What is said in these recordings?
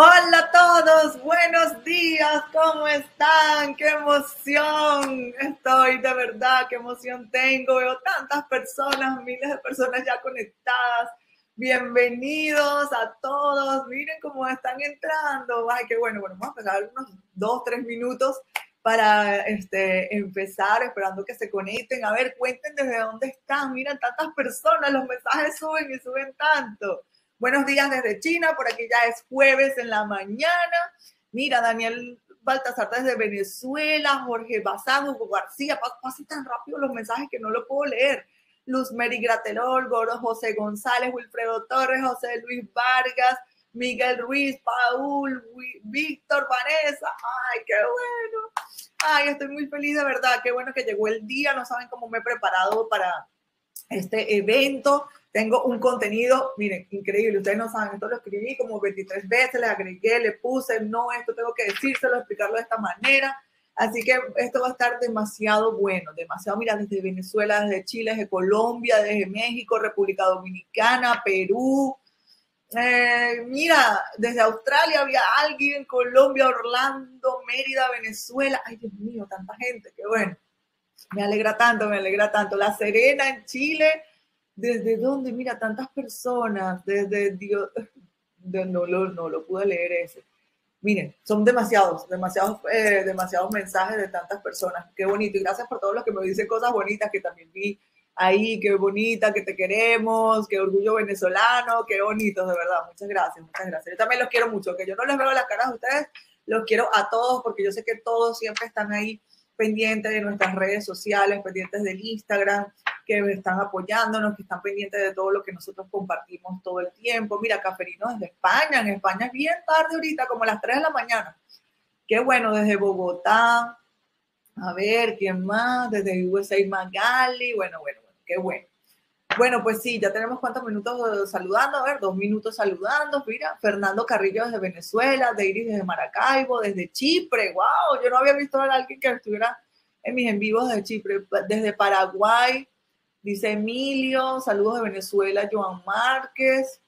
Hola a todos, buenos días, ¿cómo están? ¡Qué emoción! Estoy de verdad, qué emoción tengo. Veo tantas personas, miles de personas ya conectadas. Bienvenidos a todos. Miren cómo están entrando. Ay, qué bueno. Bueno, vamos a empezar unos dos, tres minutos para este, empezar, esperando que se conecten. A ver, cuenten desde dónde están. Miren, tantas personas, los mensajes suben y suben tanto. Buenos días desde China, por aquí ya es jueves en la mañana. Mira, Daniel Baltasar desde Venezuela, Jorge Bazán, Hugo García, así tan rápido los mensajes que no lo puedo leer. Luz Mary Gratelol, Goro José González, Wilfredo Torres, José Luis Vargas, Miguel Ruiz, Paul, Víctor, Vanessa. Ay, qué bueno. Ay, estoy muy feliz de verdad. Qué bueno que llegó el día. No saben cómo me he preparado para este evento. Tengo un contenido, miren, increíble. Ustedes no saben, esto lo escribí como 23 veces, le agregué, le puse, no, esto tengo que decírselo, explicarlo de esta manera. Así que esto va a estar demasiado bueno, demasiado, mira, desde Venezuela, desde Chile, desde Colombia, desde México, República Dominicana, Perú. Eh, mira, desde Australia había alguien, Colombia, Orlando, Mérida, Venezuela. Ay, Dios mío, tanta gente, qué bueno. Me alegra tanto, me alegra tanto. La Serena en Chile, ¿Desde dónde? Mira, tantas personas, desde Dios, no, lo, no lo pude leer ese. Miren, son demasiados, demasiados, eh, demasiados mensajes de tantas personas. Qué bonito. Y gracias por todos los que me dicen cosas bonitas que también vi ahí. Qué bonita, que te queremos, qué orgullo venezolano, qué bonito, de verdad. Muchas gracias, muchas gracias. Yo también los quiero mucho, que yo no les veo las caras de ustedes, los quiero a todos porque yo sé que todos siempre están ahí pendientes de nuestras redes sociales, pendientes del Instagram, que están apoyándonos, que están pendientes de todo lo que nosotros compartimos todo el tiempo. Mira, Caferino desde España, en España es bien tarde ahorita, como las 3 de la mañana. Qué bueno, desde Bogotá. A ver, ¿quién más? Desde USA Magali. Bueno, bueno, bueno, qué bueno. Bueno, pues sí, ya tenemos cuántos minutos saludando. A ver, dos minutos saludando. Mira, Fernando Carrillo desde Venezuela, Deiris desde Maracaibo, desde Chipre. ¡Wow! Yo no había visto a alguien que estuviera en mis en vivos de Chipre. Desde Paraguay, dice Emilio. Saludos de Venezuela, Joan Márquez.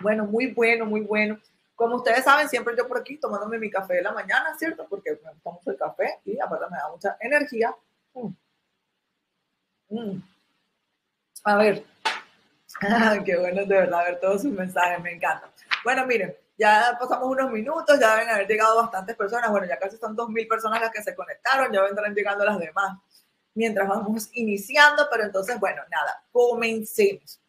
Bueno, muy bueno, muy bueno. Como ustedes saben, siempre yo por aquí tomándome mi café de la mañana, ¿cierto? Porque me gusta mucho el café y aparte me da mucha energía. Mm. Mm. A ver, qué bueno de verdad ver todos sus mensajes, me encanta. Bueno, miren, ya pasamos unos minutos, ya deben haber llegado bastantes personas, bueno, ya casi son 2.000 personas las que se conectaron, ya vendrán llegando las demás mientras vamos iniciando, pero entonces, bueno, nada, comencemos.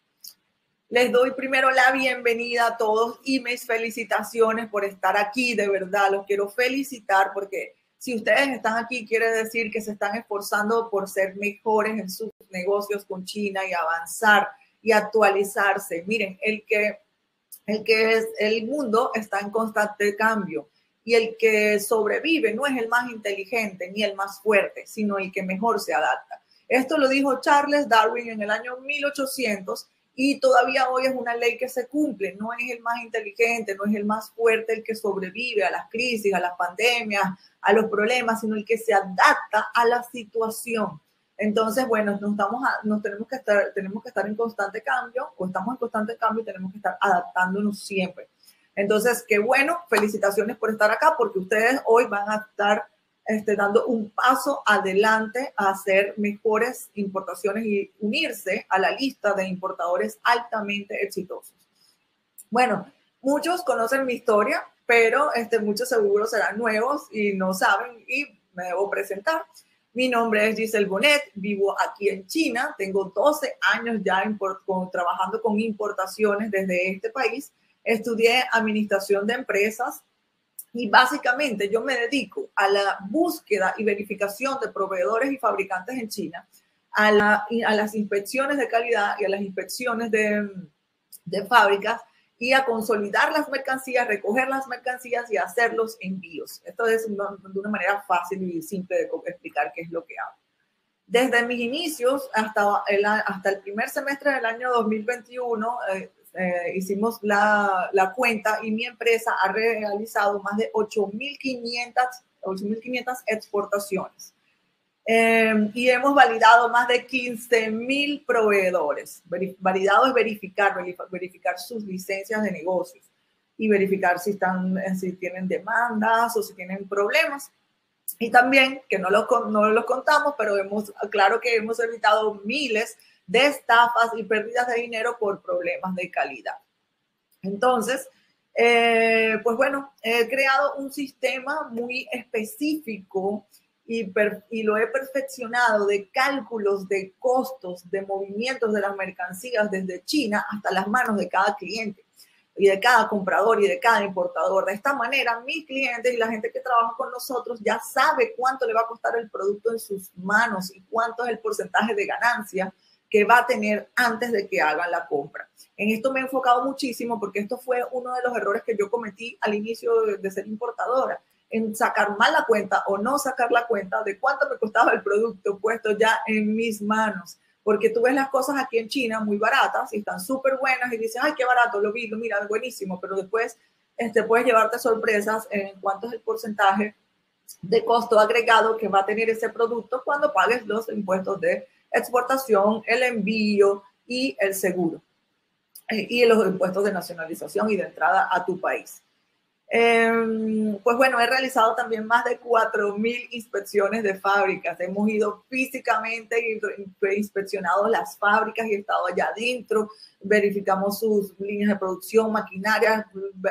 Les doy primero la bienvenida a todos y mis felicitaciones por estar aquí, de verdad, los quiero felicitar porque si ustedes están aquí, quiere decir que se están esforzando por ser mejores en sus negocios con China y avanzar y actualizarse. Miren, el que, el que es el mundo está en constante cambio y el que sobrevive no es el más inteligente ni el más fuerte, sino el que mejor se adapta. Esto lo dijo Charles Darwin en el año 1800 y todavía hoy es una ley que se cumple. No es el más inteligente, no es el más fuerte el que sobrevive a las crisis, a las pandemias, a los problemas, sino el que se adapta a la situación. Entonces, bueno, nos, estamos tenemos, que estar, tenemos que estar en constante cambio, o estamos en constante cambio y tenemos que estar adaptándonos siempre. Entonces, qué bueno, felicitaciones por estar acá, porque ustedes hoy van a estar este, dando un paso adelante a hacer mejores importaciones y unirse a la lista de importadores altamente exitosos. Bueno, muchos conocen mi historia, pero este, muchos seguro serán nuevos y no saben y me debo presentar. Mi nombre es Giselle Bonet, vivo aquí en China, tengo 12 años ya trabajando con importaciones desde este país. Estudié administración de empresas y básicamente yo me dedico a la búsqueda y verificación de proveedores y fabricantes en China, a, a las inspecciones de calidad y a las inspecciones de, de fábricas y a consolidar las mercancías, recoger las mercancías y hacer los envíos. Esto es de una manera fácil y simple de explicar qué es lo que hago. Desde mis inicios hasta el, hasta el primer semestre del año 2021, eh, eh, hicimos la, la, cuenta y mi empresa ha realizado más de 8.500 exportaciones. Em, y hemos validado más de 15 mil proveedores. Validado es verificar, verificar sus licencias de negocios. y verificar si, están, si tienen demandas o si tienen problemas. Y también, que no lo, no lo contamos, pero hemos, claro que hemos evitado miles de estafas y pérdidas de dinero por problemas de calidad. Entonces, eh, pues bueno, he creado un sistema muy específico y, y, lo he perfeccionado de cálculos de costos de movimientos de las mercancías desde China hasta las manos de cada cliente y de cada comprador y de cada importador. De esta manera, mis clientes y la gente que trabaja con nosotros ya sabe cuánto le va a costar el producto en sus manos y cuánto es el porcentaje de ganancia que va a tener antes de que hagan la compra. En esto me he enfocado muchísimo porque esto fue uno de los errores que yo cometí al inicio de, ser importadora, en sacar mal la cuenta o no sacar la cuenta de cuánto me costaba el producto puesto ya en mis manos. Porque tú ves las cosas aquí en China muy baratas y están súper buenas y dices, ay, qué barato, lo vi, lo mira, buenísimo, pero después este, puedes llevarte sorpresas en cuánto es el porcentaje de costo agregado que va a tener ese producto cuando pagues los impuestos de exportación, el envío y el seguro. Eh, y los impuestos de nacionalización y de entrada a tu país. Em, pues bueno, he realizado también más de 4.000 inspecciones de fábricas. Hemos ido físicamente inspeccionado las fábricas y he estado allá adentro. Verificamos sus líneas de producción, maquinarias,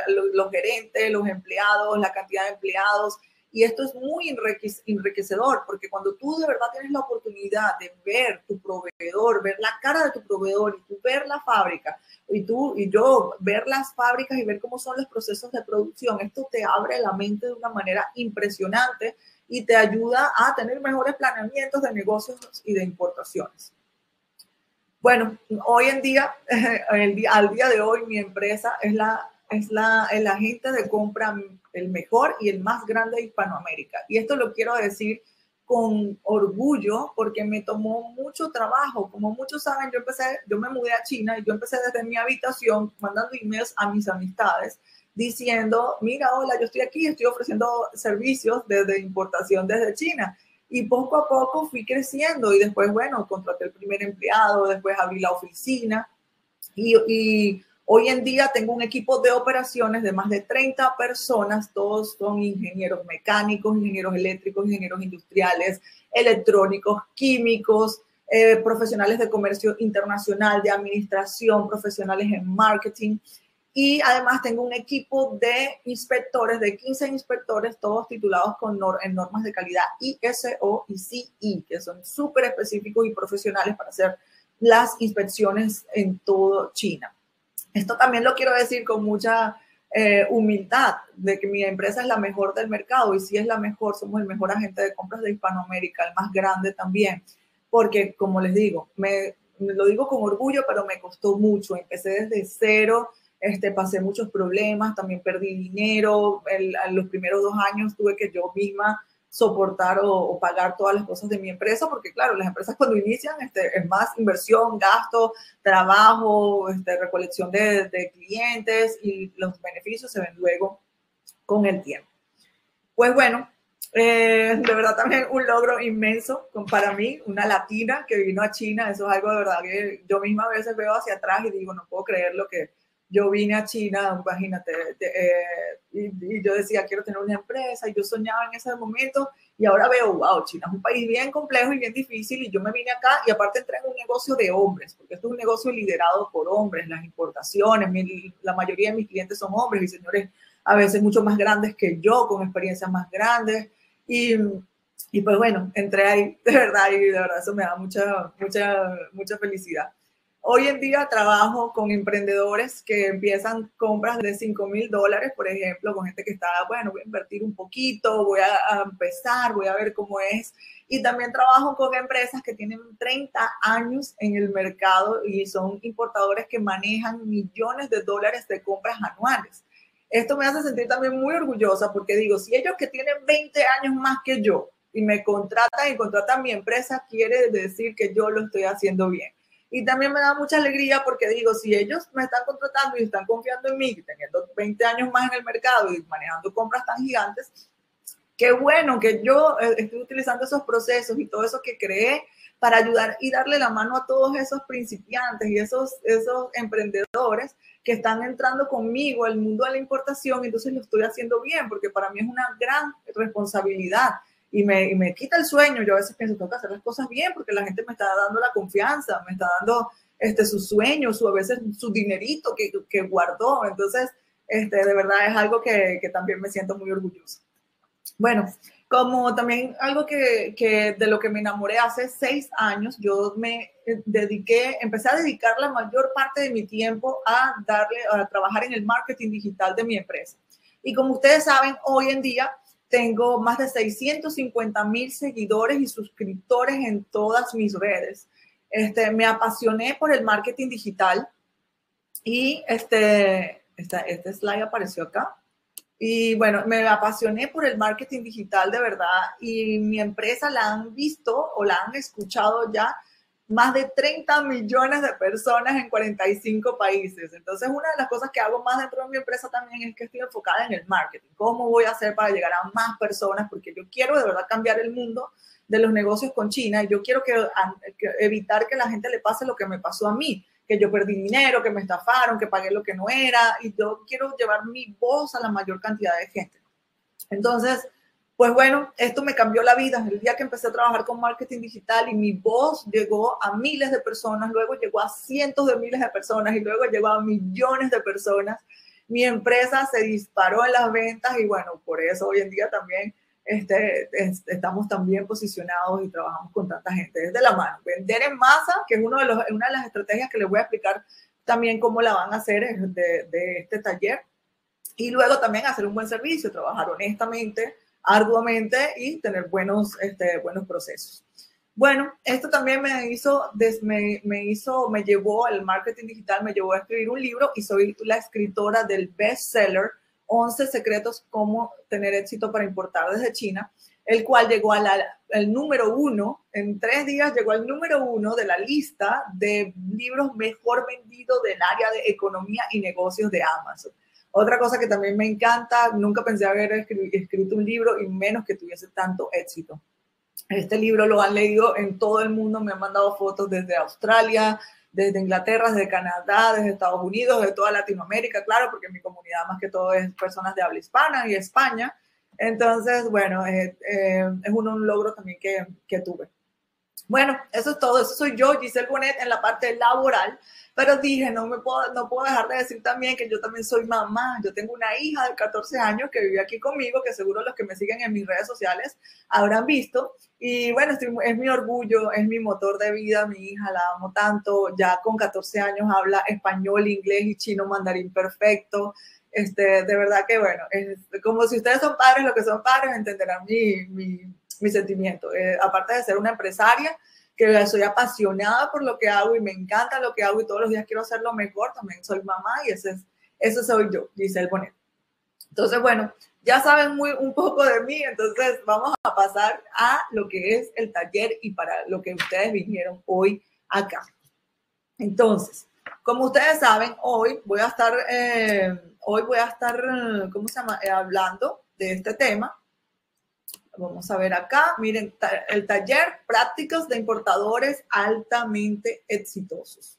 los gerentes, los empleados, la cantidad de empleados, y esto es muy enriquecedor porque cuando tú de verdad tienes la oportunidad de ver tu proveedor, ver la cara de tu proveedor y tú ver la fábrica y tú y yo ver las fábricas y ver cómo son los procesos de producción, esto te abre la mente de una manera impresionante y te ayuda a tener mejores planeamientos de negocios y de importaciones. Bueno, hoy en día, al día de hoy, mi empresa es la es la, el agente de compra el mejor y el más grande de Hispanoamérica. Y esto lo quiero decir con orgullo porque me tomó mucho trabajo. Como muchos saben, yo empecé, yo me mudé a China y yo empecé desde mi habitación mandando emails a mis amistades diciendo, mira, hola, yo estoy aquí, estoy ofreciendo servicios desde importación desde China. Y poco a poco fui creciendo y después, bueno, contraté el primer empleado, después abrí la oficina y, y Hoy en día tengo un equipo de operaciones de más de 30 personas, todos son ingenieros mecánicos, ingenieros eléctricos, ingenieros industriales, electrónicos, químicos, eh, profesionales de comercio internacional, de administración, profesionales en marketing. Y además tengo un equipo de inspectores, de 15 inspectores, todos titulados con en normas de calidad ISO y CI, que son súper específicos y profesionales para hacer las inspecciones en todo China. Esto también lo quiero decir con mucha eh, humildad, de que mi empresa es la mejor del mercado y si es la mejor, somos el mejor agente de compras de Hispanoamérica, el más grande también, porque como les digo, me, lo digo con orgullo, pero me costó mucho, empecé desde cero, este, pasé muchos problemas, también perdí dinero, en los primeros dos años tuve que yo misma soportar o, pagar todas las cosas de mi empresa, porque claro, las empresas cuando inician este, es más inversión, gasto, trabajo, este, recolección de, clientes y los beneficios se ven luego con el tiempo. Pues bueno, eh, de verdad también un logro inmenso para mí, una latina que vino a China, eso es algo de verdad que yo misma a veces veo hacia atrás y digo, no puedo creer lo que, yo vine a China, imagínate, eh, y, yo decía, quiero tener una empresa, y yo soñaba en ese momento, y ahora veo, wow, China es un país bien complejo y bien difícil, y yo me vine acá, y aparte entré en un negocio de hombres, porque esto es un negocio liderado por hombres, las importaciones, la mayoría de mis clientes son hombres, y señores a veces mucho más grandes que yo, con experiencias más grandes, y, y pues bueno, entré ahí, de verdad, y de verdad eso me da mucha, mucha, mucha felicidad. Hoy en día trabajo con emprendedores que empiezan compras de 5 mil dólares, por ejemplo, con gente que está, bueno, voy a invertir un poquito, voy a, empezar, voy a ver cómo es. Y también trabajo con empresas que tienen 30 años en el mercado y son importadores que manejan millones de dólares de compras anuales. Esto me hace sentir también muy orgullosa porque digo, si ellos que tienen 20 años más que yo y me contratan y contratan mi empresa, quiere decir que yo lo estoy haciendo bien. Y también me da mucha alegría porque digo, si ellos me están contratando y están confiando en mí, teniendo 20 años más en el mercado y manejando compras tan gigantes, qué bueno que yo eh, estoy utilizando esos procesos y todo eso que creé para ayudar y darle la mano a todos esos principiantes y esos, esos emprendedores que están entrando conmigo al mundo de la importación, entonces lo estoy haciendo bien, porque para mí es una gran responsabilidad y me, me quita el sueño. Yo a veces pienso, tengo que hacer las cosas bien porque la gente me está dando la confianza, me está dando este, sus sueños, su, a veces su dinerito que, que guardó. Entonces, este, de verdad es algo que, que también me siento muy orgulloso. Bueno, como también algo que, que, de lo que me enamoré hace seis años, yo me dediqué, empecé a dedicar la mayor parte de mi tiempo a darle, a trabajar en el marketing digital de mi empresa. Y como ustedes saben, hoy en día tengo más de 650 mil seguidores y suscriptores en todas mis redes. Este, me apasioné por el marketing digital y este, este slide apareció acá. Y bueno, me apasioné por el marketing digital de verdad y mi empresa la han visto o la han escuchado ya más de 30 millones de personas en 45 países. Entonces, una de las cosas que hago más dentro de mi empresa también es que estoy enfocada en el marketing. ¿Cómo voy a hacer para llegar a más personas? Porque yo quiero de verdad cambiar el mundo de los negocios con China y yo quiero que, evitar que la gente le pase lo que me pasó a mí, que yo perdí dinero, que me estafaron, que pagué lo que no era y yo quiero llevar mi voz a la mayor cantidad de gente. Entonces, pues bueno, esto me cambió la vida. El día que empecé a trabajar con marketing digital y mi voz llegó a miles de personas, luego llegó a cientos de miles de personas y luego llegó a millones de personas. Mi empresa se disparó en las ventas y bueno, por eso hoy en día también este, estamos tan bien posicionados y trabajamos con tanta gente desde la mano. Vender en masa, que es uno de los, una de las estrategias que les voy a explicar también cómo la van a hacer de, de este taller. Y luego también hacer un buen servicio, trabajar honestamente arduamente y tener buenos, este, buenos procesos. Bueno, esto también me hizo, me, me, hizo, me llevó al marketing digital, me llevó a escribir un libro y soy la escritora del bestseller 11 secretos cómo tener éxito para importar desde China, el cual llegó al número uno, en tres días llegó al número uno de la lista de libros mejor vendidos del área de economía y negocios de Amazon. Otra cosa que también me encanta, nunca pensé haber escrito un libro y menos que tuviese tanto éxito. Este libro lo han leído en todo el mundo, me han mandado fotos desde Australia, desde Inglaterra, desde Canadá, desde Estados Unidos, de toda Latinoamérica, claro, porque mi comunidad más que todo es personas de habla hispana y España. Entonces, bueno, eh, eh, es un, un, logro también que, que tuve. Bueno, eso es todo. Eso soy yo, Giselle Bonet, en la parte laboral. Pero dije, no me puedo, no puedo dejar de decir también que yo también soy mamá. Yo tengo una hija de 14 años que vive aquí conmigo, que seguro los que me siguen en mis redes sociales habrán visto. Y bueno, es mi orgullo, es mi motor de vida, mi hija, la amo tanto. Ya con 14 años habla español, inglés y chino mandarín perfecto. Este, de verdad que bueno, es como si ustedes son padres, lo que son padres entenderán mi, mi mi sentimiento. Eh, aparte de ser una empresaria, que soy apasionada por lo que hago y me encanta lo que hago y todos los días quiero hacerlo mejor, también soy mamá y ese es, eso soy yo, Giselle Bonet. Entonces, bueno, ya saben muy, un poco de mí, entonces vamos a pasar a lo que es el taller y para lo que ustedes vinieron hoy acá. Entonces, como ustedes saben, hoy voy a estar, eh, hoy voy a estar, ¿cómo se llama? Eh, hablando de este tema Vamos a ver acá, miren, el taller prácticas de importadores altamente exitosos.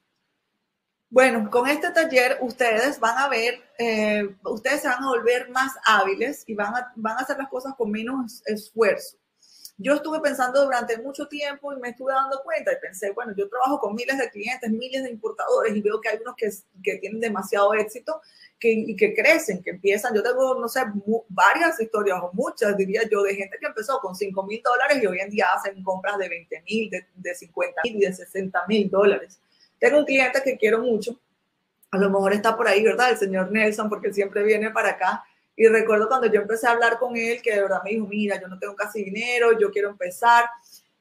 Bueno, con este taller ustedes van a ver, eh, ustedes se van a volver más hábiles y van a, van a hacer las cosas con menos esfuerzo. Yo estuve pensando durante mucho tiempo y me estuve dando cuenta y pensé, bueno, yo trabajo con miles de clientes, miles de importadores y veo que hay unos que, que tienen demasiado éxito que, y que crecen, que empiezan. Yo tengo, no sé, varias historias o muchas, diría yo, de gente que empezó con 5 mil dólares y hoy en día hacen compras de 20 mil, de, de 50 mil y de 60 mil dólares. Tengo un cliente que quiero mucho, a lo mejor está por ahí, ¿verdad? El señor Nelson, porque siempre viene para acá y recuerdo cuando yo empecé a hablar con él, que de verdad me dijo, mira, yo no tengo casi dinero, yo quiero empezar,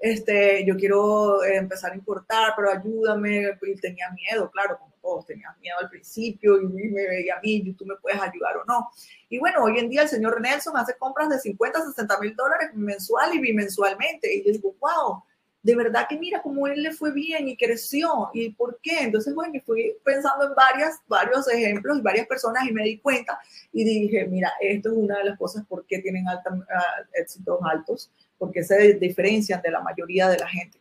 este, yo quiero eh, empezar a importar, pero ayúdame. Y tenía miedo, claro, como todos, tenía miedo al principio y me veía a mí, tú me puedes ayudar o no. Y bueno, hoy en día el señor Nelson hace compras de 50, 60 mil dólares mensual y bimensualmente. Y yo digo, wow, de verdad que mira cómo él le fue bien y creció y por qué. Entonces, bueno, fui pensando en varias, varios ejemplos y varias personas y me di cuenta y dije, mira, esto es una de las cosas por qué tienen alta, uh, éxitos altos, porque se diferencian de la mayoría de la gente.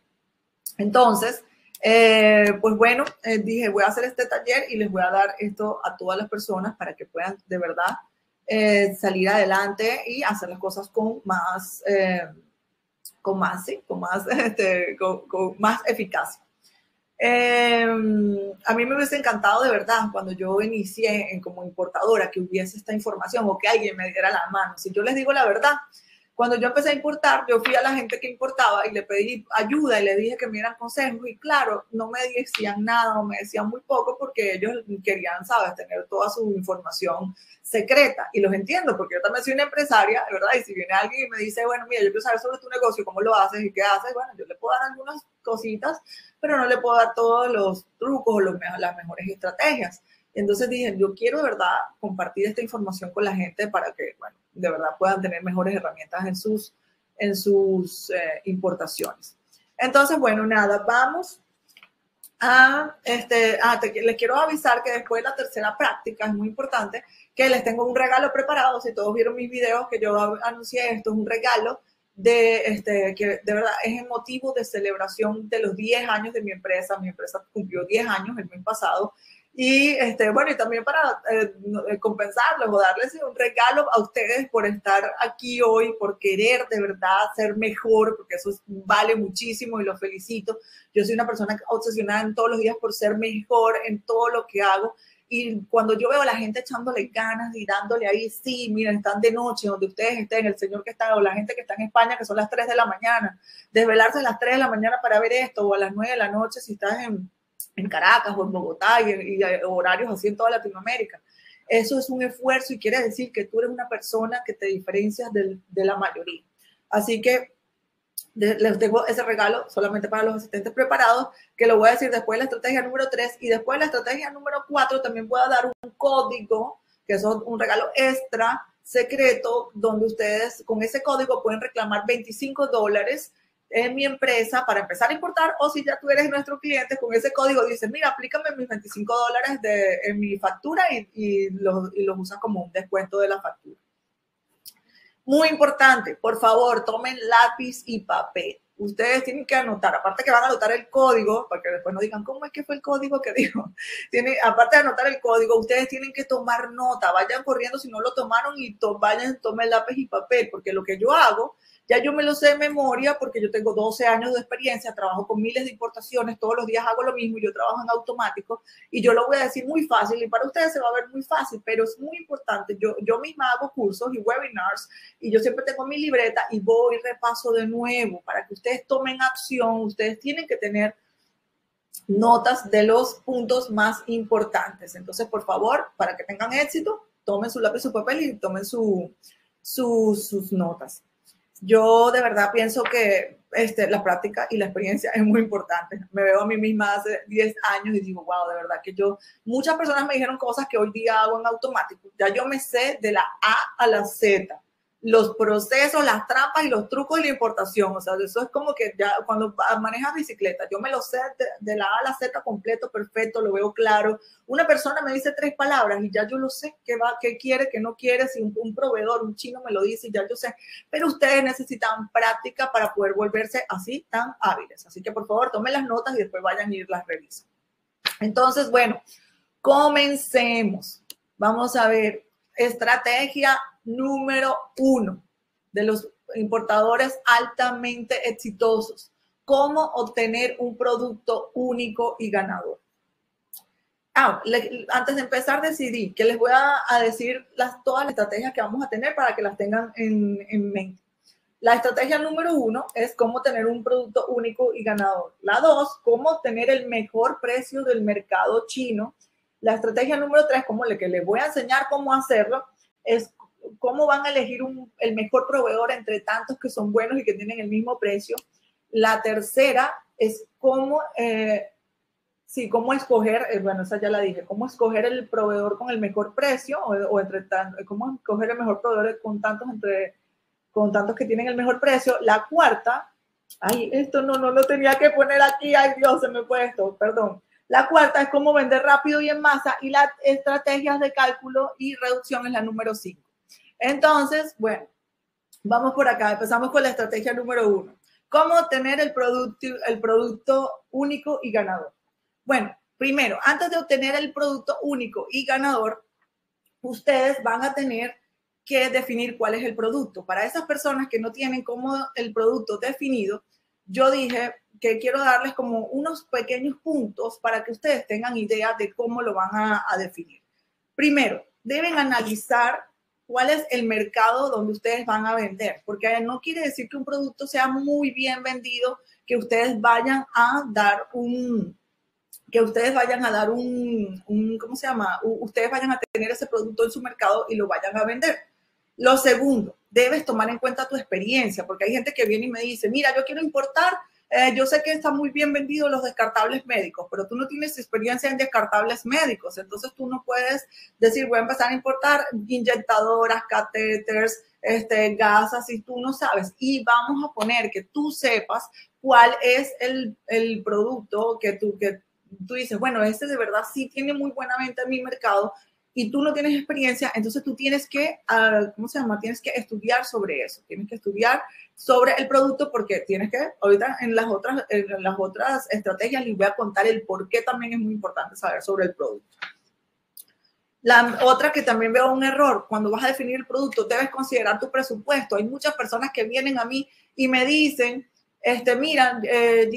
Entonces, Eh, pues bueno, eh, dije, voy a hacer este taller y les voy a dar esto a todas las personas para que puedan de verdad eh, salir adelante y hacer las cosas con más, con más, sí, con más, este, con, más eficacia. a mí me hubiese encantado de verdad cuando yo inicié como importadora que hubiese esta información o que alguien me diera la mano. Si yo les digo la verdad, cuando yo empecé a importar, yo fui a la gente que importaba y le pedí ayuda y le dije que me dieran consejos y claro, no me decían nada o me decían muy poco porque ellos querían, sabes, tener toda su información secreta y los entiendo porque yo también soy una empresaria, ¿verdad? Y si viene alguien y me dice, bueno, mira, yo quiero saber sobre tu negocio, cómo lo haces y qué haces, bueno, yo le puedo dar algunas cositas, pero no le puedo dar todos los trucos o los, las mejores estrategias. Entonces dije, yo quiero de verdad compartir esta información con la gente para que, bueno, de verdad puedan tener mejores herramientas en sus, en sus eh, importaciones. Entonces, bueno, nada, vamos a, este, ah, les quiero avisar que después de la tercera práctica, es muy importante, que les tengo un regalo preparado. Si todos vieron mis videos que yo anuncié, esto es un regalo de, este, que de verdad es en motivo de celebración de los 10 años de mi empresa. Mi empresa cumplió 10 años el mes pasado y este, bueno, y también para eh, compensarles o darles un regalo a ustedes por estar aquí hoy, por querer de verdad ser mejor, porque eso vale muchísimo y los felicito. Yo soy una persona obsesionada en todos los días por ser mejor en todo lo que hago. Y cuando yo veo a la gente echándole ganas y dándole ahí, sí, miren, están de noche, donde ustedes estén, el señor que está, o la gente que está en España, que son las 3 de la mañana, desvelarse a las 3 de la mañana para ver esto, o a las 9 de la noche si estás en, en Caracas o en Bogotá y, horarios así en toda Latinoamérica. Eso es un esfuerzo y quiere decir que tú eres una persona que te diferencias de, la mayoría. Así que les tengo ese regalo solamente para los asistentes preparados, que lo voy a decir después de la estrategia número 3 y después de la estrategia número 4 también voy a dar un código, que es un regalo extra secreto, donde ustedes con ese código pueden reclamar 25 dólares en mi empresa para empezar a importar o si ya tú eres nuestro cliente con ese código dices, mira, aplícame mis 25 dólares de, en mi factura y, y, los, y los usas como un descuento de la factura. Muy importante, por favor, tomen lápiz y papel. Ustedes tienen que anotar, aparte que van a anotar el código, para que después no digan, ¿cómo es que fue el código que dijo? Tiene, aparte de anotar el código, ustedes tienen que tomar nota, vayan corriendo si no lo tomaron y to, vayan, tomen lápiz y papel, porque lo que yo hago ya yo me lo sé de memoria porque yo tengo 12 años de experiencia, trabajo con miles de importaciones, todos los días hago lo mismo y yo trabajo en automático y yo lo voy a decir muy fácil y para ustedes se va a ver muy fácil, pero es muy importante. Yo, yo misma hago cursos y webinars y yo siempre tengo mi libreta y voy y repaso de nuevo para que ustedes tomen acción. Ustedes tienen que tener notas de los puntos más importantes. Entonces, por favor, para que tengan éxito, tomen su lápiz, su papel y tomen su, sus notas. Yo de verdad pienso que este, la práctica y la experiencia es muy importante. Me veo a mí misma hace 10 años y digo, wow, de verdad que yo, muchas personas me dijeron cosas que hoy día hago en automático. Ya yo me sé de la A a la Z los procesos, las trampas y los trucos de la importación. O sea, eso es como que ya cuando manejas bicicleta, yo me lo sé de, la A a la Z completo, perfecto, lo veo claro. Una persona me dice tres palabras y ya yo lo sé, qué va, qué quiere, qué no quiere, si un, proveedor, un chino me lo dice, ya yo sé. Pero ustedes necesitan práctica para poder volverse así tan hábiles. Así que por favor, tomen las notas y después vayan a ir las revisan. Entonces, bueno, comencemos. Vamos a ver, estrategia número uno de los importadores altamente exitosos. Cómo obtener un producto único y ganador. Ah, antes de empezar decidí que les voy a, decir las, todas las estrategias que vamos a tener para que las tengan en, en mente. La estrategia número uno es cómo tener un producto único y ganador. La dos, cómo obtener el mejor precio del mercado chino. La estrategia número tres, como le que les voy a enseñar cómo hacerlo, es cómo van a elegir el mejor proveedor entre tantos que son buenos y que tienen el mismo precio. La tercera es cómo, eh, sí, cómo escoger, eh, bueno, esa ya la dije, cómo escoger el proveedor con el mejor precio o, entre tantos, cómo escoger el mejor proveedor con tantos entre con tantos que tienen el mejor precio. La cuarta, ay, esto no, no lo tenía que poner aquí, ay Dios, se me fue esto, perdón. La cuarta es cómo vender rápido y en masa y las estrategias de cálculo y reducción es la número cinco. Entonces, bueno, vamos por acá. Empezamos con la estrategia número uno. ¿Cómo obtener el producto, el producto único y ganador? Bueno, primero, antes de obtener el producto único y ganador, ustedes van a tener que definir cuál es el producto. Para esas personas que no tienen como el producto definido, yo dije que quiero darles como unos pequeños puntos para que ustedes tengan idea de cómo lo van a, a definir. Primero, deben analizar cuál es el mercado donde ustedes van a vender, porque no quiere decir que un producto sea muy bien vendido, que ustedes vayan a dar un, que ustedes vayan a dar un, un, ¿cómo se llama? ustedes vayan a tener ese producto en su mercado y lo vayan a vender. Lo segundo, debes tomar en cuenta tu experiencia, porque hay gente que viene y me dice, mira, yo quiero importar, eh, yo sé que están muy bien vendidos los descartables médicos, pero tú no tienes experiencia en descartables médicos, entonces tú no puedes decir, voy a empezar a importar inyectadoras, catéteres, este, gasas, si tú no sabes. Y vamos a poner que tú sepas cuál es el, el producto que tú, que tú dices, bueno, este de verdad sí tiene muy buena venta en mi mercado y tú no tienes experiencia, entonces tú tienes que, uh, ¿cómo se llama? Tienes que estudiar sobre eso, tienes que estudiar sobre el producto porque tienes que, ahorita en las otras, en las otras estrategias les voy a contar el por qué también es muy importante saber sobre el producto. La otra que también veo un error, cuando vas a definir el producto, debes considerar tu presupuesto. Hay muchas personas que vienen a mí y me dicen, este, mira, eh,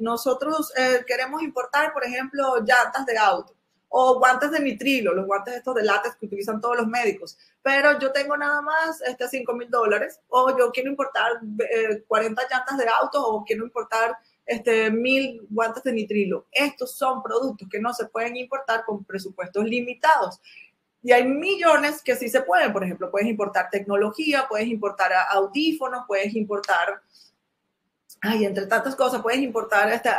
nosotros eh, queremos importar, por ejemplo, llantas de auto o guantes de nitrilo, los guantes estos de látex que utilizan todos los médicos, pero yo tengo nada más este 5 mil dólares, o yo quiero importar 40 eh, llantas de auto, o quiero importar este, mil guantes de nitrilo. Estos son productos que no se pueden importar con presupuestos limitados. Y hay millones que sí se pueden. Por ejemplo, puedes importar tecnología, puedes importar audífonos, puedes importar ay, entre tantas cosas, puedes importar este,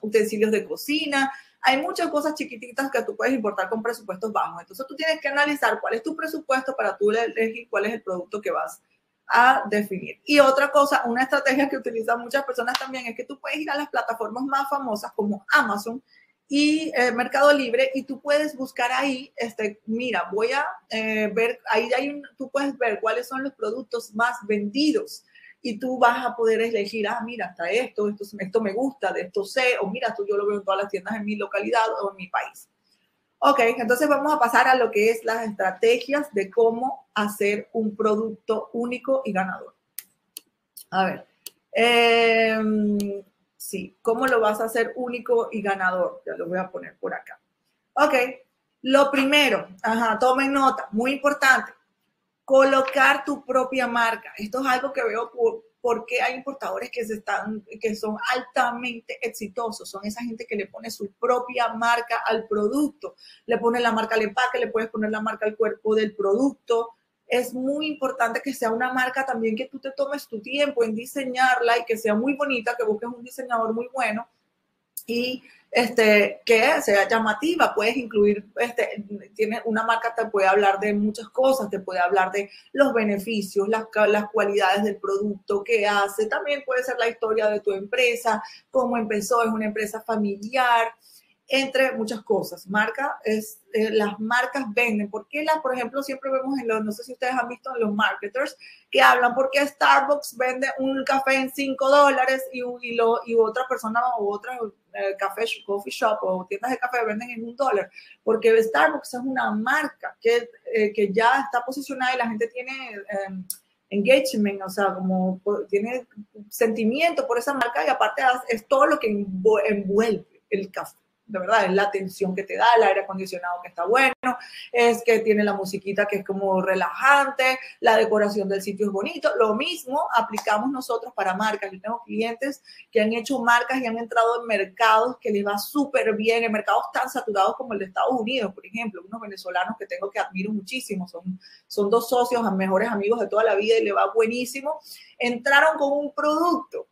utensilios de cocina. Hay muchas cosas chiquititas que tú puedes importar con presupuestos bajos. Entonces tú tienes que analizar cuál es tu presupuesto para tú elegir cuál es el producto que vas a definir. Y otra cosa, una estrategia que utilizan muchas personas también es que tú puedes ir a las plataformas más famosas como Amazon y eh, Mercado Libre y tú puedes buscar ahí, este, mira, voy a eh, ver, ahí hay un, tú puedes ver cuáles son los productos más vendidos y tú vas a poder elegir, ah, mira, hasta esto, esto, esto me gusta, de esto sé, o mira, esto yo lo veo en todas las tiendas en mi localidad o en mi país. Ok, entonces vamos a pasar a lo que es las estrategias de cómo hacer un producto único y ganador. A ver, em, sí, ¿cómo lo vas a hacer único y ganador? Ya lo voy a poner por acá. Ok, lo primero, ajá, tomen nota, muy importante, colocar tu propia marca. Esto es algo que veo por, porque hay importadores que, se están, que son altamente exitosos. Son esa gente que le pone su propia marca al producto. Le pone la marca al empaque, le puedes poner la marca al cuerpo del producto. Es muy importante que sea una marca también que tú te tomes tu tiempo en diseñarla y que sea muy bonita, que busques un diseñador muy bueno y este, que sea llamativa, puedes incluir, este, tiene una marca te puede hablar de muchas cosas, te puede hablar de los beneficios, las, las cualidades del producto que hace, también puede ser la historia de tu empresa, cómo empezó, es una empresa familiar, entre muchas cosas. Marca es, eh, las marcas venden. ¿Por qué las, por ejemplo, siempre vemos en los, no sé si ustedes han visto en los marketers que hablan porque Starbucks vende un café en 5 dólares y, y, lo, y otra persona o otra café, coffee shop o tiendas de café venden en un dólar? Porque Starbucks es una marca que, eh, que ya está posicionada y la gente tiene em, engagement, o sea, como tiene sentimiento por esa marca y aparte es todo lo que envuelve el café de verdad, es la atención que te da, el aire acondicionado que está bueno, es que tiene la musiquita que es como relajante, la decoración del sitio es bonito. Lo mismo aplicamos nosotros para marcas. Yo tengo clientes que han hecho marcas y han entrado en mercados que les va súper bien, en mercados tan saturados como el de Estados Unidos, por ejemplo, unos venezolanos que tengo que admiro muchísimo, son, son dos socios, mejores amigos de toda la vida y le va buenísimo. Entraron con un producto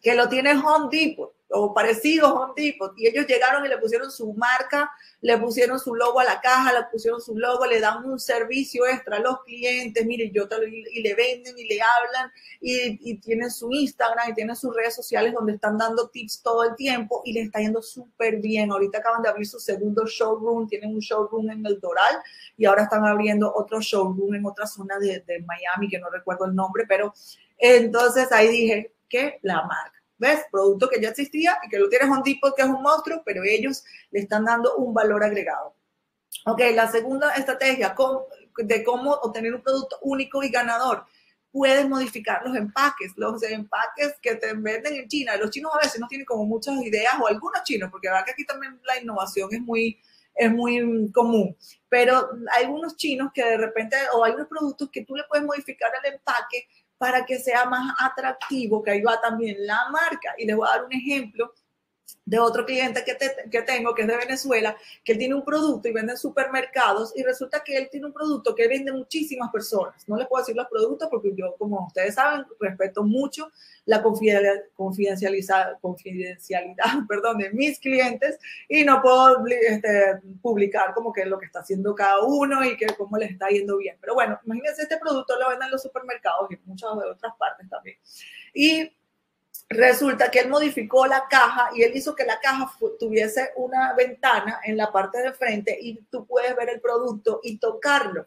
que lo tiene Home Depot o parecidos Home Depot y ellos llegaron y le pusieron su marca, le pusieron su logo a la caja, le pusieron su logo, le dan un servicio extra a los clientes, mire, yo te y le venden y le hablan y, y tienen su Instagram y tienen sus redes sociales donde están dando tips todo el tiempo y les está yendo súper bien. Ahorita acaban de abrir su segundo showroom, tienen un showroom en el Doral y ahora están abriendo otro showroom en otra zona de, de Miami que no recuerdo el nombre, pero Entonces ahí dije que la marca. ¿Ves? Producto que ya existía y que lo tienes un tipo que es un monstruo, pero ellos le están dando un valor agregado. Ok, la segunda estrategia de cómo obtener un producto único y ganador. Puedes modificar los empaques, los empaques que te venden en China. Los chinos a veces no tienen como muchas ideas, o algunos chinos, porque verdad que aquí también la innovación es muy, es muy común. Pero hay algunos chinos que de repente, o hay unos productos que tú le puedes modificar el empaque para que sea más atractivo, que ahí va también la marca. Y les voy a dar un ejemplo de otro cliente que, que, tengo, que es de Venezuela, que él tiene un producto y vende en supermercados y resulta que él tiene un producto que vende muchísimas personas. No les puedo decir los productos porque yo, como ustedes saben, respeto mucho la confidencialidad, confidencialidad perdón, de mis clientes y no puedo este, publicar como que lo que está haciendo cada uno y que cómo le está yendo bien. Pero bueno, imagínense, este producto lo venden en los supermercados y en muchas de otras partes también. Y resulta que él modificó la caja y él hizo que la caja tuviese una ventana en la parte de frente y tú puedes ver el producto y tocarlo.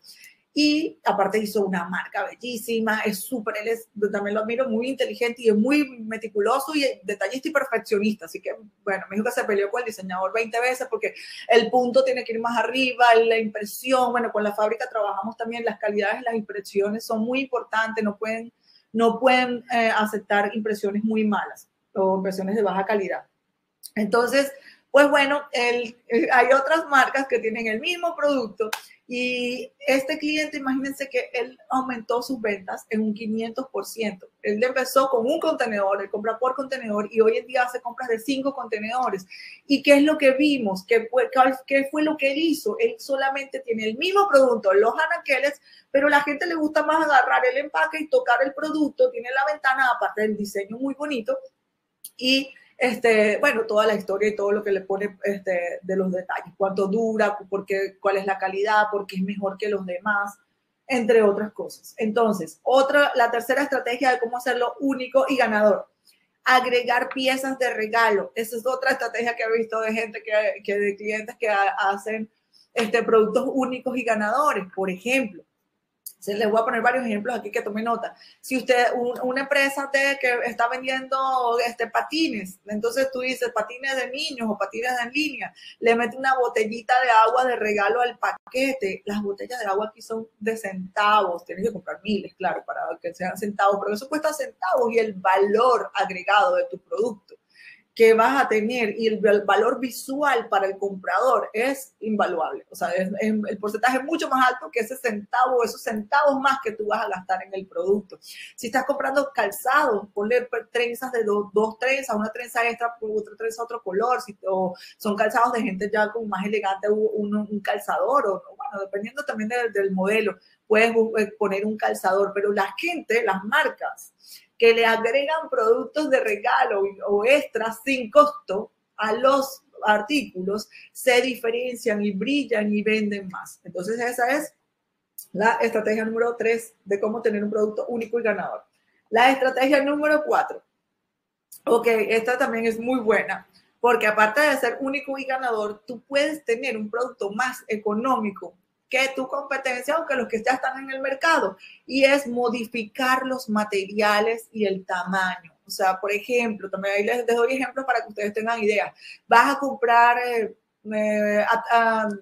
Y aparte hizo una marca bellísima, es súper, él es, también lo admiro, muy inteligente y es muy meticuloso y detallista y perfeccionista. Así que, bueno, me dijo que se peleó con el diseñador 20 veces porque el punto tiene que ir más arriba, la impresión, bueno, con la fábrica trabajamos también, las calidades, las impresiones son muy importantes, no pueden no pueden eh, aceptar impresiones muy malas o impresiones de baja calidad. Entonces, pues bueno, el, eh, hay otras marcas que tienen el mismo producto y este cliente, imagínense que él aumentó sus ventas en un 500%. Él empezó con un contenedor, él compra por contenedor y hoy en día hace compras de cinco contenedores. ¿Y qué es lo que vimos? ¿Qué fue, qué fue lo que él hizo? Él solamente tiene el mismo producto, los anaqueles, pero la gente le gusta más agarrar el empaque y tocar el producto. Tiene la ventana, aparte del diseño muy bonito. Y este, bueno, toda la historia y todo lo que le pone este, de los detalles, cuánto dura, por cuál es la calidad, por qué es mejor que los demás, entre otras cosas. Entonces, otra, la tercera estrategia de cómo hacerlo único y ganador. Agregar piezas de regalo. Esa es otra estrategia que he visto de gente que, que de clientes que hacen este, productos únicos y ganadores. Por ejemplo, se les voy a poner varios ejemplos aquí que tome nota. Si usted, una empresa que está vendiendo este, patines, entonces tú dices patines de niños o patines en línea, le mete una botellita de agua de regalo al paquete. Las botellas de agua aquí son de centavos, tienes que comprar miles, claro, para que sean centavos, pero eso cuesta centavos y el valor agregado de tu producto que vas a tener y el, valor visual para el comprador es invaluable. O sea, el porcentaje es mucho más alto que ese centavo, esos centavos más que tú vas a gastar en el producto. Si estás comprando calzado, ponle trenzas de dos, dos trenzas, una trenza extra, otra trenza otro color, si, o son calzados de gente ya con más elegante, un, un calzador, o bueno, dependiendo también del modelo, puedes eh, poner un calzador, pero la gente, las marcas, que le agregan productos de regalo o extras sin costo a los artículos, se diferencian y brillan y venden más. Entonces esa es la estrategia número tres de cómo tener un producto único y ganador. La estrategia número cuatro. Ok, esta también es muy buena, porque aparte de ser único y ganador, tú puedes tener un producto más económico que tu competencia o que los que ya están en el mercado. Y es modificar los materiales y el tamaño. O sea, por ejemplo, también ahí les, doy ejemplos para que ustedes tengan idea. Vas a comprar eh, eh,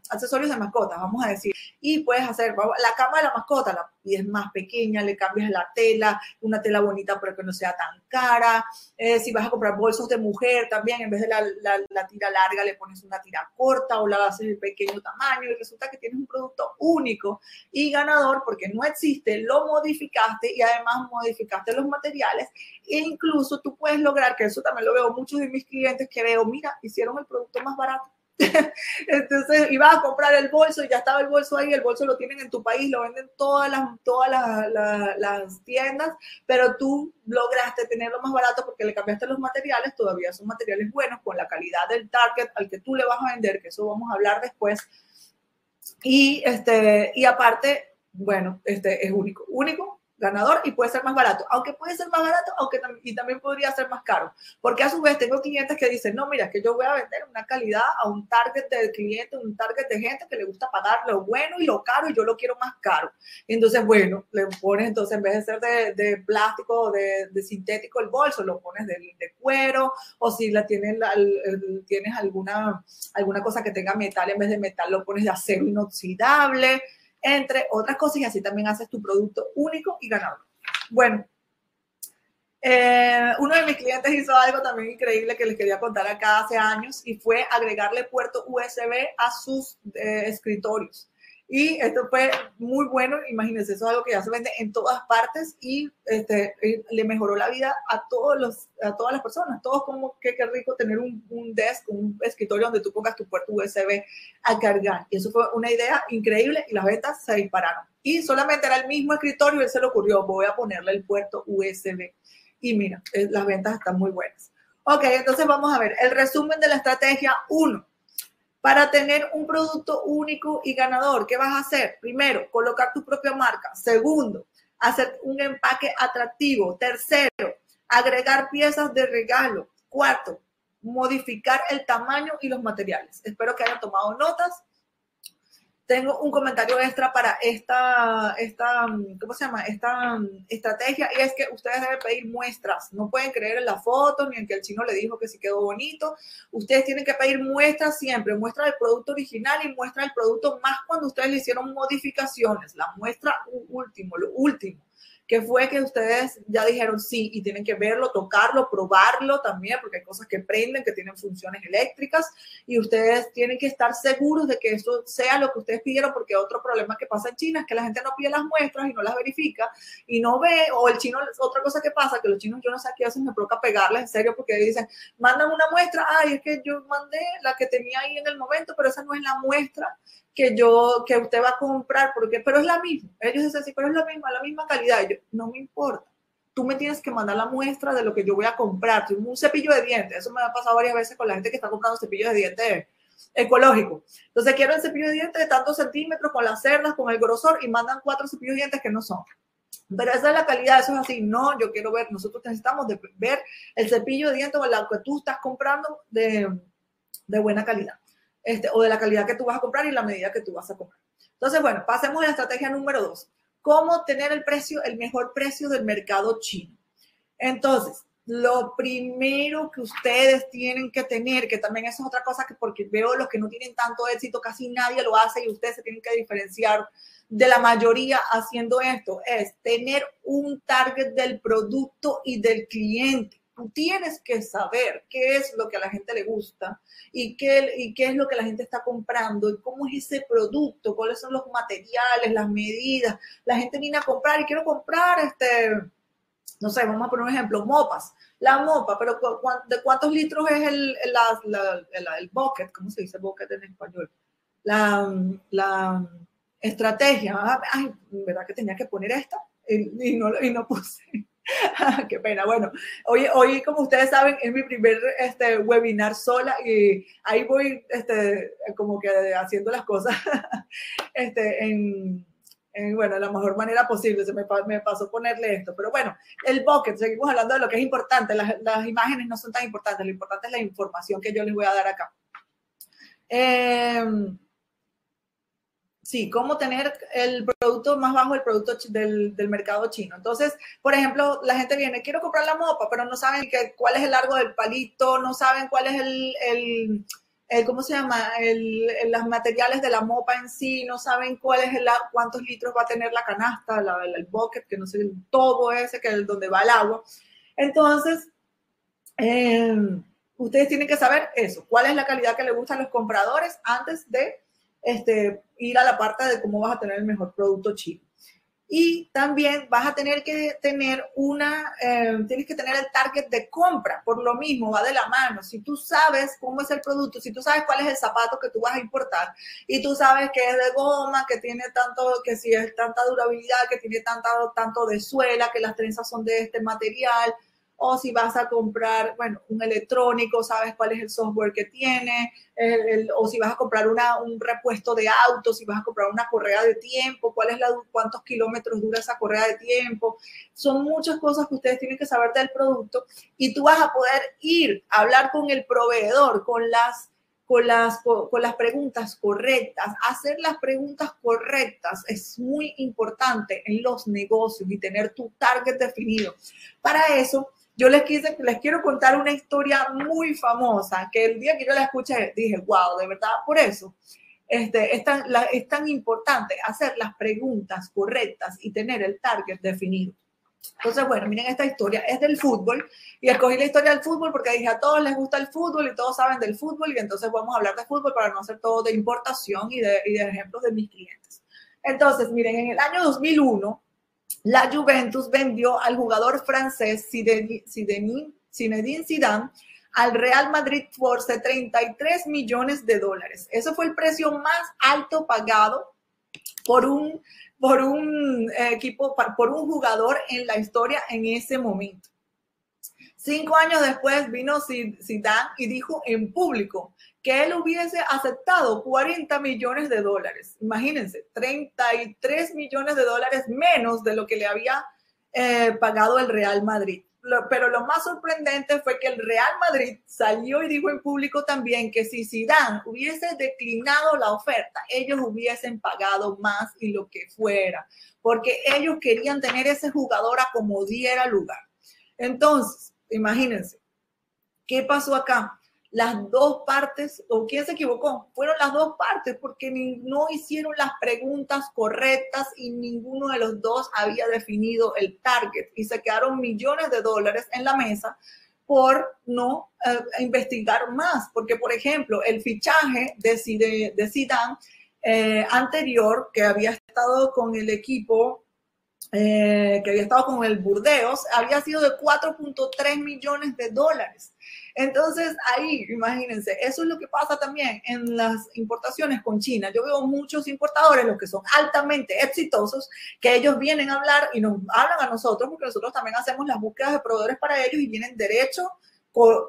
accesorios de mascotas, vamos a decir, y puedes hacer la cama de la mascota, la pides más pequeña, le cambias la tela, una tela bonita pero que no sea tan cara. Eh, si vas a comprar bolsos de mujer también, en vez de la, la, tira larga, le pones una tira corta o la haces de pequeño tamaño y resulta que tienes un producto único y ganador porque no existe, lo modificaste y además modificaste los materiales e incluso tú puedes lograr, que eso también lo veo muchos de mis clientes que veo, mira, hicieron el producto más barato Entonces ibas a comprar el bolso y ya estaba el bolso ahí, el bolso lo tienen en tu país, lo venden todas las, todas las, tiendas, pero tú lograste tenerlo más barato porque le cambiaste los materiales, todavía son materiales buenos con la calidad del target al que tú le vas a vender, que eso vamos a hablar después. Y, este, y aparte, bueno, este es único, único ganador y puede ser más barato, aunque puede ser más barato aunque y también podría ser más caro, porque a su vez tengo clientes que dicen, no, mira, que yo voy a vender una calidad a un target de cliente, un target de gente que le gusta pagar lo bueno y lo caro y yo lo quiero más caro. Entonces, bueno, le pones entonces en vez de ser de, de plástico o de, de, sintético el bolso, lo pones de, de cuero o si la tienes, tienes alguna, alguna cosa que tenga metal en vez de metal, lo pones de acero inoxidable entre otras cosas, y así también haces tu producto único y ganador. Bueno, eh, uno de mis clientes hizo algo también increíble que les quería contar acá hace años y fue agregarle puerto USB a sus eh, escritorios. Y esto fue muy bueno, imagínense, eso es algo que ya se vende en todas partes y este, le mejoró la vida a, todos los, a todas las personas. Todos como que qué rico tener un, un desk, un escritorio donde tú pongas tu puerto USB a cargar. Y eso fue una idea increíble y las ventas se dispararon. Y solamente era el mismo escritorio él se le ocurrió, voy a ponerle el puerto USB. Y mira, eh, las ventas están muy buenas. Ok, entonces vamos a ver el resumen de la estrategia 1 para tener un producto único y ganador, ¿qué vas a hacer? Primero, colocar tu propia marca. Segundo, hacer un empaque atractivo. Tercero, agregar piezas de regalo. Cuarto, modificar el tamaño y los materiales. Espero que hayan tomado notas tengo un comentario extra para esta, esta, ¿cómo se llama? Esta estrategia y es que ustedes deben pedir muestras. No pueden creer en la foto ni en que el chino le dijo que sí quedó bonito. Ustedes tienen que pedir muestras siempre, muestra del producto original y muestra del producto más cuando ustedes le hicieron modificaciones. La muestra último, lo último que fue que ustedes ya dijeron sí y tienen que verlo, tocarlo, probarlo también, porque hay cosas que prenden, que tienen funciones eléctricas y ustedes tienen que estar seguros de que eso sea lo que ustedes pidieron, porque otro problema que pasa en China es que la gente no pide las muestras y no las verifica y no ve, o el chino, otra cosa que pasa, que los chinos yo no sé qué hacen, me provoca pegarles en serio porque dicen, mandan una muestra, ay, es que yo mandé la que tenía ahí en el momento, pero esa no es la muestra que yo, que usted va a comprar, porque, pero es la misma. Ellos dicen así, pero es la misma, la misma calidad. yo, no me importa. Tú me tienes que mandar la muestra de lo que yo voy a comprar. Un cepillo de dientes. Eso me ha pasado varias veces con la gente que está comprando cepillos de dientes ecológico. Entonces quiero el cepillo de dientes de tantos centímetros con las cerdas, con el grosor y mandan cuatro cepillos de dientes que no son. Pero esa es la calidad, eso es así. No, yo quiero ver, nosotros necesitamos de ver el cepillo de dientes o el que tú estás comprando de, de buena calidad. Este, o de la calidad que tú vas a comprar y la medida que tú vas a comprar. Entonces, bueno, pasemos a la estrategia número dos. ¿Cómo tener el precio, el mejor precio del mercado chino? Entonces, lo primero que ustedes tienen que tener, que también eso es otra cosa que porque veo los que no tienen tanto éxito, casi nadie lo hace y ustedes se tienen que diferenciar de la mayoría haciendo esto, es tener un target del producto y del cliente tú tienes que saber qué es lo que a la gente le gusta y qué, y qué es lo que la gente está comprando y cómo es ese producto, cuáles son los materiales, las medidas. La gente viene a comprar y quiero comprar este, no sé, vamos a poner un ejemplo, mopas. La mopa, pero ¿de cuántos litros es el, el, el, bucket? ¿Cómo se dice bucket en español? La, la estrategia. Ay, ¿verdad que tenía que poner esta? Y, no, y no puse. Qué pena. Bueno, hoy, hoy, como ustedes saben, es mi primer este, webinar sola y ahí voy este, como que haciendo las cosas este, en, en, bueno, la mejor manera posible. Se me, me, pasó ponerle esto. Pero bueno, el bucket, seguimos hablando de lo que es importante. Las, las, imágenes no son tan importantes. Lo importante es la información que yo les voy a dar acá. Eh, Sí, cómo tener el producto más bajo, el producto del, del, mercado chino. Entonces, por ejemplo, la gente viene, quiero comprar la mopa, pero no saben que, cuál es el largo del palito, no saben cuál es el, el, el ¿cómo se llama? El, los materiales de la mopa en sí, no saben cuál es el, cuántos litros va a tener la canasta, la, el bucket, que no sé, el todo ese, que es donde va el agua. Entonces, eh, ustedes tienen que saber eso, cuál es la calidad que le gusta a los compradores antes de este, ir a la parte de cómo vas a tener el mejor producto chino. Y también vas a tener que tener una, eh, tienes que tener el target de compra, por lo mismo, va de la mano. Si tú sabes cómo es el producto, si tú sabes cuál es el zapato que tú vas a importar y tú sabes que es de goma, que tiene tanto, que si es tanta durabilidad, que tiene tanta, tanto de suela, que las trenzas son de este material, o si vas a comprar, bueno, un electrónico, sabes cuál es el software que tiene, o si vas a comprar una, un repuesto de auto, si vas a comprar una correa de tiempo, cuál es la, cuántos kilómetros dura esa correa de tiempo. Son muchas cosas que ustedes tienen que saber del producto y tú vas a poder ir a hablar con el proveedor, con las con las, con las preguntas correctas. Hacer las preguntas correctas es muy importante en los negocios y tener tu target definido. Para eso, yo les, quise, les quiero contar una historia muy famosa que el día que yo la escuché dije, wow, de verdad, por eso este, es, tan, es tan importante hacer las preguntas correctas y tener el target definido. Entonces, bueno, miren esta historia, es del fútbol y escogí la historia del fútbol porque dije a todos les gusta el fútbol y todos saben del fútbol y entonces vamos a hablar de fútbol para no hacer todo de importación y de, y de ejemplos de mis clientes. Entonces, miren, en el año 2001, la Juventus vendió al jugador francés Zinedine Zidane al Real Madrid por 33 millones de dólares. Eso fue el precio más alto pagado por un por un eh, equipo, por un jugador en la historia en ese momento. Cinco años después vino Zidane y dijo en público que él hubiese aceptado 40 millones de dólares. Imagínense, 33 millones de dólares menos de lo que le había eh, pagado el Real Madrid pero lo más sorprendente fue que el Real Madrid salió y dijo en público también que si Zidane hubiese declinado la oferta, ellos hubiesen pagado más y lo que fuera, porque ellos querían tener ese jugador a como diera lugar. Entonces, imagínense, ¿qué pasó acá? Las dos partes, o quién se equivocó, fueron las dos partes porque no hicieron las preguntas correctas y ninguno de los dos había definido el target y se quedaron millones de dólares en la mesa por no eh, investigar más, porque por ejemplo el fichaje de, de Zidane eh, anterior que había estado con el equipo eh, que había estado con el Burdeos, había sido de 4.3 millones de dólares. Entonces, ahí, imagínense, eso es lo que pasa también en las importaciones con China. Yo veo muchos importadores, los que son altamente exitosos, que ellos vienen a hablar y nos hablan a nosotros, porque nosotros también hacemos las búsquedas de proveedores para ellos y vienen derecho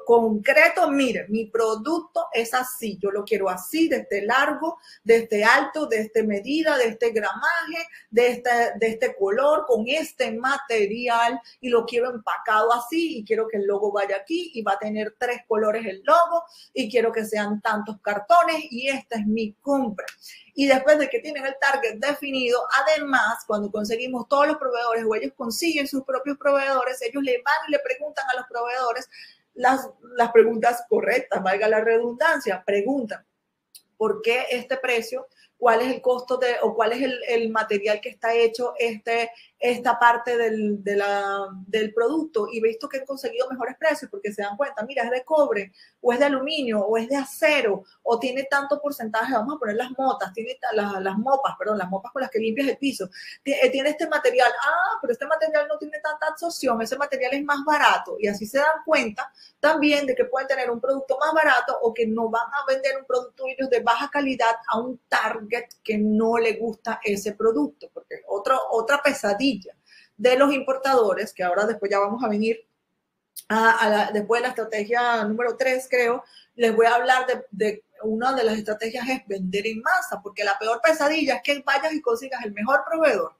concreto, mire, mi producto es así, yo lo quiero así, de este largo, de este alto, de este medida, de este gramaje, este, de este color, con este material y lo quiero empacado así y quiero que el logo vaya aquí y va a tener tres colores el logo y quiero que sean tantos cartones y esta es mi compra. Y después de que tienen el target definido, además, cuando conseguimos todos los proveedores o ellos consiguen sus propios proveedores, ellos le van y le preguntan a los proveedores las, las preguntas correctas, valga la redundancia, preguntan, ¿por qué este precio? cuál es el costo de, o cuál es el, el material que está hecho este, esta parte del, de la, del producto y visto que han conseguido mejores precios porque se dan cuenta, mira, es de cobre o es de aluminio o es de acero o tiene tanto porcentaje, vamos a poner las motas, tiene las, las mopas, perdón, las mopas con las que limpias el piso, eh, tiene este material, ah, pero este material no tiene tanta absorción, ese material es más barato y así se dan cuenta también de que pueden tener un producto más barato o que no van a vender un producto de baja calidad a un target que no le gusta ese producto, porque otro, otra pesadilla de los importadores, que ahora después ya vamos a venir a, después de la estrategia número 3, creo, les voy a hablar de, de, una de las estrategias es vender en masa, porque la peor pesadilla es que vayas y consigas el mejor proveedor,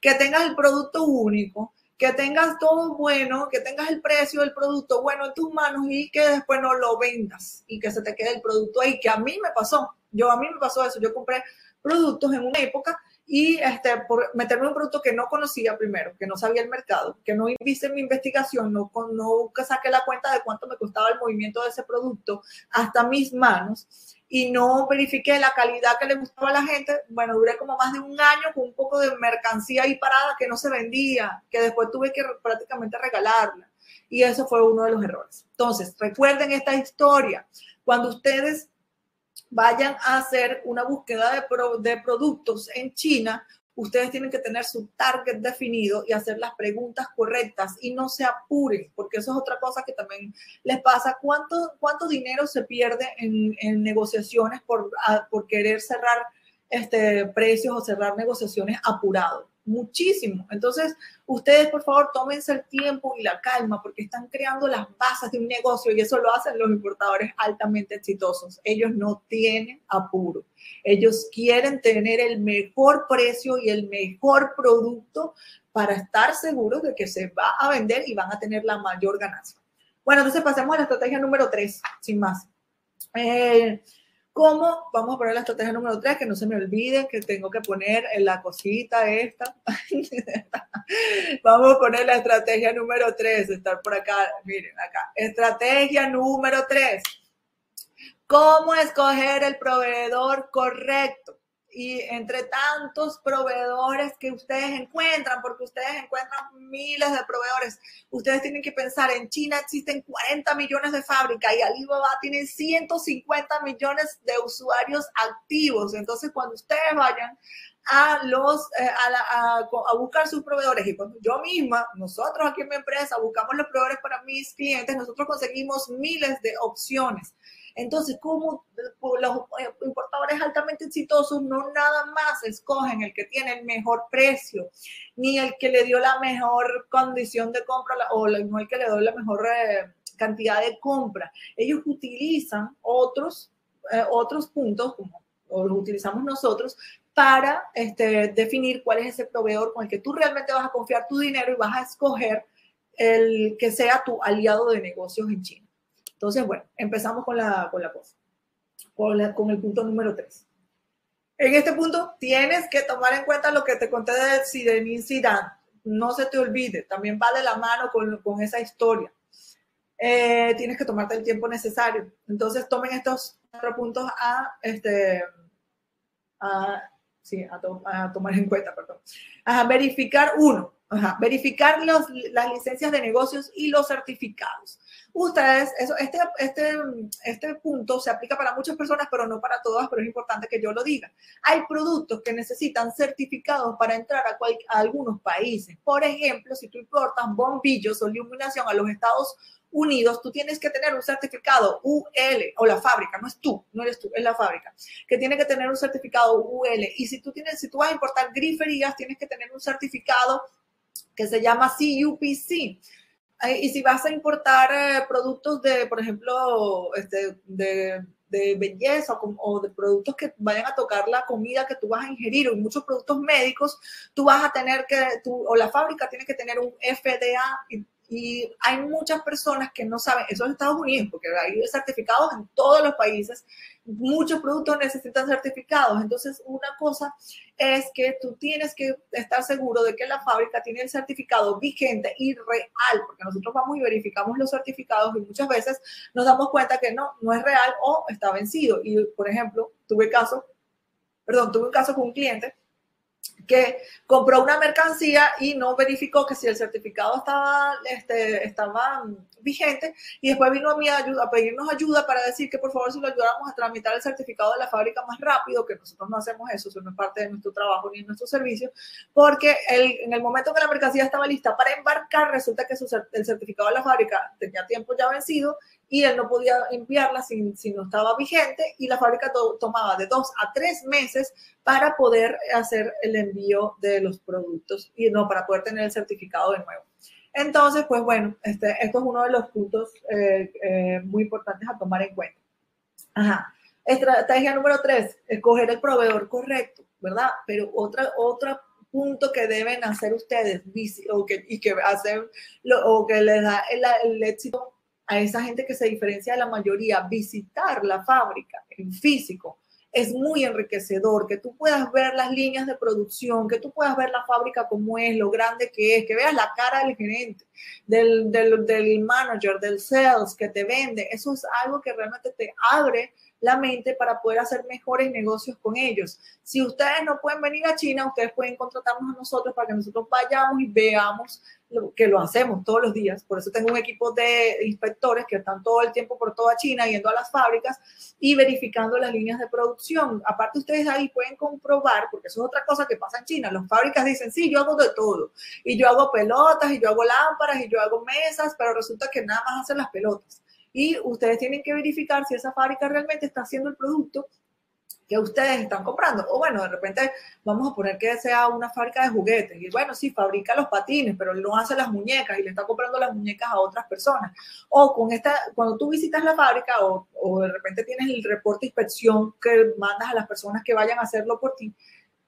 que tengas el producto único, que tengas todo bueno, que tengas el precio del producto bueno en tus manos y que después no lo vendas y que se te quede el producto ahí, que a mí me pasó. Yo a mí me pasó eso, yo compré productos en una época y este, por meterme en un producto que no conocía primero, que no sabía el mercado, que no hice mi investigación, no, no saqué la cuenta de cuánto me costaba el movimiento de ese producto hasta mis manos y no verifiqué la calidad que le gustaba a la gente. Bueno, duré como más de un año con un poco de mercancía ahí parada que no se vendía, que después tuve que prácticamente regalarla. Y eso fue uno de los errores. Entonces, recuerden esta historia. Cuando ustedes vayan a hacer una búsqueda de, de productos en China, ustedes tienen que tener su target definido y hacer las preguntas correctas y no se apuren, porque eso es otra cosa que también les pasa. ¿Cuánto, cuánto dinero se pierde en, en negociaciones por, por querer cerrar este, precios o cerrar negociaciones apurado? Muchísimo. Entonces, ustedes por favor tómense el tiempo y la calma porque están creando las bases de un negocio y eso lo hacen los importadores altamente exitosos. Ellos no tienen apuro. Ellos quieren tener el mejor precio y el mejor producto para estar seguros de que se va a vender y van a tener la mayor ganancia. Bueno, entonces pasemos a la estrategia número tres, sin más. Eh, ¿Cómo? Vamos a poner la estrategia número 3, que no se me olvide que tengo que poner en la cosita esta. Vamos a poner la estrategia número 3, estar por acá, miren acá. Estrategia número 3. ¿Cómo escoger el proveedor correcto? Y entre tantos proveedores que ustedes encuentran, porque ustedes encuentran miles de proveedores, ustedes tienen que pensar, en China existen 40 millones de fábricas y Alibaba tiene 150 millones de usuarios activos. Entonces, cuando ustedes vayan a los eh, a, a, buscar sus proveedores y cuando yo misma, nosotros aquí en mi empresa buscamos los proveedores para mis clientes, nosotros conseguimos miles de opciones. Entonces, como los eh, importadores altamente exitosos no nada más escogen el que tiene el mejor precio, ni el que le dio la mejor condición de compra o no el que le dio la mejor eh, cantidad de compra. Ellos utilizan otros, eh, otros puntos, como los utilizamos nosotros, para este, definir cuál es ese proveedor con el que tú realmente vas a confiar tu dinero y vas a escoger el que sea tu aliado de negocios en China. Entonces, bueno, empezamos con la, con la cosa, con, con el punto número tres. En este punto tienes que tomar en cuenta lo que te conté de Zinedine Zidane. No se te olvide, también va de la mano con, con esa historia. Eh, tienes que tomarte el tiempo necesario. Entonces tomen estos cuatro puntos a, este, a, sí, a, a tomar en cuenta, perdón. A verificar uno, verificar los, las licencias de negocios y los certificados. Ustedes, eso, este, este, este punto se aplica para muchas personas, pero no para todas, pero es importante que yo lo diga. Hay productos que necesitan certificados para entrar a, a algunos países. Por ejemplo, si tú importas bombillos o iluminación a los Estados Unidos, tú tienes que tener un certificado UL, o la fábrica, no es tú, no eres tú, es la fábrica, que tiene que tener un certificado UL. Y si tú, tienes, si tú vas a importar griferías, tienes que tener un certificado que se llama CUPC y si vas a importar eh, productos de, por ejemplo, este, de, de belleza o, de productos que vayan a tocar la comida que tú vas a ingerir o muchos productos médicos, tú vas a tener que, tú, o la fábrica tiene que tener un FDA y hay muchas personas que no saben, eso en Estados Unidos, porque hay certificados en todos los países, muchos productos necesitan certificados. Entonces, una cosa es que tú tienes que estar seguro de que la fábrica tiene el certificado vigente y real, porque nosotros vamos y verificamos los certificados y muchas veces nos damos cuenta que no, no es real o está vencido. Y, por ejemplo, tuve caso, perdón, tuve un caso con un cliente que compró una mercancía y no verificó que si el certificado estaba, este, estaba vigente y después vino a a, ayuda, a pedirnos ayuda para decir que por favor si lo ayudáramos a tramitar el certificado de la fábrica más rápido, que nosotros no hacemos eso, eso no es parte de nuestro trabajo ni de nuestro servicio, porque el, en el momento que la mercancía estaba lista para embarcar, resulta que el certificado de la fábrica tenía tiempo ya vencido y él no podía enviarla si, si no estaba vigente y la fábrica tomaba de dos a tres meses para poder hacer el envío de los productos y no para poder tener el certificado de nuevo. Entonces, pues bueno, este, esto es uno de los puntos eh, eh, muy importantes a tomar en cuenta. Ajá. Estrategia número tres, escoger el proveedor correcto, ¿verdad? Pero otra, otro punto que deben hacer ustedes o que, y que hacer o que les da el, el éxito a esa gente que se diferencia de la mayoría, visitar la fábrica en físico es muy enriquecedor, que tú puedas ver las líneas de producción, que tú puedas ver la fábrica como es, lo grande que es, que veas la cara del gerente, del, del, del manager, del sales que te vende. Eso es algo que realmente te abre la mente para poder hacer mejores negocios con ellos. Si ustedes no pueden venir a China, ustedes pueden contratarnos a nosotros para que nosotros vayamos y veamos que lo hacemos todos los días. Por eso tengo un equipo de inspectores que están todo el tiempo por toda China yendo a las fábricas y verificando las líneas de producción. Aparte, ustedes ahí pueden comprobar, porque eso es otra cosa que pasa en China. Las fábricas dicen, sí, yo hago de todo. Y yo hago pelotas, y yo hago lámparas, y yo hago mesas, pero resulta que nada más hacen las pelotas y ustedes tienen que verificar si esa fábrica realmente está haciendo el producto que ustedes están comprando. O bueno, de repente vamos a poner que sea una fábrica de juguetes. Y bueno, sí, fabrica los patines, pero no hace las muñecas y le está comprando las muñecas a otras personas. O con esta, cuando tú visitas la fábrica o, o de repente tienes el reporte de inspección que mandas a las personas que vayan a hacerlo por ti,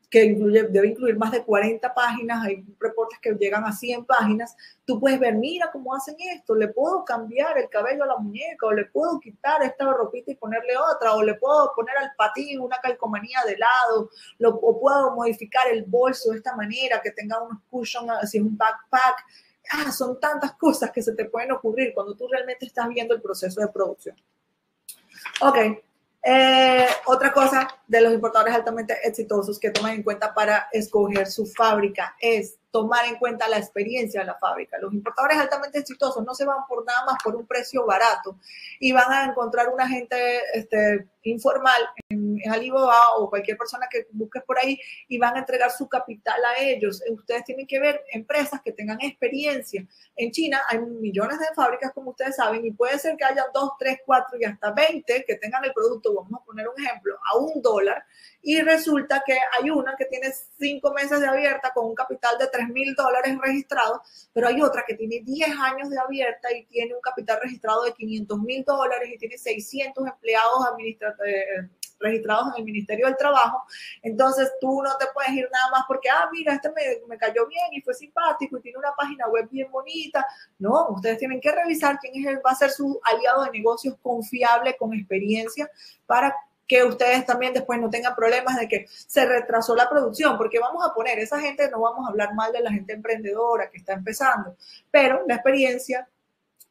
que incluye, debe incluir más de 40 páginas, hay reportes que llegan a 100 páginas, tú puedes ver, mira cómo hacen esto, le puedo cambiar el cabello a la muñeca, o le puedo quitar esta ropita y ponerle otra, o le puedo poner al patín una calcomanía de lado, lo, o puedo modificar el bolso de esta manera, que tenga unos cushions, así un backpack. Ah, son tantas cosas que se te pueden ocurrir cuando tú realmente estás viendo el proceso de producción. Ok, eh, otra cosa de los importadores altamente exitosos que toman en cuenta para escoger su fábrica es tomar en cuenta la experiencia de la fábrica. Los importadores altamente exitosos no se van por nada más por un precio barato y van a encontrar una gente este, informal en, Alibaba o cualquier persona que busques por ahí y van a entregar su capital a ellos. Ustedes tienen que ver empresas que tengan experiencia. En China hay millones de fábricas, como ustedes saben, y puede ser que haya dos, tres, cuatro y hasta 20 que tengan el producto, vamos a poner un ejemplo, a un dólar y resulta que hay una que tiene cinco meses de abierta con un capital de 3 mil dólares registrado, pero hay otra que tiene 10 años de abierta y tiene un capital registrado de 500 mil dólares y tiene 600 empleados eh, registrados en el Ministerio del Trabajo. Entonces tú no te puedes ir nada más porque, ah, mira, este me, me cayó bien y fue simpático y tiene una página web bien bonita. No, ustedes tienen que revisar quién es el, va a ser su aliado de negocios confiable, con experiencia, para que ustedes también después no tengan problemas de que se retrasó la producción, porque vamos a poner, esa gente, no vamos a hablar mal de la gente emprendedora que está empezando, pero la experiencia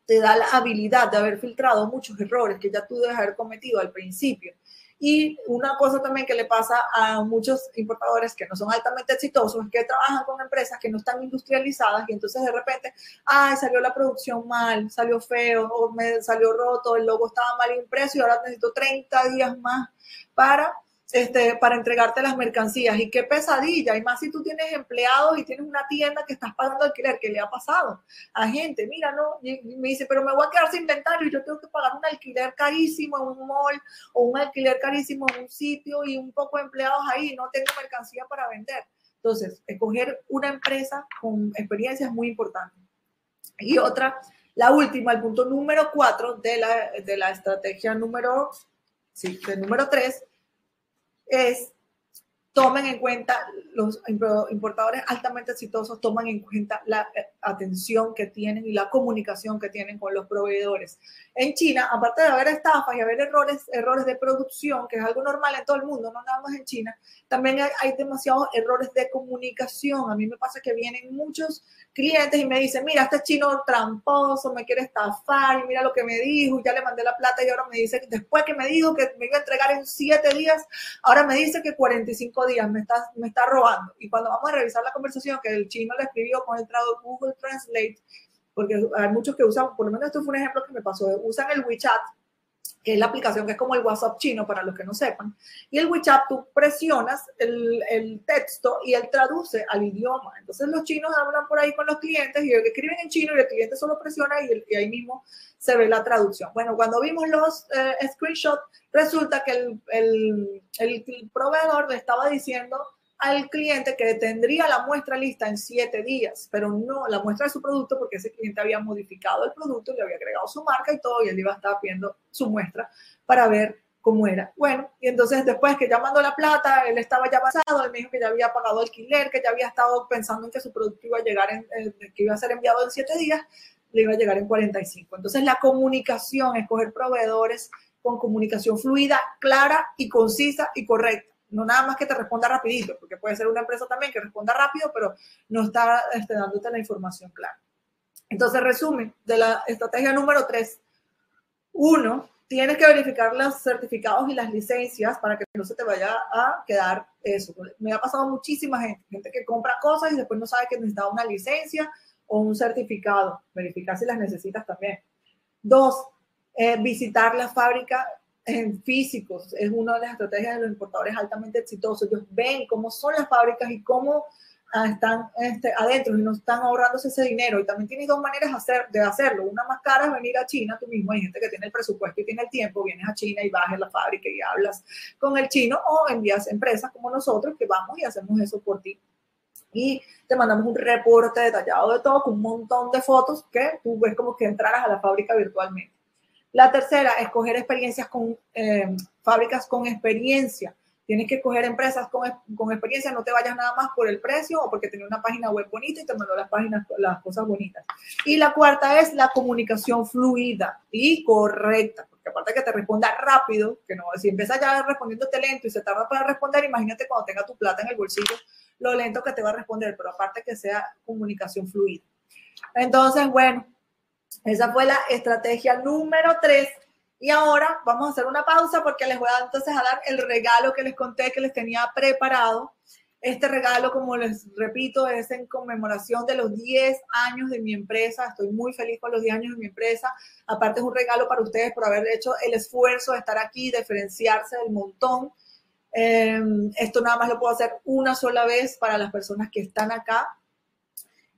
te da la habilidad de haber filtrado muchos errores que ya tú debes haber cometido al principio. Y una cosa también que le pasa a muchos importadores que no son altamente exitosos es que trabajan con empresas que no están industrializadas y entonces de repente, ay, salió la producción mal, salió feo, o me salió roto, el logo estaba mal impreso y ahora necesito 30 días más para este, para entregarte las mercancías. Y qué pesadilla. Y más si tú tienes empleados y tienes una tienda que estás pagando alquiler, ¿qué le ha pasado a gente? Mira, no, y me dice, pero me voy a quedar sin inventario yo tengo que pagar un alquiler carísimo en un mall o un alquiler carísimo en un sitio y un poco de empleados ahí, no tengo mercancía para vender. Entonces, escoger una empresa con experiencia es muy importante. Y otra, la última, el punto número cuatro de la, de la estrategia número, sí, de número tres, es tomen en cuenta, los importadores altamente exitosos toman en cuenta la eh, atención que tienen y la comunicación que tienen con los proveedores. En China, aparte de haber estafas y haber errores, errores de producción, que es algo normal en todo el mundo, no nada más en China, también hay, hay demasiados errores de comunicación. A mí me pasa que vienen muchos clientes y me dicen, mira, este chino tramposo me quiere estafar y mira lo que me dijo, ya le mandé la plata y ahora me dice, después que me dijo que me iba a entregar en siete días, ahora me dice que 45 días me está, me está robando. Y cuando vamos a revisar la conversación que el chino le escribió con el traductor Google Translate, porque hay muchos que usan, por lo menos esto fue un ejemplo que me pasó, usan el WeChat que es la aplicación que es como el WhatsApp chino para los que no sepan. Y el WeChat tú presionas el, el, texto y él traduce al idioma. Entonces los chinos hablan por ahí con los clientes y escriben en chino y el cliente solo presiona y, y ahí mismo se ve la traducción. Bueno, cuando vimos los eh, screenshots, resulta que el, el, el proveedor le estaba diciendo al cliente que tendría la muestra lista en siete días, pero no la muestra de su producto porque ese cliente había modificado el producto, le había agregado su marca y todo, y él iba a estar viendo su muestra para ver cómo era. Bueno, y entonces después que ya mandó la plata, él estaba ya pasado, él me dijo que ya había pagado alquiler, que ya había estado pensando en que su producto iba a llegar, en, que iba a ser enviado en siete días, le iba a llegar en 45. Entonces la comunicación, escoger proveedores con comunicación fluida, clara y concisa y correcta no nada más que te responda rapidito, porque puede ser una empresa también que responda rápido, pero no está este, dándote la información clara. Entonces, resumen de la estrategia número tres. Uno, tienes que verificar los certificados y las licencias para que no se te vaya a quedar eso. Me ha pasado muchísima gente, gente que compra cosas y después no sabe que necesita una licencia o un certificado. Verificar si las necesitas también. Dos, eh, visitar la fábrica en físicos. Es una de las estrategias de los importadores altamente exitosos. Ellos ven cómo son las fábricas y cómo ah, están este, adentro y no están ahorrándose ese dinero. Y también tienes dos maneras de, hacer, de hacerlo. Una más cara es venir a China tú mismo. Hay gente que tiene el presupuesto y tiene el tiempo. Vienes a China y vas a la fábrica y hablas con el chino o envías empresas como nosotros que vamos y hacemos eso por ti. Y te mandamos un reporte detallado de todo con un montón de fotos que tú ves como que entraras a la fábrica virtualmente. La tercera, escoger experiencias con eh, fábricas con experiencia Tienes que coger empresas con, con, experiencia, no te vayas nada más por el precio o porque tenía una página web bonita y te mandó las páginas, las cosas bonitas. Y la cuarta es la comunicación fluida y correcta, porque aparte que te responda rápido, que no, si empiezas ya respondiéndote lento y se tarda para responder, imagínate cuando tenga tu plata en el bolsillo, lo lento que te va a responder, pero aparte que sea comunicación fluida. Entonces, bueno, esa fue la estrategia número tres y ahora vamos a hacer una pausa porque les voy a entonces a dar el regalo que les conté que les tenía preparado. Este regalo, como les repito, es en conmemoración de los 10 años de mi empresa. Estoy muy feliz con los 10 años de mi empresa. Aparte es un regalo para ustedes por haber hecho el esfuerzo de estar aquí, diferenciarse del montón. Em, esto nada más lo puedo hacer una sola vez para las personas que están acá.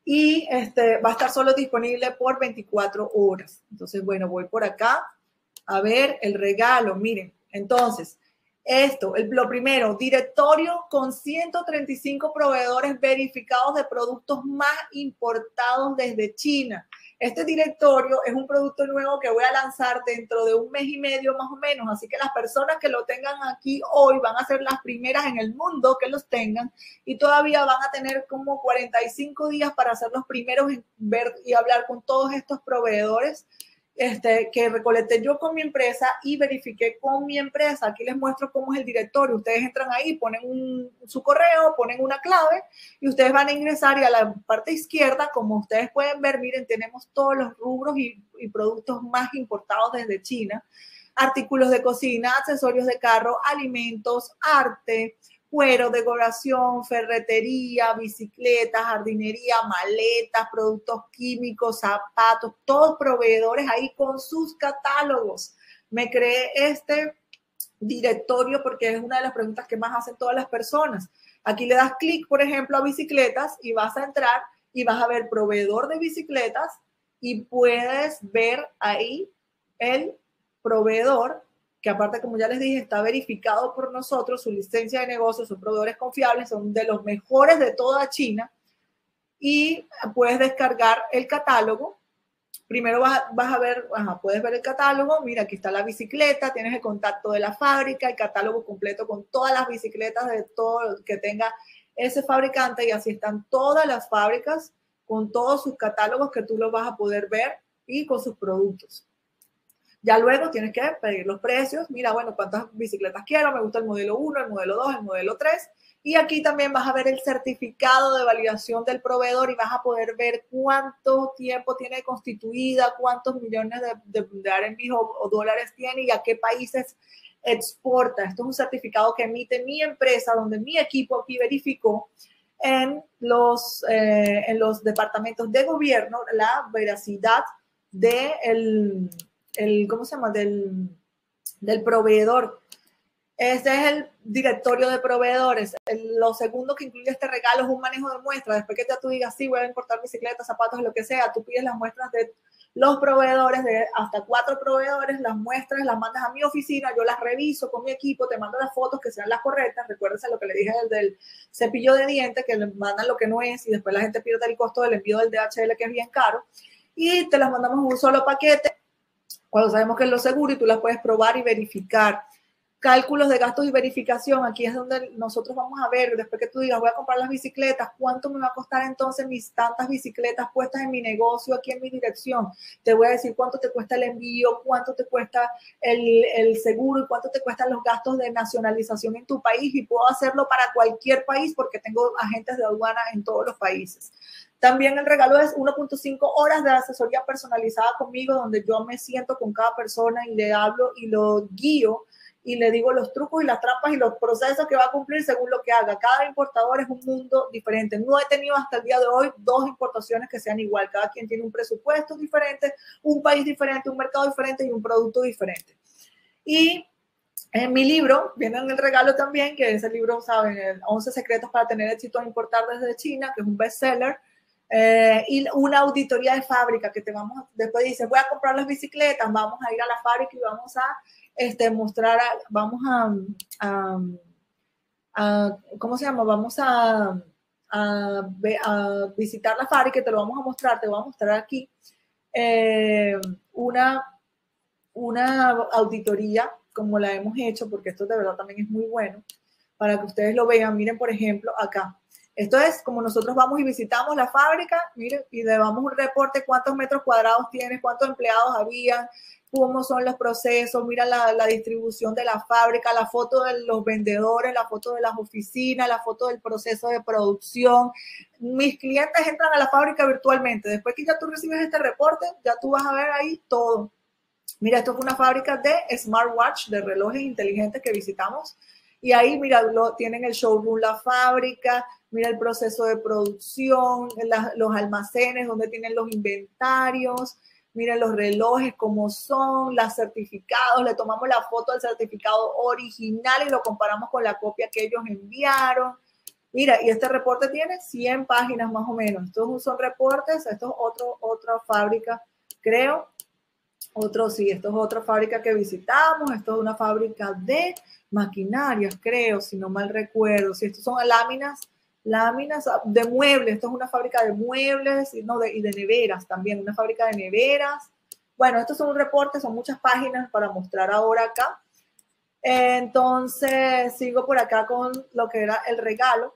Y este, va a estar solo disponible por 24 horas. Entonces, bueno, voy por acá a ver el regalo, miren. Entonces, esto, el, lo primero, directorio con 135 proveedores verificados de productos más importados desde China. Este directorio es un producto nuevo que voy a lanzar dentro de un mes y medio más o menos, así que las personas que lo tengan aquí hoy van a ser las primeras en el mundo que los tengan y todavía van a tener como 45 días para ser los primeros en ver y hablar con todos estos proveedores este, que recolecté yo con mi empresa y verifiqué con mi empresa. Aquí les muestro cómo es el directorio. Ustedes entran ahí, ponen su correo, ponen una clave y ustedes van a ingresar y a la parte izquierda, como ustedes pueden ver, miren, tenemos todos los rubros y, y productos más importados desde China. Artículos de cocina, accesorios de carro, alimentos, arte, cuero, decoración, ferretería, bicicletas, jardinería, maletas, productos químicos, zapatos, todos proveedores ahí con sus catálogos. Me creé este directorio porque es una de las preguntas que más hacen todas las personas. Aquí le das clic, por ejemplo, a bicicletas y vas a entrar y vas a ver proveedor de bicicletas y puedes ver ahí el proveedor que aparte, como ya les dije, está verificado por nosotros, su licencia de negocio, sus proveedores confiables, son de los mejores de toda China. Y puedes descargar el catálogo. Primero vas, a ver, puedes ver el catálogo. Mira, aquí está la bicicleta, tienes el contacto de la fábrica, el catálogo completo con todas las bicicletas de todo que tenga ese fabricante. Y así están todas las fábricas con todos sus catálogos que tú los vas a poder ver y con sus productos. Ya luego tienes que pedir los precios. Mira, bueno, cuántas bicicletas quiero. Me gusta el modelo 1, el modelo 2, el modelo 3. Y aquí también vas a ver el certificado de validación del proveedor y vas a poder ver cuánto tiempo tiene constituida, cuántos millones de, dólares tiene y a qué países exporta. Esto es un certificado que emite mi empresa, donde mi equipo aquí verificó en los, eh, en los departamentos de gobierno la veracidad del... De el, ¿cómo se llama? Del, del proveedor. Este es el directorio de proveedores. lo segundo que incluye este regalo es un manejo de muestras. Después que ya tú digas, sí, voy a importar bicicletas, zapatos, lo que sea, tú pides las muestras de los proveedores, de hasta cuatro proveedores, las muestras, las mandas a mi oficina, yo las reviso con mi equipo, te mando las fotos que sean las correctas. Recuérdense lo que le dije del, del cepillo de dientes, que le mandan lo que no es y después la gente pierde el costo del envío del DHL, que es bien caro. Y te las mandamos en un solo paquete cuando sabemos que es lo seguro y tú las puedes probar y verificar. Cálculos de gastos y verificación, aquí es donde nosotros vamos a ver, después que tú digas, voy a comprar las bicicletas, ¿cuánto me va a costar entonces mis tantas bicicletas puestas en mi negocio, aquí en mi dirección? Te voy a decir cuánto te cuesta el envío, cuánto te cuesta el, seguro y cuánto te cuestan los gastos de nacionalización en tu país y puedo hacerlo para cualquier país porque tengo agentes de aduana en todos los países. También el regalo es 1.5 horas de asesoría personalizada conmigo, donde yo me siento con cada persona y le hablo y lo guío y le digo los trucos y las trampas y los procesos que va a cumplir según lo que haga. Cada importador es un mundo diferente. No he tenido hasta el día de hoy dos importaciones que sean igual. Cada quien tiene un presupuesto diferente, un país diferente, un mercado diferente y un producto diferente. Y En mi libro, viene en el regalo también, que ese libro, saben, 11 secretos para tener éxito a importar desde China, que es un bestseller. Eh, y una auditoría de fábrica que te vamos, después dices, voy a comprar las bicicletas, vamos a ir a la fábrica y vamos a este, mostrar, vamos a, ¿cómo se llama? Vamos a, a, visitar la fábrica y te lo vamos a mostrar, te voy a mostrar aquí eh, una, una auditoría como la hemos hecho, porque esto de verdad también es muy bueno, para que ustedes lo vean. Miren, por ejemplo, acá. Esto es como nosotros vamos y visitamos la fábrica, miren, y le damos un reporte cuántos metros cuadrados tienes, cuántos empleados había, cómo son los procesos, mira la, la, distribución de la fábrica, la foto de los vendedores, la foto de las oficinas, la foto del proceso de producción. Mis clientes entran a la fábrica virtualmente. Después que ya tú recibes este reporte, ya tú vas a ver ahí todo. Mira, esto es una fábrica de smartwatch, de relojes inteligentes que visitamos. Y ahí, mira, lo, tienen el showroom, la fábrica, mira el proceso de producción, los almacenes donde tienen los inventarios, mira los relojes como son, los certificados, le tomamos la foto del certificado original y lo comparamos con la copia que ellos enviaron. Mira, y este reporte tiene 100 páginas más o menos. Estos son reportes, esto es otra fábrica, creo. Otro, sí, esto es otra fábrica que visitamos. Esto es una fábrica de maquinarias, creo, si no mal recuerdo. Si estos son láminas láminas de muebles. Esto es una fábrica de muebles no, de, y de neveras también, una fábrica de neveras. Bueno, estos son un reporte, son muchas páginas para mostrar ahora acá. Entonces, sigo por acá con lo que era el regalo.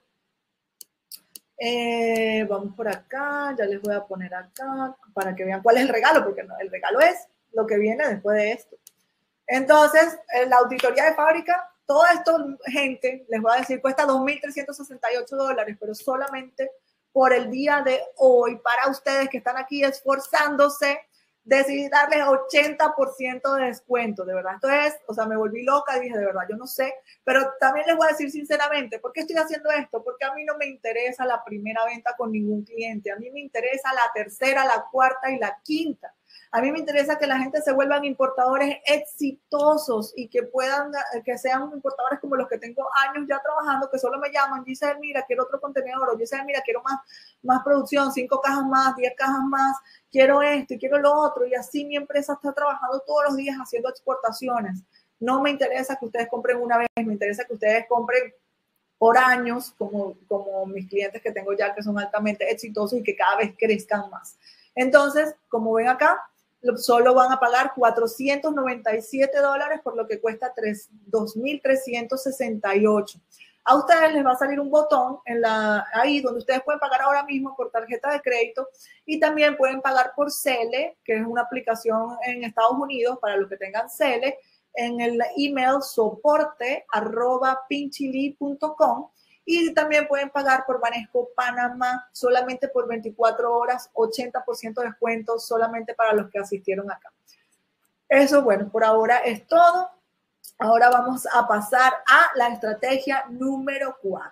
Eh, vamos por acá, ya les voy a poner acá para que vean cuál es el regalo, porque no, el regalo es lo que viene después de esto. Entonces, la auditoría de fábrica todo esto, gente, les voy a decir, cuesta 2.368 dólares, pero solamente por el día de hoy, para ustedes que están aquí esforzándose, decidí darles 80% de descuento, de verdad. Esto es, o sea, me volví loca dije, de verdad, yo no sé, pero también les voy a decir sinceramente, ¿por qué estoy haciendo esto? Porque a mí no me interesa la primera venta con ningún cliente, a mí me interesa la tercera, la cuarta y la quinta. A mí me interesa que la gente se vuelvan importadores exitosos y que puedan, que sean importadores como los que tengo años ya trabajando, que solo me llaman, dice, mira, quiero otro contenedor, o dice, mira, quiero más, más producción, cinco cajas más, diez cajas más, quiero esto y quiero lo otro. Y así mi empresa está trabajando todos los días haciendo exportaciones. No me interesa que ustedes compren una vez, me interesa que ustedes compren por años, como, como mis clientes que tengo ya que son altamente exitosos y que cada vez crezcan más. Entonces, como ven acá, solo van a pagar 497 dólares por lo que cuesta 2.368. A ustedes les va a salir un botón en la, ahí donde ustedes pueden pagar ahora mismo por tarjeta de crédito y también pueden pagar por Cele, que es una aplicación en Estados Unidos para los que tengan Cele, en el email soporte arroba pinchili.com y también pueden pagar por Banesco Panamá solamente por 24 horas, 80% de descuento solamente para los que asistieron acá. Eso, bueno, por ahora es todo. Ahora vamos a pasar a la estrategia número 4.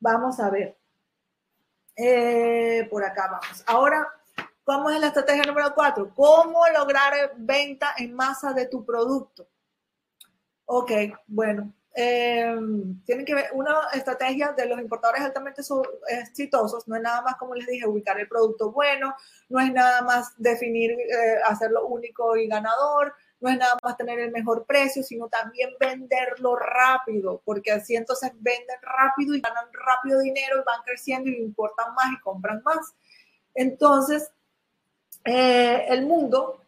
Vamos a ver. Eh, por acá vamos. Ahora, ¿cómo es la estrategia número 4? ¿Cómo lograr venta en masa de tu producto? Ok, bueno, eh, tienen que ver una estrategia de los importadores altamente exitosos, no es nada más, como les dije, ubicar el producto bueno, no es nada más definir, eh, hacerlo único y ganador, no es nada más tener el mejor precio, sino también venderlo rápido, porque así entonces venden rápido y ganan rápido dinero y van creciendo y importan más y compran más. Entonces, eh, el mundo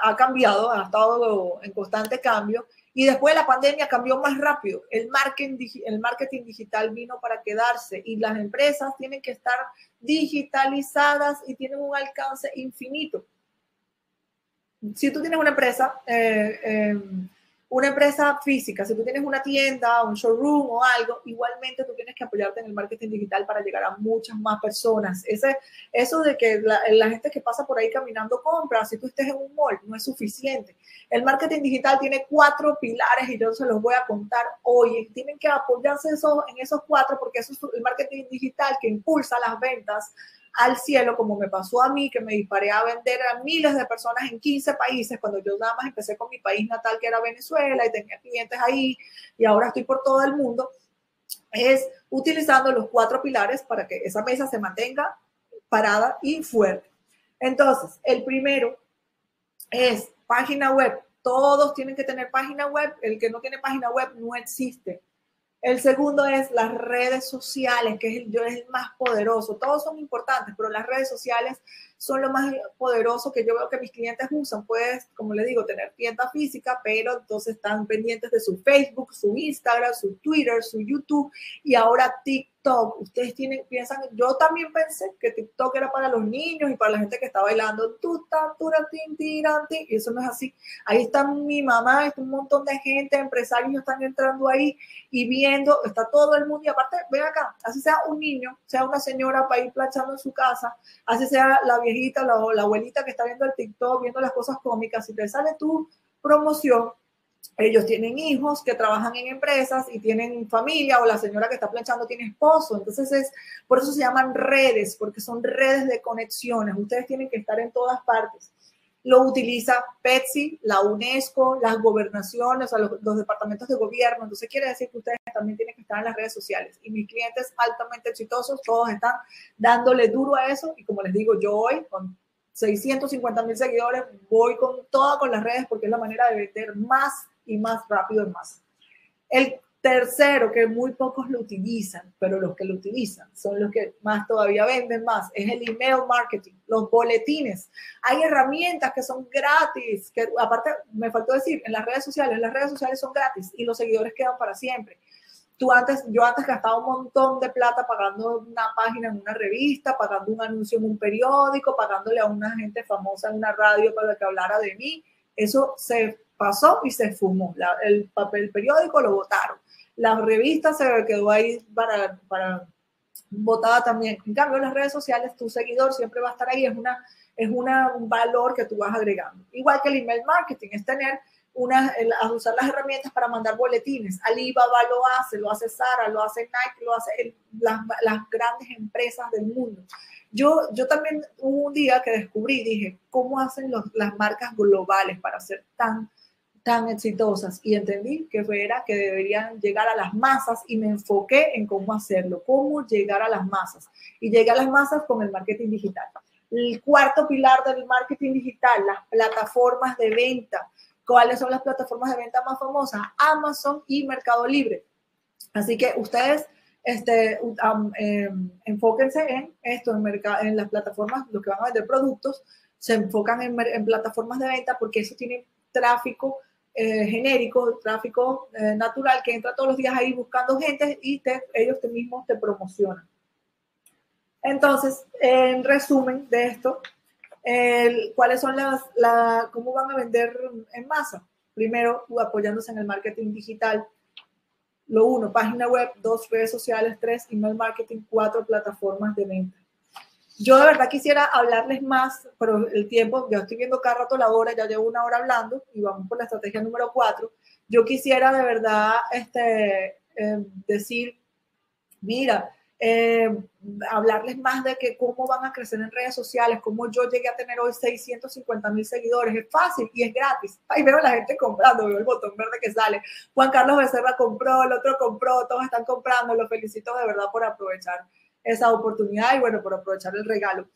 ha cambiado, ha estado en constante cambio y después de la pandemia cambió más rápido. El marketing, el marketing digital vino para quedarse y las empresas tienen que estar digitalizadas y tienen un alcance infinito. Si tú tienes una empresa, eh, eh, una empresa física, si tú tienes una tienda, un showroom o algo, igualmente tú tienes que apoyarte en el marketing digital para llegar a muchas más personas. Ese, eso de que la, gente que pasa por ahí caminando compra, si tú estés en un mall, no es suficiente. El marketing digital tiene cuatro pilares y yo se los voy a contar hoy. Tienen que apoyarse en esos cuatro porque eso es el marketing digital que impulsa las ventas al cielo, como me pasó a mí, que me disparé a vender a miles de personas en 15 países, cuando yo nada más empecé con mi país natal, que era Venezuela, y tenía clientes ahí, y ahora estoy por todo el mundo, es utilizando los cuatro pilares para que esa mesa se mantenga parada y fuerte. Entonces, el primero es página web. Todos tienen que tener página web. El que no tiene página web no existe. El segundo es las redes sociales, que es el, es el más poderoso. Todos son importantes, pero las redes sociales son lo más poderoso que yo veo que mis clientes usan. Puedes, como les digo, tener tienda física, pero entonces están pendientes de su Facebook, su Instagram, su Twitter, su YouTube y ahora TikTok. Ustedes tienen, piensan, yo también pensé que TikTok era para los niños y para la gente que está bailando y eso no es así. Ahí está mi mamá, está un montón de gente, empresarios están entrando ahí y viendo, está todo el mundo y aparte, ven acá, así sea un niño, sea una señora para ir planchando en su casa, así sea la vieja la, la abuelita que está viendo el TikTok, viendo las cosas cómicas, si te sale tu promoción, ellos tienen hijos que trabajan en empresas y tienen familia o la señora que está planchando tiene esposo. Entonces es por eso se llaman redes, porque son redes de conexiones. Ustedes tienen que estar en todas partes lo utiliza Pepsi, la UNESCO, las gobernaciones, los, departamentos de gobierno. Entonces quiere decir que ustedes también tienen que estar en las redes sociales. Y mis clientes altamente exitosos, todos están dándole duro a eso. Y como les digo, yo hoy con 650 mil seguidores voy con toda con las redes porque es la manera de vender más y más rápido y más. El Tercero, que muy pocos lo utilizan, pero los que lo utilizan son los que más todavía venden más, es el email marketing, los boletines. Hay herramientas que son gratis, que aparte me faltó decir, en las redes sociales, las redes sociales son gratis y los seguidores quedan para siempre. Tú antes, yo antes gastaba un montón de plata pagando una página en una revista, pagando un anuncio en un periódico, pagándole a una gente famosa en una radio para que hablara de mí. Eso se pasó y se fumó. el papel periódico lo votaron la revista se quedó ahí para, para votada también. En cambio, en las redes sociales, tu seguidor siempre va a estar ahí, es, una, es una, un valor que tú vas agregando. Igual que el email marketing, es tener una, usar las herramientas para mandar boletines. Alibaba lo hace, lo hace Sara, lo hace Nike, lo hace las, las, grandes empresas del mundo. Yo, yo también un día que descubrí, dije, ¿cómo hacen los, las marcas globales para ser tan tan exitosas y entendí que era que deberían llegar a las masas y me enfoqué en cómo hacerlo, cómo llegar a las masas. Y llegué a las masas con el marketing digital. El cuarto pilar del marketing digital, las plataformas de venta. ¿Cuáles son las plataformas de venta más famosas? Amazon y Mercado Libre. Así que ustedes este, em, enfóquense en esto, en, en las plataformas, lo que van a vender productos, se enfocan en, en plataformas de venta porque eso tiene tráfico eh, genérico, tráfico eh, natural que entra todos los días ahí buscando gente y te, ellos mismos te promocionan. Entonces, en resumen de esto, ¿cuáles son las, la, cómo van a vender en masa? Primero, apoyándose en el marketing digital. Lo uno, página web, dos, redes sociales, tres, email marketing, cuatro, plataformas de venta. Yo de verdad quisiera hablarles más, pero el tiempo, ya estoy viendo cada rato la hora, ya llevo una hora hablando y vamos por la estrategia número cuatro. Yo quisiera de verdad este, eh, decir, mira, eh, hablarles más de que cómo van a crecer en redes sociales, cómo yo llegué a tener hoy 650 mil seguidores. Es fácil y es gratis. Ahí veo a la gente comprando, veo el botón verde que sale. Juan Carlos Becerra compró, el otro compró, todos están comprando. Los felicito de verdad por aprovechar esa oportunidad y bueno, por aprovechar el regalo.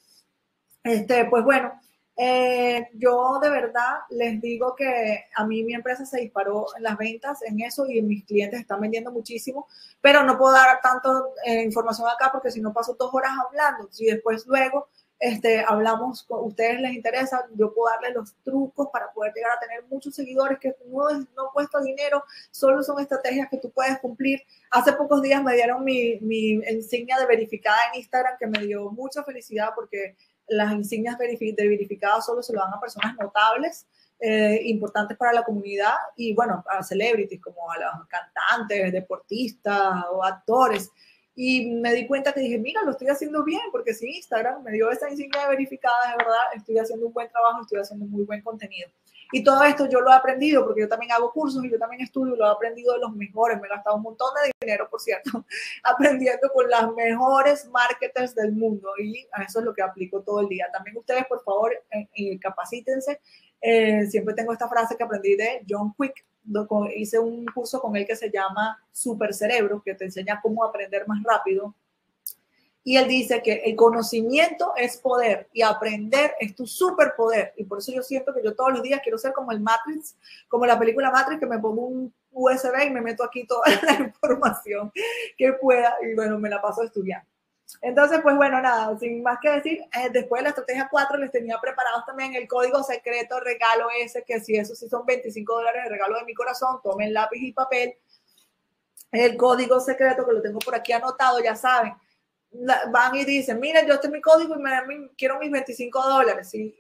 Este, pues bueno, eh, yo de verdad les digo que a mí mi empresa se disparó en las ventas, en eso, y mis clientes están vendiendo muchísimo, pero no puedo dar tanto eh, información acá porque si no paso dos horas hablando. Si después luego este, hablamos, ustedes les interesa, yo puedo darles los trucos para poder llegar a tener muchos seguidores que no, no cuesta dinero, solo son estrategias que tú puedes cumplir. Hace pocos días me dieron mi, mi insignia de verificada en Instagram que me dio mucha felicidad porque las insignias de verificadas solo se lo dan a personas notables. Eh, importantes para la comunidad y bueno, a celebrities como a los cantantes, deportistas o actores. Y me di cuenta que dije, mira, lo estoy haciendo bien, porque si Instagram me dio esa insignia verificada, de verdad, estoy haciendo un buen trabajo, estoy haciendo muy buen contenido. Y todo esto yo lo he aprendido porque yo también hago cursos y yo también estudio lo he aprendido de los mejores. Me he gastado un montón de dinero, por cierto, aprendiendo con las mejores marketers del mundo y a eso es lo que aplico todo el día. También ustedes, por favor, eh, eh, capacítense. Eh, siempre tengo esta frase que aprendí de John Quick. Hice un curso con él que se llama Super Cerebro, que te enseña cómo aprender más rápido y él dice que el conocimiento es poder y aprender es tu superpoder. Y por eso yo siento que yo todos los días quiero ser como el Matrix, como la película Matrix, que me pongo un USB y me meto aquí toda la información que pueda y bueno, me la paso estudiando. Entonces, pues bueno, nada, sin más que decir, eh, después de la estrategia 4 les tenía preparados también el código secreto regalo ese, que si eso sí son 25 dólares de regalo de mi corazón, tomen lápiz y papel. El código secreto que lo tengo por aquí anotado, ya saben, van y dicen, miren, yo este es mi código y me, quiero mis 25 dólares y,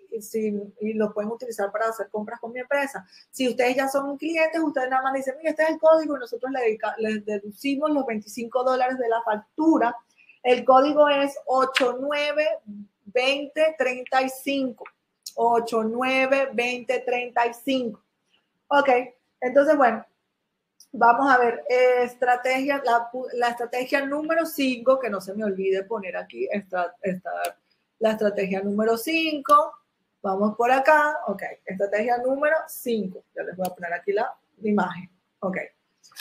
y, lo pueden utilizar para hacer compras con mi empresa. Si ustedes ya son clientes, ustedes nada más dicen, mira, este es el código y nosotros le, les deducimos los 25 dólares de la factura. El código es 892035. 892035. Ok, entonces, bueno, Vamos a ver, estrategia, la, estrategia número 5, que no se me olvide poner aquí, esta, la estrategia número 5. Vamos por acá, ok, estrategia número 5. Ya les voy a poner aquí la imagen, ok.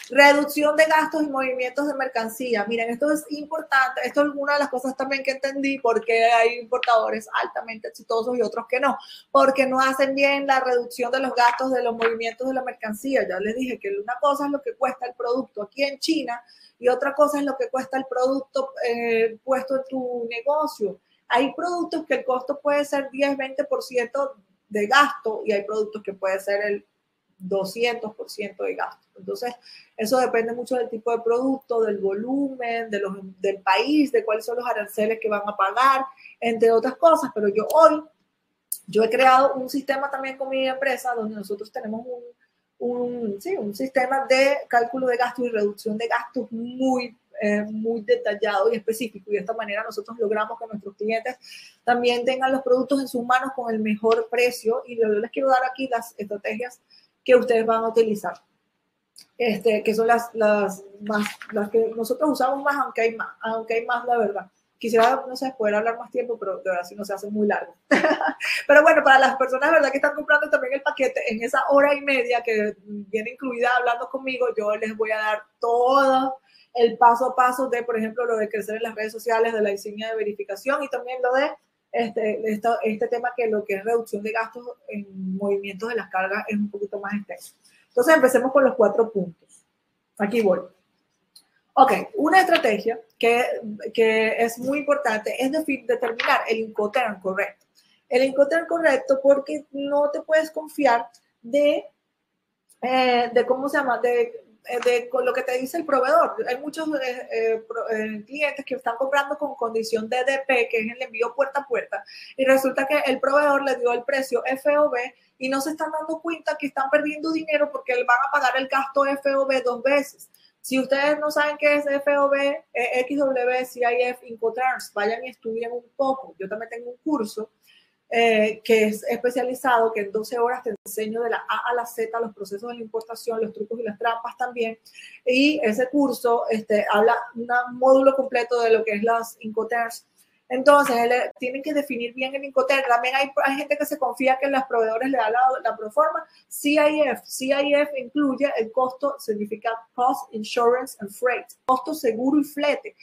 Reducción de gastos y movimientos de mercancía. Miren, esto es importante. Esto es una de las cosas también que entendí porque hay importadores altamente exitosos y otros que no, porque no hacen bien la reducción de los gastos de los movimientos de la mercancía. Ya les dije que una cosa es lo que cuesta el producto aquí en China y otra cosa es lo que cuesta el producto eh, puesto en tu negocio. Hay productos que el costo puede ser 10, 20% de gasto y hay productos que puede ser el 200% de gasto. Entonces, eso depende mucho del tipo de producto, del volumen, de los, del país, de cuáles son los aranceles que van a pagar, entre otras cosas. Pero yo hoy, yo he creado un sistema también con mi empresa donde nosotros tenemos un, un, sí, un sistema de cálculo de gastos y reducción de gastos muy eh, muy detallado y específico y de esta manera nosotros logramos que nuestros clientes también tengan los productos en sus manos con el mejor precio y yo les quiero dar aquí las estrategias que ustedes van a utilizar. Este, que son las, las, más, las que nosotros usamos más, aunque hay más, aunque hay más, la verdad. Quisiera, no sé, poder hablar más tiempo, pero de verdad si no se hace muy largo. pero bueno, para las personas, ¿verdad? Que están comprando también el paquete, en esa hora y media que viene incluida hablando conmigo, yo les voy a dar todo el paso a paso de, por ejemplo, lo de crecer en las redes sociales, de la insignia de verificación y también lo de este, este tema que lo que es reducción de gastos en movimientos de las cargas es un poquito más extenso. Entonces empecemos con los cuatro puntos. Aquí voy. Ok, una estrategia que, que es muy importante es determinar el Incoterm correcto. El Incoterm correcto porque no te puedes confiar de, eh, de ¿cómo se llama? De eh, de lo que te dice el proveedor. Hay muchos eh, eh, clientes que están comprando con condición de DP, que es el envío puerta a puerta, y resulta que el proveedor le dio el precio FOB y no se están dando cuenta que están perdiendo dinero porque van a pagar el gasto FOB dos veces. Si ustedes no saben qué es FOB, XW, CIF, Incotrans, vayan y estudien un poco. Yo también tengo un curso eh, que es especializado, que en 12 horas te enseño de la A a la Z los procesos de la importación, los trucos y las trampas también. Y ese curso este, habla un módulo completo de lo que es las Incoterms. Entonces, tienen que definir bien el Incoterm. También hay, hay, gente que se confía que los proveedores le dan la, la proforma. CIF, CIF incluye el costo, significa Cost, Insurance and Freight, costo seguro y flete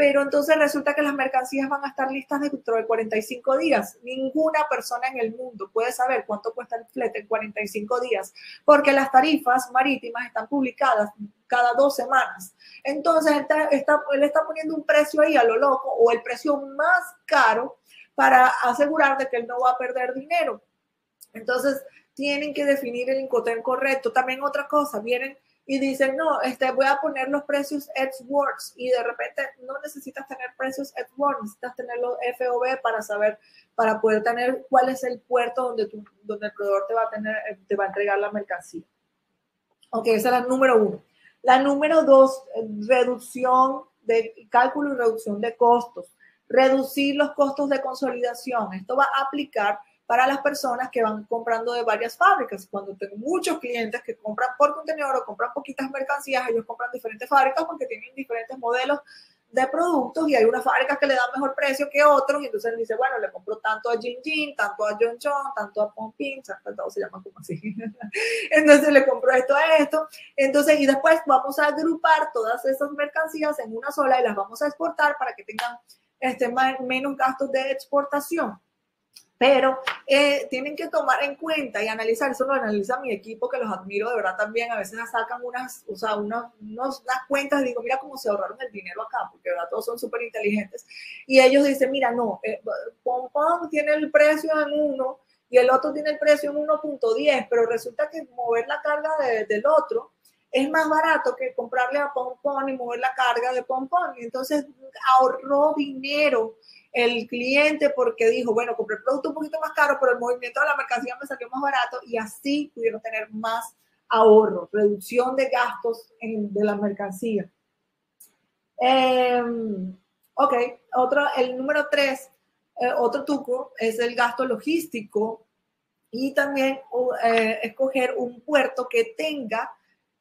pero entonces resulta que las mercancías van a estar listas dentro de 45 días. Ninguna persona en el mundo puede saber cuánto cuesta el flete en 45 días, porque las tarifas marítimas están publicadas cada dos semanas. Entonces, él está, él está poniendo un precio ahí a lo loco o el precio más caro para asegurar de que él no va a perder dinero. Entonces, tienen que definir el incoterm correcto. También otra cosa, vienen y dicen, no, este, voy a poner los precios AdWords y de repente no necesitas tener precios AdWords, necesitas tener los FOB para saber, para poder tener cuál es el puerto donde, tu, donde el proveedor te va, a tener, te va a entregar la mercancía. Ok, esa es la número uno. La número dos, reducción de cálculo y reducción de costos. Reducir los costos de consolidación. Esto va a aplicar para las personas que van comprando de varias fábricas. Cuando tengo muchos clientes que compran por contenedor o compran poquitas mercancías, ellos compran diferentes fábricas porque tienen diferentes modelos de productos y hay unas fábricas que le dan mejor precio que otros y entonces dice, bueno, le compro tanto a Jin Jin, tanto a John John, tanto a Pompin, todo se llama como así. entonces le compro esto a esto. Entonces, y después vamos a agrupar todas esas mercancías en una sola y las vamos a exportar para que tengan este, menos gastos de exportación pero eh, tienen que tomar en cuenta y analizar, eso lo analiza mi equipo, que los admiro de verdad también, a veces sacan unas, o sea, unas, unas cuentas y digo, mira cómo se ahorraron el dinero acá, porque de verdad todos son súper inteligentes, y ellos dicen, mira, no, eh, Pompón tiene el precio en uno y el otro tiene el precio en 1.10, pero resulta que mover la carga del otro es más barato que comprarle a Pompón y mover la carga de Pompón, y entonces ahorró dinero el cliente porque dijo, bueno, compré el producto un poquito más caro, pero el movimiento de la mercancía me salió más barato y así pudieron tener más ahorro, reducción de gastos de la mercancía. Em, ok, otro, el número tres, eh, otro truco es el gasto logístico y también eh, escoger un puerto que tenga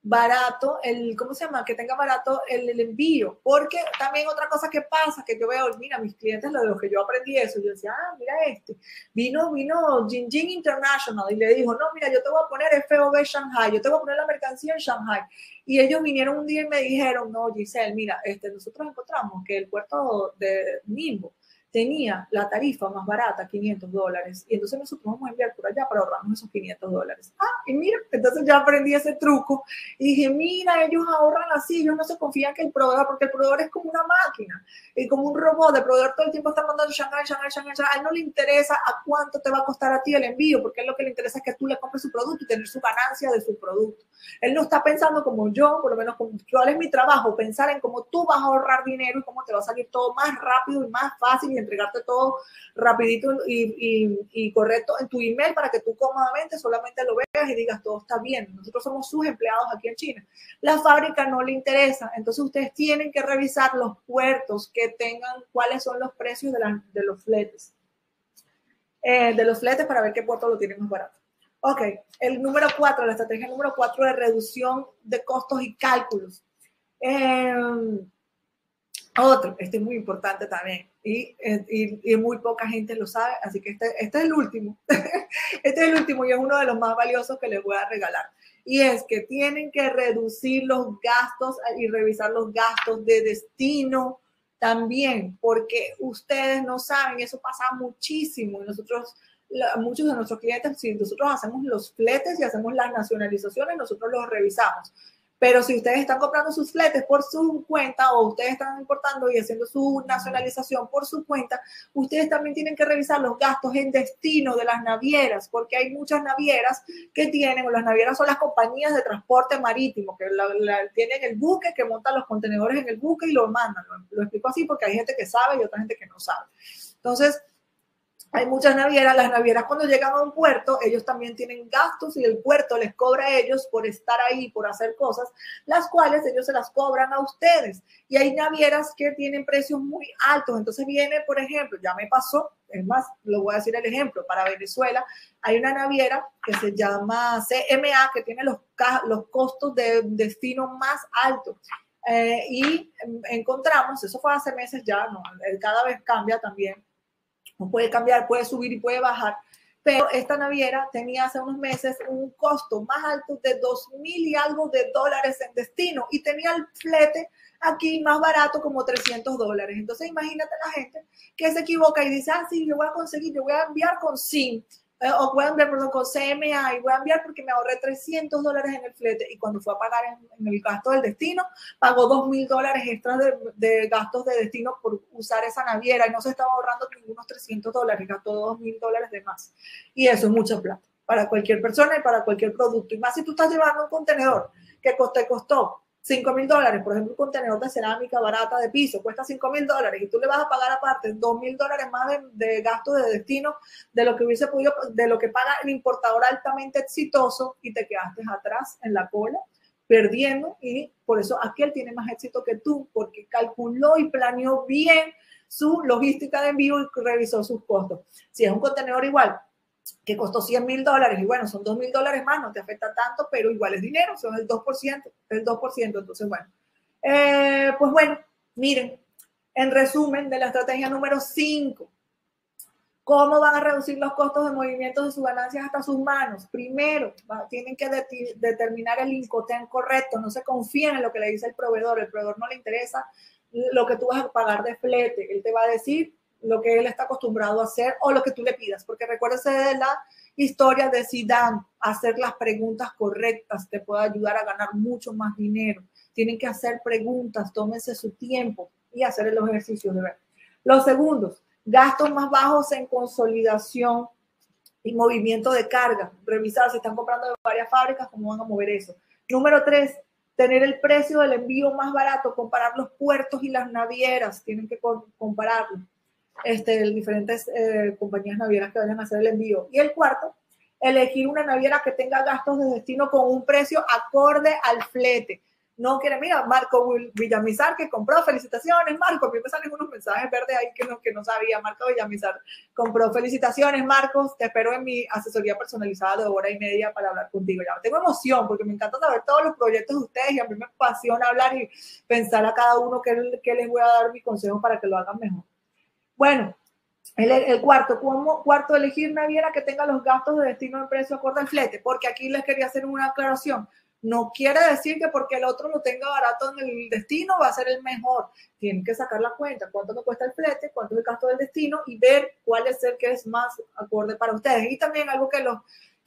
barato, el, ¿cómo se llama? Que tenga barato el, el, envío. Porque también otra cosa que pasa, que yo veo, mira, mis clientes, lo de los que yo aprendí eso, yo decía, ah, mira este, vino, vino Jin Jin International y le dijo, no, mira, yo te voy a poner FOB Shanghai, yo te voy a poner la mercancía en Shanghai. Y ellos vinieron un día y me dijeron, no, Giselle, mira, este, nosotros encontramos que el puerto de Nimbo tenía la tarifa más barata, 500 dólares, y entonces nosotros vamos a enviar por allá para ahorrarnos esos 500 dólares. Ah, y mira, entonces ya aprendí ese truco y dije, mira, ellos ahorran así, ellos no se confían que el proveedor, porque el proveedor es como una máquina y como un robot, el proveedor todo el tiempo está mandando Shanghai, Shanghai, Shanghai, Shanghai, a él no le interesa a cuánto te va a costar a ti el envío, porque lo que le interesa es que tú le compres su producto y tener su ganancia de su producto. Él no está pensando como yo, por lo menos cuál es mi trabajo, pensar en cómo tú vas a ahorrar dinero y cómo te va a salir todo más rápido y más fácil entregarte todo rapidito y, correcto en tu email para que tú cómodamente solamente lo veas y digas todo está bien. Nosotros somos sus empleados aquí en China. La fábrica no le interesa, entonces ustedes tienen que revisar los puertos que tengan cuáles son los precios de, de los fletes. Eh, de los fletes para ver qué puerto lo tienen más barato. Ok, el número cuatro, la estrategia número cuatro de reducción de costos y cálculos. Eh, otro, este es muy importante también y, y, muy poca gente lo sabe, así que este, este es el último. este es el último y es uno de los más valiosos que les voy a regalar. Y es que tienen que reducir los gastos y revisar los gastos de destino también, porque ustedes no saben, eso pasa muchísimo. Y nosotros, muchos de nuestros clientes, si nosotros hacemos los fletes y hacemos las nacionalizaciones, nosotros los revisamos pero si ustedes están comprando sus fletes por su cuenta o ustedes están importando y haciendo su nacionalización por su cuenta, ustedes también tienen que revisar los gastos en destino de las navieras, porque hay muchas navieras que tienen, o las navieras son las compañías de transporte marítimo, que tienen el buque, que montan los contenedores en el buque y lo mandan. lo explico así porque hay gente que sabe y otra gente que no sabe. Entonces, hay muchas navieras, las navieras cuando llegan a un puerto, ellos también tienen gastos y el puerto les cobra a ellos por estar ahí, por hacer cosas, las cuales ellos se las cobran a ustedes. Y hay navieras que tienen precios muy altos. Entonces viene, por ejemplo, ya me pasó, es más, lo voy a decir el ejemplo, para Venezuela hay una naviera que se llama CMA, que tiene los, los costos de destino más altos. Eh, y encontramos, eso fue hace meses ya, no, cada vez cambia también puede cambiar, puede subir y puede bajar. Pero esta naviera tenía hace unos meses un costo más alto de dos mil y algo de dólares en destino y tenía el flete aquí más barato como 300 dólares. Entonces imagínate la gente que se equivoca y dice, ah, sí, yo voy a conseguir, yo voy a enviar con SIM eh, o voy a enviar, perdón, con CMA y voy a enviar porque me ahorré 300 dólares en el flete y cuando fue a pagar en, el gasto del destino, pagó 2 mil dólares extras de, gastos de destino por usar esa naviera y no se estaba ahorrando ningunos 300 dólares, gastó 2 mil dólares de más. Y eso es mucha plata para cualquier persona y para cualquier producto. Y más si tú estás llevando un contenedor que te costó 5 mil dólares, por ejemplo, un contenedor de cerámica barata de piso cuesta 5 mil dólares y tú le vas a pagar aparte 2 mil dólares más de, gasto de destino de lo que hubiese podido, de lo que paga el importador altamente exitoso y te quedaste atrás en la cola perdiendo y por eso aquel tiene más éxito que tú porque calculó y planeó bien su logística de envío y revisó sus costos. Si es un contenedor igual, que costó 100 mil dólares y bueno, son 2 mil dólares más, no te afecta tanto, pero igual es dinero, son el 2%, el 2%, entonces bueno. Eh, pues bueno, miren, en resumen de la estrategia número 5, ¿cómo van a reducir los costos de movimiento de sus ganancias hasta sus manos? Primero, tienen que determinar el incoten correcto, no se confíen en lo que le dice el proveedor, el proveedor no le interesa lo que tú vas a pagar de flete, él te va a decir lo que él está acostumbrado a hacer o lo que tú le pidas, porque recuérdese de la historia de hacer las preguntas correctas te puede ayudar a ganar mucho más dinero. Tienen que hacer preguntas, tómense su tiempo y hacer los ejercicios de ver. Los segundos, gastos más bajos en consolidación y movimiento de carga. Revisar si están comprando de varias fábricas, cómo van a mover eso. Número tres, tener el precio del envío más barato, comparar los puertos y las navieras, tienen que compararlo este, diferentes eh, compañías navieras que vayan a hacer el envío. Y el cuarto, elegir una naviera que tenga gastos de destino con un precio acorde al flete. No quiere, mira, Marco Villamizar que compró, felicitaciones, Marco, me salen unos mensajes verdes ahí que no, que no sabía, Marco Villamizar compró, felicitaciones, Marcos, te espero en mi asesoría personalizada de hora y media para hablar contigo. Ya tengo emoción porque me encanta saber todos los proyectos de ustedes y a mí me apasiona hablar y pensar a cada uno que les voy a dar mi consejo para que lo hagan mejor. Bueno, el, cuarto, ¿cómo, cuarto, elegir naviera que tenga los gastos de destino en precio acorde al flete, porque aquí les quería hacer una aclaración. No quiere decir que porque el otro lo tenga barato en el destino va a ser el mejor. Tienen que sacar la cuenta, cuánto me cuesta el flete, cuánto es el gasto del destino y ver cuál es el que es más acorde para ustedes. Y también algo que los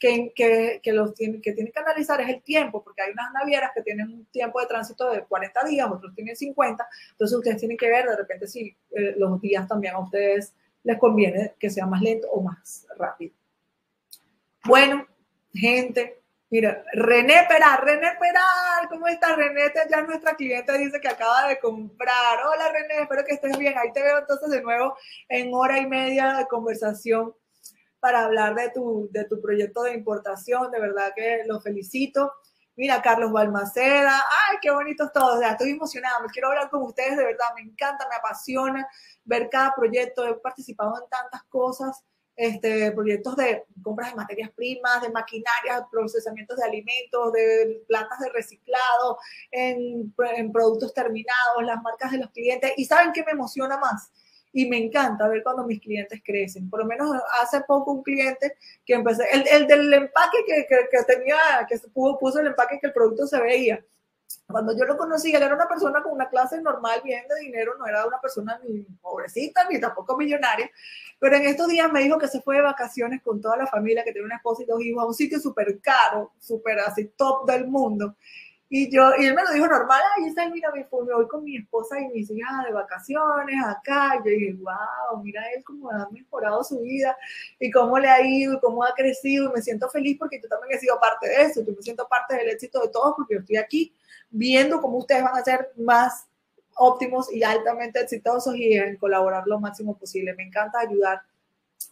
que, los tienen, que tienen que analizar es el tiempo, porque hay unas navieras que tienen un tiempo de tránsito de 40 días, otros tienen 50, entonces ustedes tienen que ver de repente si eh, los días también a ustedes les conviene que sea más lento o más rápido. Bueno, gente, mira, René Peral, René Peral, ¿cómo estás? René ya nuestra cliente dice que acaba de comprar. Hola René, espero que estés bien. Ahí te veo entonces de nuevo en hora y media de conversación para hablar de tu, de tu proyecto de importación. De verdad que lo felicito. Mira, Carlos Balmaceda, ay, qué bonitos todos, ya estoy emocionada, me quiero hablar con ustedes, de verdad, me encanta, me apasiona ver cada proyecto, he participado en tantas cosas, este, proyectos de compras de materias primas, de maquinaria, procesamientos de alimentos, de plantas de reciclado, en, en productos terminados, las marcas de los clientes, y ¿saben qué me emociona más? Y me encanta ver cuando mis clientes crecen. Por lo menos hace poco un cliente que empecé, el, el del empaque que, que, tenía, que puso el empaque que el producto se veía. Cuando yo lo conocí, él era una persona con una clase normal, bien de dinero, no era una persona ni pobrecita ni tampoco millonaria, pero en estos días me dijo que se fue de vacaciones con toda la familia, que tiene una esposa y dos hijos, a un sitio súper caro, súper así top del mundo. Y yo, y él me lo dijo normal, ay, esa mira, me, me voy con mi esposa y mis hijas de vacaciones acá. Y yo dije, wow, mira él cómo ha mejorado su vida y cómo le ha ido y cómo ha crecido. Y me siento feliz porque yo también he sido parte de eso. Yo me siento parte del éxito de todos porque yo estoy aquí viendo cómo ustedes van a ser más óptimos y altamente exitosos y en colaborar lo máximo posible. Me encanta ayudar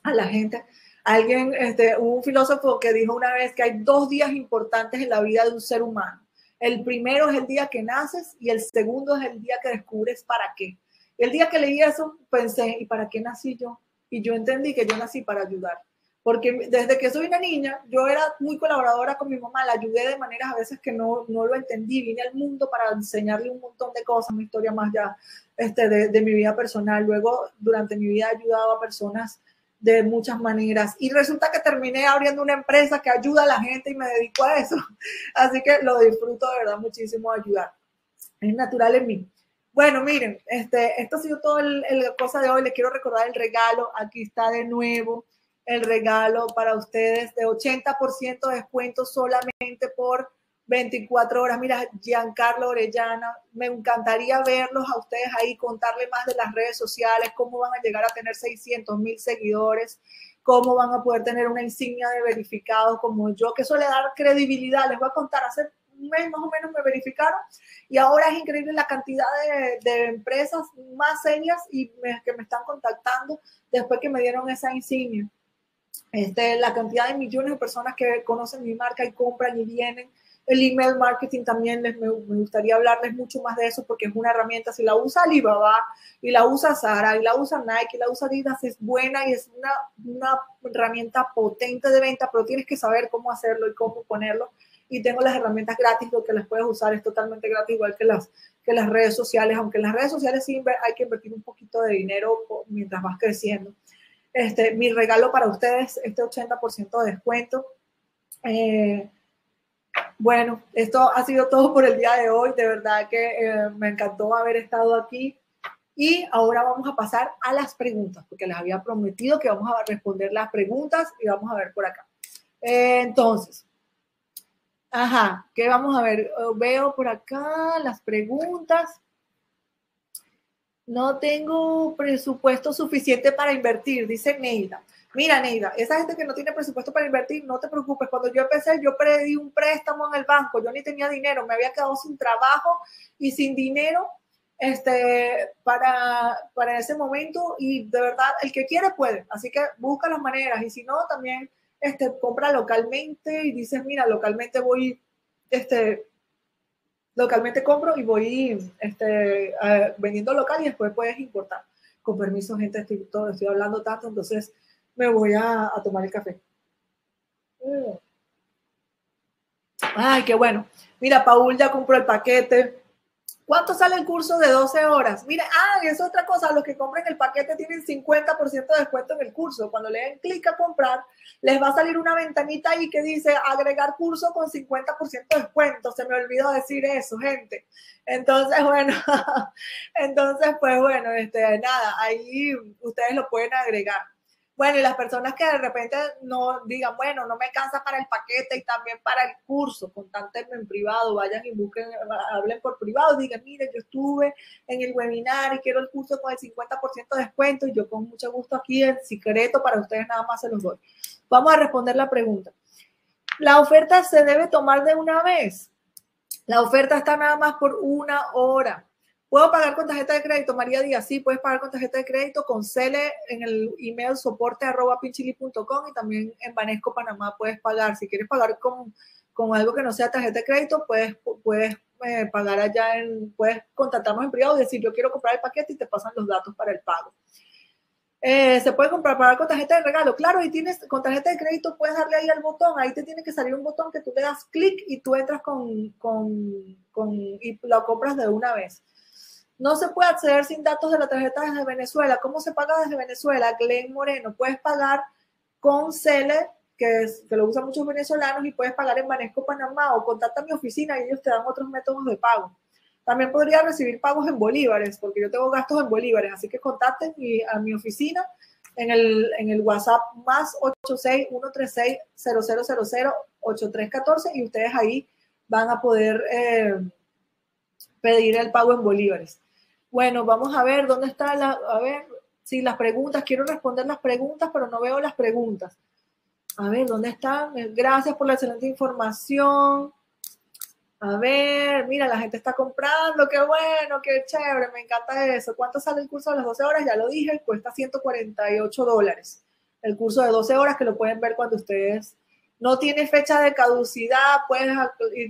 a la gente. Alguien, este, un filósofo que dijo una vez que hay dos días importantes en la vida de un ser humano el primero es el día que naces y el segundo es el día que descubres para qué. El día que leí eso, pensé, ¿y para qué nací yo? Y yo entendí que yo nací para ayudar. Porque desde que soy una niña, yo era muy colaboradora con mi mamá, la ayudé de maneras a veces que no, no lo entendí. Vine al mundo para enseñarle un montón de cosas, una historia más ya este, de, de mi vida personal. Luego, durante mi vida, he ayudado a personas de muchas maneras. Y resulta que terminé abriendo una empresa que ayuda a la gente y me dedico a eso. Así que lo disfruto de verdad muchísimo ayudar. Es natural en mí. Bueno, miren, este, esto ha sido todo el, cosa de hoy. Les quiero recordar el regalo. Aquí está de nuevo el regalo para ustedes de 80% de descuento solamente por 24 horas. Mira, Giancarlo Orellana, me encantaría verlos a ustedes ahí, contarle más de las redes sociales, cómo van a llegar a tener 600 mil seguidores, cómo van a poder tener una insignia de verificado como yo, que eso le da credibilidad. Les voy a contar, hace un mes más o menos me verificaron y ahora es increíble la cantidad de, empresas más serias y que me están contactando después que me dieron esa insignia. Este, la cantidad de millones de personas que conocen mi marca y compran y vienen El email marketing también les, me, gustaría hablarles mucho más de eso porque es una herramienta, si la usa Alibaba y la usa Sara y la usa Nike y la usa Adidas, es buena y es una, una herramienta potente de venta, pero tienes que saber cómo hacerlo y cómo ponerlo. Y tengo las herramientas gratis, lo que las puedes usar es totalmente gratis, igual que las, que las redes sociales, aunque en las redes sociales sí hay que invertir un poquito de dinero mientras vas creciendo. Este, mi regalo para ustedes, este 80% de descuento. Eh, bueno, esto ha sido todo por el día de hoy. De verdad que eh, me encantó haber estado aquí. Y ahora vamos a pasar a las preguntas, porque les había prometido que vamos a responder las preguntas y vamos a ver por acá. Eh, entonces, ajá, ¿qué vamos a ver? Veo por acá las preguntas. No tengo presupuesto suficiente para invertir, dice Neida. Mira, Neida, esa gente que no tiene presupuesto para invertir, no te preocupes. Cuando yo empecé, yo pedí un préstamo en el banco, yo ni tenía dinero, me había quedado sin trabajo y sin dinero este, para, para ese momento y de verdad, el que quiere puede. Así que busca las maneras y si no, también este, compra localmente y dices, mira, localmente voy, este, localmente compro y voy este, vendiendo local y después puedes importar. Con permiso, gente, estoy, todo, estoy hablando tanto, entonces me voy a, tomar el café. Mm. Ay, qué bueno. Mira, Paul ya compró el paquete. ¿Cuánto sale el curso de 12 horas? Mira, ah, y es otra cosa, los que compren el paquete tienen 50% de descuento en el curso. Cuando le den clic a comprar, les va a salir una ventanita ahí que dice agregar curso con 50% de descuento. Se me olvidó decir eso, gente. Entonces, bueno, entonces, pues bueno, este, nada, ahí ustedes lo pueden agregar. Bueno, y las personas que de repente no digan, bueno, no me cansa para el paquete y también para el curso, contáctenme en privado, vayan y busquen, hablen por privado, digan, mire, yo estuve en el webinar y quiero el curso con el 50% de descuento y yo con mucho gusto aquí en secreto para ustedes nada más se los doy. Vamos a responder la pregunta. ¿La oferta se debe tomar de una vez? La oferta está nada más por una hora. ¿Puedo pagar con tarjeta de crédito? María Díaz, sí, puedes pagar con tarjeta de crédito, con Cele en el email soporte arroba pinchili.com y también en Banesco Panamá puedes pagar. Si quieres pagar con, con algo que no sea tarjeta de crédito, puedes, puedes eh, pagar allá en, puedes contactarnos en privado y decir yo quiero comprar el paquete y te pasan los datos para el pago. Eh, se puede comprar, pagar con tarjeta de regalo. Claro, y tienes con tarjeta de crédito, puedes darle ahí al botón. Ahí te tiene que salir un botón que tú le das clic y tú entras con, con, con, y lo compras de una vez. No se puede acceder sin datos de la tarjeta desde Venezuela. ¿Cómo se paga desde Venezuela? Glenn Moreno, puedes pagar con Cele, que, es, que lo usan muchos venezolanos, y puedes pagar en Banesco Panamá o contacta a mi oficina y ellos te dan otros métodos de pago. También podría recibir pagos en bolívares, porque yo tengo gastos en bolívares, así que contacten a mi oficina en el, en el WhatsApp más 8613600008314 y ustedes ahí van a poder eh, pedir el pago en bolívares. Bueno, vamos a ver dónde está la, a ver, sí, las preguntas, quiero responder las preguntas, pero no veo las preguntas. A ver, ¿dónde están? Gracias por la excelente información. A ver, mira, la gente está comprando, qué bueno, qué chévere, me encanta eso. ¿Cuánto sale el curso de las 12 horas? Ya lo dije, cuesta 148 dólares. El curso de 12 horas que lo pueden ver cuando ustedes no tiene fecha de caducidad, puedes,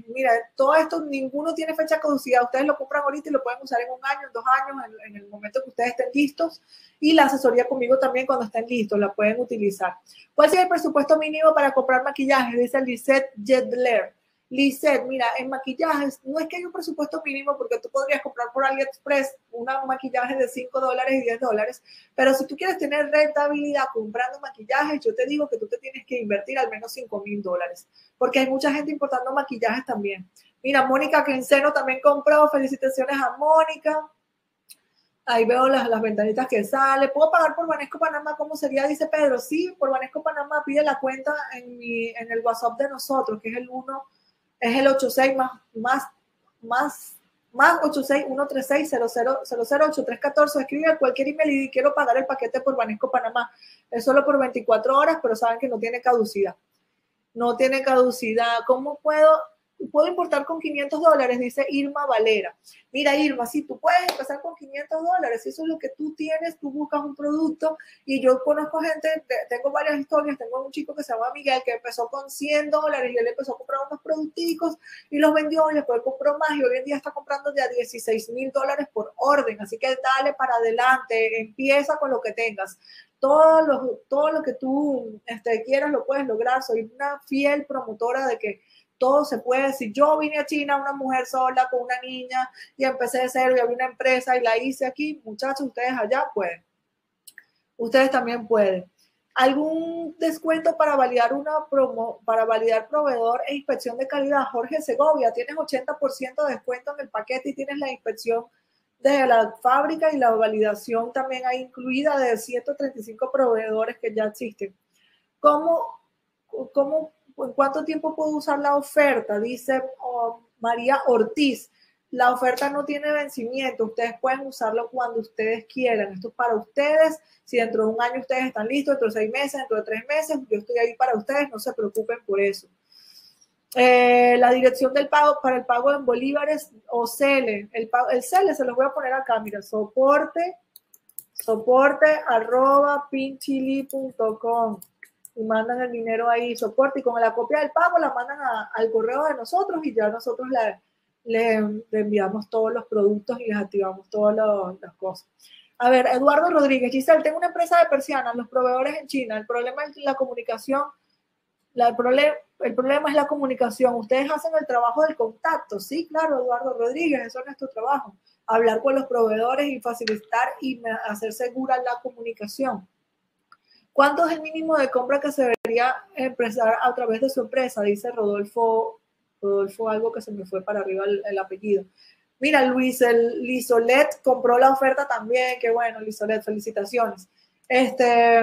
mira, todo esto, ninguno tiene fecha de caducidad, ustedes lo compran ahorita y lo pueden usar en un año, en dos años, en, el momento que ustedes estén listos, y la asesoría conmigo también cuando estén listos, la pueden utilizar. ¿Cuál ser el presupuesto mínimo para comprar maquillaje? Dice Lisette Jedler. Lizeth, mira, en maquillajes no es que haya un presupuesto mínimo porque tú podrías comprar por AliExpress un maquillaje de 5 dólares y 10 dólares, pero si tú quieres tener rentabilidad comprando maquillajes, yo te digo que tú te tienes que invertir al menos 5 mil dólares, porque hay mucha gente importando maquillajes también. Mira, Mónica Quinceno también compró, felicitaciones a Mónica. Ahí veo las, las ventanitas que sale. ¿Puedo pagar por Banesco Panamá? ¿Cómo sería? Dice Pedro. Sí, por Banesco Panamá pide la cuenta en, mi, en el WhatsApp de nosotros, que es el 1 es el 86 más, más, más, más 86136008314. Escribe cualquier email y quiero pagar el paquete por Banesco Panamá. Es solo por 24 horas, pero saben que no tiene caducidad. No tiene caducidad. ¿Cómo puedo puedo importar con 500 dólares, dice Irma Valera. Mira, Irma, si tú puedes empezar con 500 dólares, eso es lo que tú tienes, tú buscas un producto y yo conozco gente, tengo varias historias, tengo un chico que se llama Miguel que empezó con 100 dólares y él empezó a comprar unos producticos y los vendió y después compró más y hoy en día está comprando de a 16 mil dólares por orden. Así que dale para adelante, empieza con lo que tengas todo lo, todo lo que tú este, quieras lo puedes lograr. Soy una fiel promotora de que todo se puede. Si yo vine a China, una mujer sola con una niña y empecé de cero y había una empresa y la hice aquí, muchachos, ustedes allá pueden. Ustedes también pueden. ¿Algún descuento para validar una promo, para validar proveedor e inspección de calidad? Jorge Segovia, tienes 80% de descuento en el paquete y tienes la inspección de la fábrica y la validación también hay incluida de 135 proveedores que ya existen. ¿Cómo, cómo, en cuánto tiempo puedo usar la oferta? Dice oh, María Ortiz. La oferta no tiene vencimiento, ustedes pueden usarlo cuando ustedes quieran. Esto es para ustedes. Si dentro de un año ustedes están listos, dentro de seis meses, dentro de tres meses, yo estoy ahí para ustedes, no se preocupen por eso. Eh, la dirección del pago para el pago en bolívares o CELE. El, CELE se los voy a poner acá, mira, soporte, soporte arroba pinchili.com y mandan el dinero ahí, soporte, y con la copia del pago la mandan al correo de nosotros y ya nosotros le, le, enviamos todos los productos y les activamos todas las cosas. A ver, Eduardo Rodríguez, Giselle, tengo una empresa de persianas, los proveedores en China, el problema es la comunicación el, problema, el problema es la comunicación. Ustedes hacen el trabajo del contacto, sí, claro, Eduardo Rodríguez, eso es tu trabajo. Hablar con los proveedores y facilitar y hacer segura la comunicación. ¿Cuánto es el mínimo de compra que se debería empezar a través de su empresa? Dice Rodolfo, Rodolfo, algo que se me fue para arriba el, el apellido. Mira, Luis, el Lisolet compró la oferta también. Qué bueno, Lisolet, felicitaciones. Este,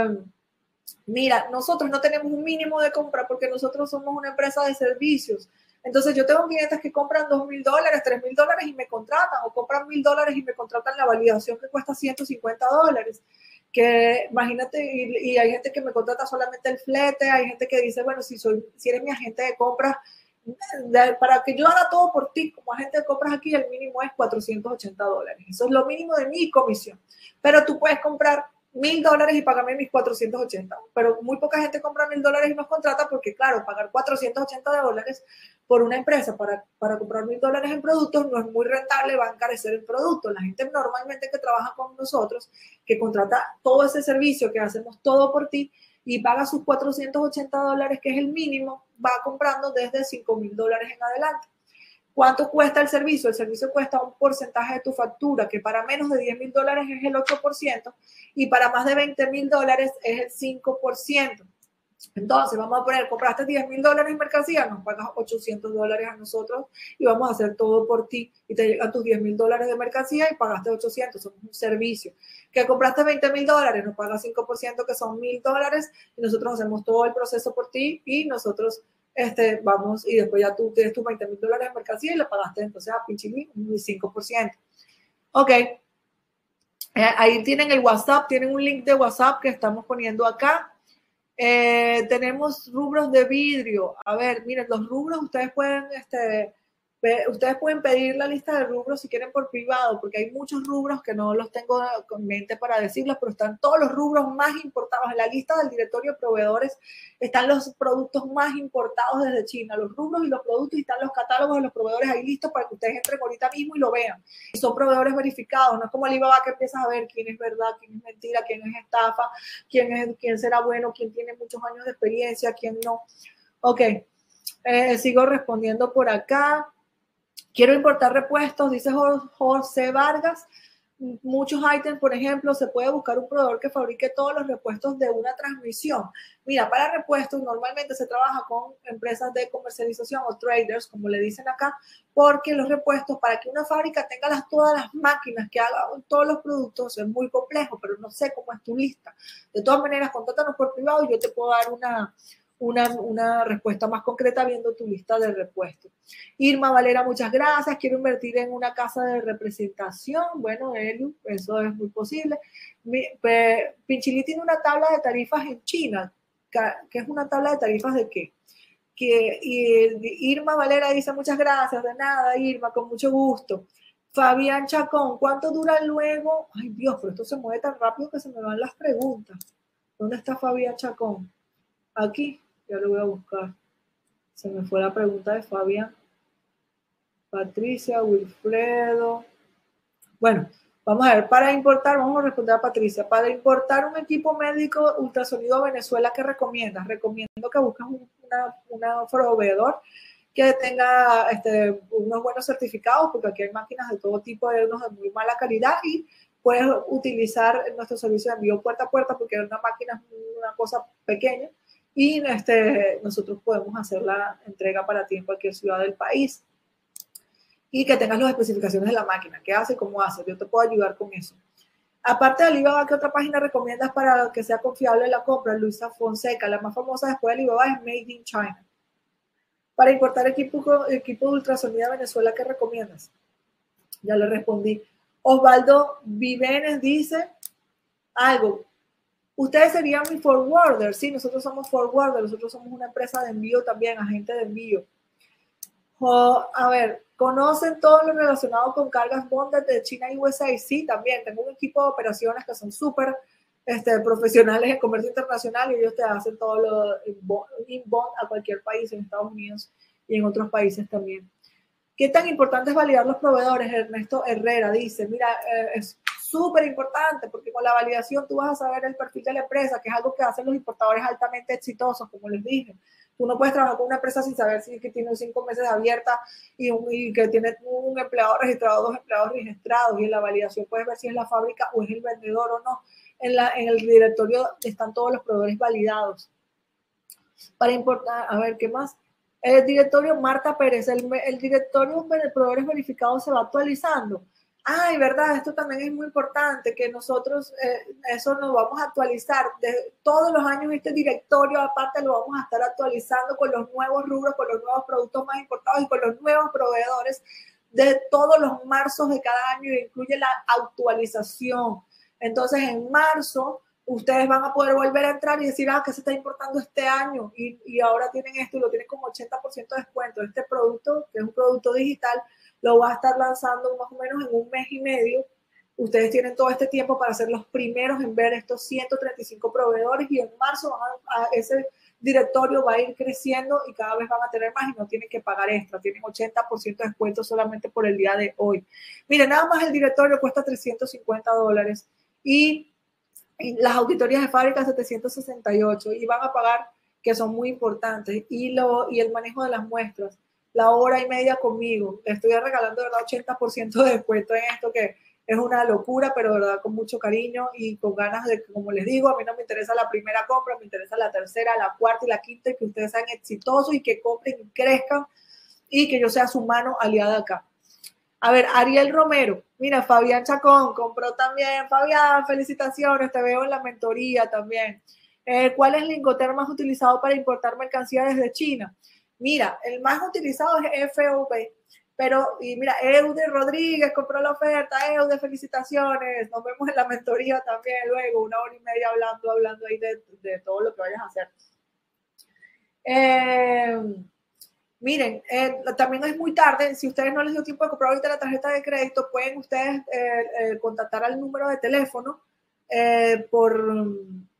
mira, nosotros no tenemos un mínimo de compra porque nosotros somos una empresa de servicios. Entonces yo tengo clientes que compran dos mil dólares, tres mil dólares y me contratan, o compran mil dólares y me contratan la validación que cuesta 150 dólares. Que imagínate, y, hay gente que me contrata solamente el flete, hay gente que dice, bueno, si, soy, si eres mi agente de compras, para que yo haga todo por ti, como agente de compras aquí, el mínimo es 480 dólares. Eso es lo mínimo de mi comisión. Pero tú puedes comprar mil dólares y pagarme mis 480. Pero muy poca gente compra mil dólares y nos contrata porque, claro, pagar 480 dólares por una empresa para, para comprar mil dólares en productos no es muy rentable, va a encarecer el producto. La gente normalmente que trabaja con nosotros, que contrata todo ese servicio, que hacemos todo por ti y paga sus 480 dólares, que es el mínimo, va comprando desde 5 mil dólares en adelante. ¿Cuánto cuesta el servicio? El servicio cuesta un porcentaje de tu factura, que para menos de 10 mil dólares es el 8% y para más de 20 mil dólares es el 5%. Entonces, vamos a poner, compraste 10 mil dólares en mercancía, nos pagas 800 dólares a nosotros y vamos a hacer todo por ti y te llegan tus 10 mil dólares de mercancía y pagaste 800, somos un servicio. Que compraste 20 mil dólares, nos pagas 5% que son mil dólares y nosotros hacemos todo el proceso por ti y nosotros este, vamos, y después ya tú tienes tus 20 mil dólares de mercancía y le pagaste entonces a Pinchini un 5%. Ok. Eh, ahí tienen el WhatsApp, tienen un link de WhatsApp que estamos poniendo acá. Eh, tenemos rubros de vidrio. A ver, miren, los rubros ustedes pueden este, ustedes pueden pedir la lista de rubros si quieren por privado, porque hay muchos rubros que no los tengo en mente para decirlos, pero están todos los rubros más importados. En la lista del directorio de proveedores están los productos más importados desde China, los rubros y los productos, y están los catálogos de los proveedores ahí listos para que ustedes entren ahorita mismo y lo vean. Son proveedores verificados, no es como Alibaba que empiezas a ver quién es verdad, quién es mentira, quién es estafa, quién, es, quién será bueno, quién tiene muchos años de experiencia, quién no. Ok, eh, sigo respondiendo por acá. Quiero importar repuestos, dice José Vargas. Muchos ítems, por ejemplo, se puede buscar un proveedor que fabrique todos los repuestos de una transmisión. Mira, para repuestos normalmente se trabaja con empresas de comercialización o traders, como le dicen acá, porque los repuestos, para que una fábrica tenga las, todas las máquinas que hagan todos los productos, es muy complejo, pero no sé cómo es tu lista. De todas maneras, contáctanos por privado y yo te puedo dar una, una, respuesta más concreta viendo tu lista de repuestos. Irma Valera, muchas gracias. Quiero invertir en una casa de representación. Bueno, Eliu, eso es muy posible. Pinchili tiene una tabla de tarifas en China. ¿Qué es una tabla de tarifas de qué? que Irma Valera dice muchas gracias, de nada, Irma, con mucho gusto. Fabián Chacón, ¿cuánto dura luego? Ay Dios, pero esto se mueve tan rápido que se me van las preguntas. ¿Dónde está Fabián Chacón? Aquí, ya lo voy a buscar. Se me fue la pregunta de Fabián. Patricia, Wilfredo. Bueno, vamos a ver, para importar, vamos a responder a Patricia, para importar un equipo médico ultrasonido a Venezuela, ¿qué recomiendas? Recomiendo que busques un proveedor que tenga este, unos buenos certificados, porque aquí hay máquinas de todo tipo, de unos de muy mala calidad y puedes utilizar nuestro servicio de envío puerta a puerta porque una máquina es una cosa pequeña y este, nosotros podemos hacer la entrega para ti en cualquier ciudad del país. Y que tengas las especificaciones de la máquina, qué hace, cómo hace. Yo te puedo ayudar con eso. Aparte de Alibaba, ¿qué otra página recomiendas para que sea confiable la compra? Luisa Fonseca, la más famosa después de Alibaba es Made in China. Para importar equipo, equipo de ultrasonido a Venezuela, ¿qué recomiendas? Ya le respondí. Osvaldo Vivenes dice algo. Ustedes serían mi forwarder. Sí, nosotros somos forwarder. Nosotros somos una empresa de envío también, agente de envío. a ver, ¿Conocen todo lo relacionado con cargas bonded de China y USA? Sí, también. Tengo un equipo de operaciones que son súper este, profesionales en comercio internacional y ellos te hacen todo lo inbound a cualquier país, en Estados Unidos y en otros países también. ¿Qué tan importante es validar los proveedores? Ernesto Herrera dice, mira, eh, es súper importante porque con la validación tú vas a saber el perfil de la empresa, que es algo que hacen los importadores altamente exitosos, como les dije. Tú no puedes trabajar con una empresa sin saber si que tiene cinco meses abierta y, y, que tiene un empleado registrado, dos empleados registrados. Y en la validación puedes ver si es la fábrica o es el vendedor o no. En, la, en el directorio están todos los proveedores validados. Para importar, a ver, ¿qué más? El directorio Marta Pérez, el, el directorio de proveedores verificados se va actualizando. Ay, verdad, esto también es muy importante, que nosotros eh, eso nos vamos a actualizar. De todos los años este directorio aparte lo vamos a estar actualizando con los nuevos rubros, con los nuevos productos más importados y con los nuevos proveedores de todos los marzos de cada año, incluye la actualización. Entonces, en marzo, ustedes van a poder volver a entrar y decir, ah, que se está importando este año y, y ahora tienen esto y lo tienen como 80% de descuento. Este producto, que es un producto digital, lo va a estar lanzando más o menos en un mes y medio. Ustedes tienen todo este tiempo para ser los primeros en ver estos 135 proveedores y en marzo ese directorio va a ir creciendo y cada vez van a tener más y no tienen que pagar extra, tienen 80% de descuento solamente por el día de hoy. Miren, nada más el directorio cuesta 350 dólares y, las auditorías de fábrica 768 y van a pagar que son muy importantes y, lo, y el manejo de las muestras la hora y media conmigo. Estoy regalando, de verdad, 80% de descuento en esto, que es una locura, pero verdad con mucho cariño y con ganas de, como les digo, a mí no me interesa la primera compra, me interesa la tercera, la cuarta y la quinta, y que ustedes sean exitosos y que compren y crezcan y que yo sea su mano aliada acá. A ver, Ariel Romero, mira, Fabián Chacón compró también. Fabián, felicitaciones, te veo en la mentoría también. Eh, ¿Cuál es el lingoter más utilizado para importar mercancía desde China? Mira, el más utilizado es FV, pero, y mira, Eude Rodríguez compró la oferta, Eude, felicitaciones, nos vemos en la mentoría también luego, una hora y media hablando, hablando ahí de, todo lo que vayas a hacer. Eh, miren, eh, también es muy tarde, si ustedes no les dio tiempo de comprar ahorita la tarjeta de crédito, pueden ustedes eh, contactar al número de teléfono por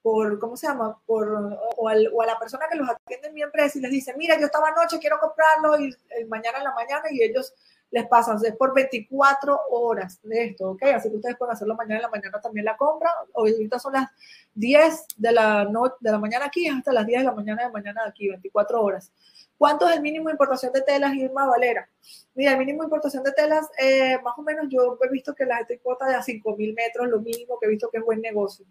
por, ¿cómo se llama? Por, o, a la persona que los atiende en mi empresa y les dice, mira, yo estaba anoche, quiero comprarlo y, mañana en la mañana y ellos les pasan, es por 24 horas de esto, ¿ok? Así que ustedes pueden hacerlo mañana en la mañana también la compra. Ahorita son las 10 de la, de la mañana aquí hasta las 10 de la mañana de mañana de aquí, 24 horas. ¿Cuánto es el mínimo de importación de telas, Irma Valera? Mira, el mínimo de importación de telas, eh, más o menos yo he visto que la gente importa de a 5.000 metros, lo mínimo que he visto que es buen negocio.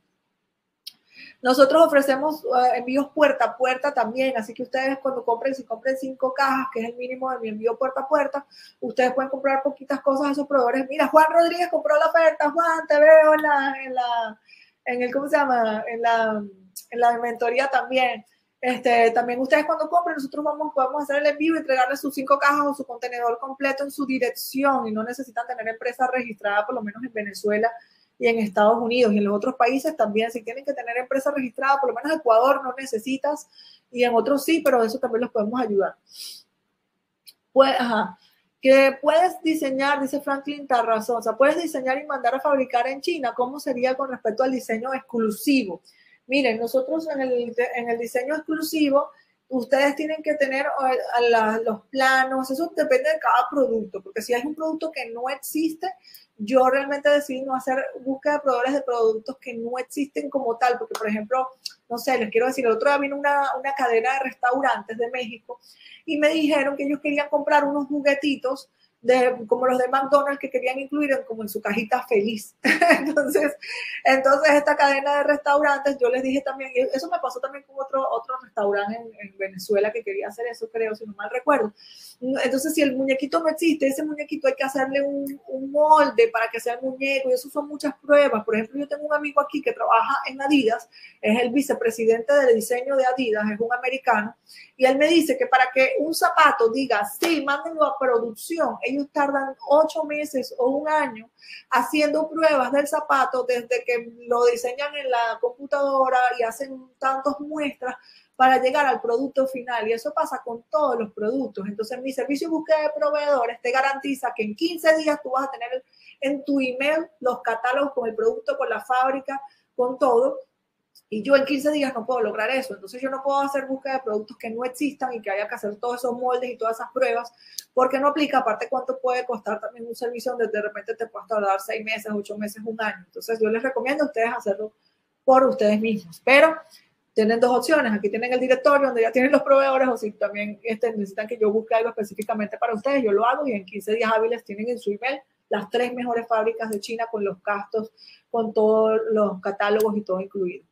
Nosotros ofrecemos eh, envíos puerta a puerta también, así que ustedes cuando compren, si compren cinco cajas, que es el mínimo de mi envío puerta a puerta, ustedes pueden comprar poquitas cosas a esos proveedores. Mira, Juan Rodríguez compró la oferta, Juan, te veo en la, en la, en el, ¿cómo se llama? En la, en la mentoría también. Este, también ustedes cuando compren, nosotros vamos, podemos hacer el envío y entregarles sus cinco cajas o su contenedor completo en su dirección y no necesitan tener empresa registrada, por lo menos en Venezuela, y en Estados Unidos y en los otros países también, si tienen que tener empresa registrada, por lo menos Ecuador no necesitas y en otros sí, pero eso también los podemos ayudar. Pues, ajá que puedes diseñar, dice Franklin Tarrazón, o sea, puedes diseñar y mandar a fabricar en China, ¿cómo sería con respecto al diseño exclusivo? Miren, nosotros en el, en el diseño exclusivo, ustedes tienen que tener los planos, eso depende de cada producto, porque si hay un producto que no existe, yo realmente decidí no hacer búsqueda de proveedores de productos que no existen como tal, porque por ejemplo, no sé, les quiero decir, el otro día vino una, una cadena de restaurantes de México y me dijeron que ellos querían comprar unos juguetitos como los de McDonald's que querían incluir como en su cajita feliz. entonces, entonces esta cadena de restaurantes, yo les dije también, eso me pasó también con otro, otro restaurante en, Venezuela que quería hacer eso, creo, si no mal recuerdo. Entonces, si el muñequito no existe, ese muñequito hay que hacerle un, un molde para que sea el muñeco y eso son muchas pruebas. Por ejemplo, yo tengo un amigo aquí que trabaja en Adidas, es el vicepresidente de diseño de Adidas, es un americano, y él me dice que para que un zapato diga, sí, mándenlo a producción, ellos tardan ocho meses o un año haciendo pruebas del zapato desde que lo diseñan en la computadora y hacen tantas muestras para llegar al producto final. Y eso pasa con todos los productos. Entonces, mi servicio de búsqueda de proveedores te garantiza que en 15 días tú vas a tener en tu email los catálogos con el producto, con la fábrica, con todo. Y yo en 15 días no puedo lograr eso. Entonces yo no puedo hacer búsqueda de productos que no existan y que haya que hacer todos esos moldes y todas esas pruebas, porque no aplica. Aparte, cuánto puede costar también un servicio donde de repente te puedas tardar seis meses, ocho meses, un año. Entonces yo les recomiendo a ustedes hacerlo por ustedes mismos. Pero tienen dos opciones. Aquí tienen el directorio donde ya tienen los proveedores o si también este, necesitan que yo busque algo específicamente para ustedes, yo lo hago y en 15 días hábiles tienen en su email las tres mejores fábricas de China con los gastos, con todos los catálogos y todo incluido.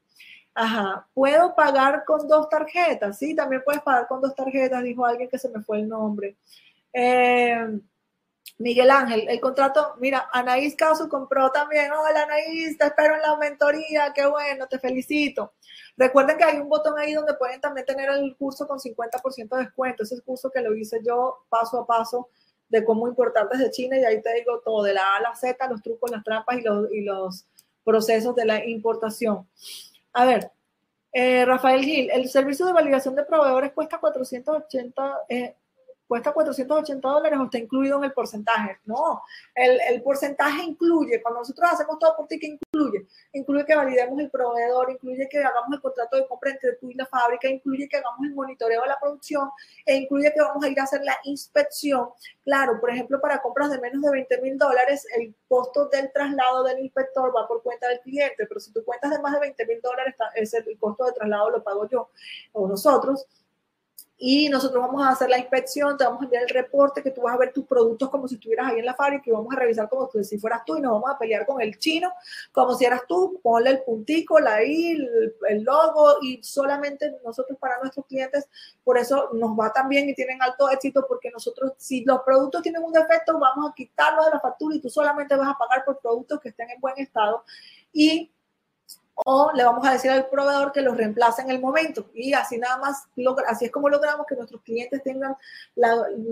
Ajá, ¿puedo pagar con dos tarjetas? Sí, también puedes pagar con dos tarjetas, dijo alguien que se me fue el nombre. Eh, Miguel Ángel, el contrato, mira, Anaís Caso compró también. Hola Anaís, te espero en la mentoría, qué bueno, te felicito. Recuerden que hay un botón ahí donde pueden también tener el curso con 50% de descuento. Ese es el curso que lo hice yo paso a paso de cómo importar desde China y ahí te digo todo, de la A a la Z, los trucos, las trampas y los, y los procesos de la importación. A ver, eh, Rafael Gil, el servicio de validación de proveedores cuesta 480, eh, cuesta 480 dólares o está incluido en el porcentaje. No, el, el, porcentaje incluye, cuando nosotros hacemos todo por ti, ¿qué incluye? Incluye que validemos el proveedor, incluye que hagamos el contrato de compra entre tú y la fábrica, incluye que hagamos el monitoreo de la producción e incluye que vamos a ir a hacer la inspección. Claro, por ejemplo, para compras de menos de 20 mil dólares, el costo del traslado del inspector va por cuenta del cliente, pero si tú cuentas de más de 20 mil dólares, el costo de traslado lo pago yo o nosotros y nosotros vamos a hacer la inspección, te vamos a enviar el reporte, que tú vas a ver tus productos como si estuvieras ahí en la fábrica y vamos a revisar como si fueras tú y nos vamos a pelear con el chino como si eras tú, ponle el puntico, la I, el, el logo y solamente nosotros para nuestros clientes, por eso nos va tan bien y tienen alto éxito porque nosotros, si los productos tienen un defecto, vamos a quitarlo de la factura y tú solamente vas a pagar por productos que estén en buen estado y o le vamos a decir al proveedor que los reemplace en el momento. Y así nada más, así es como logramos que nuestros clientes tengan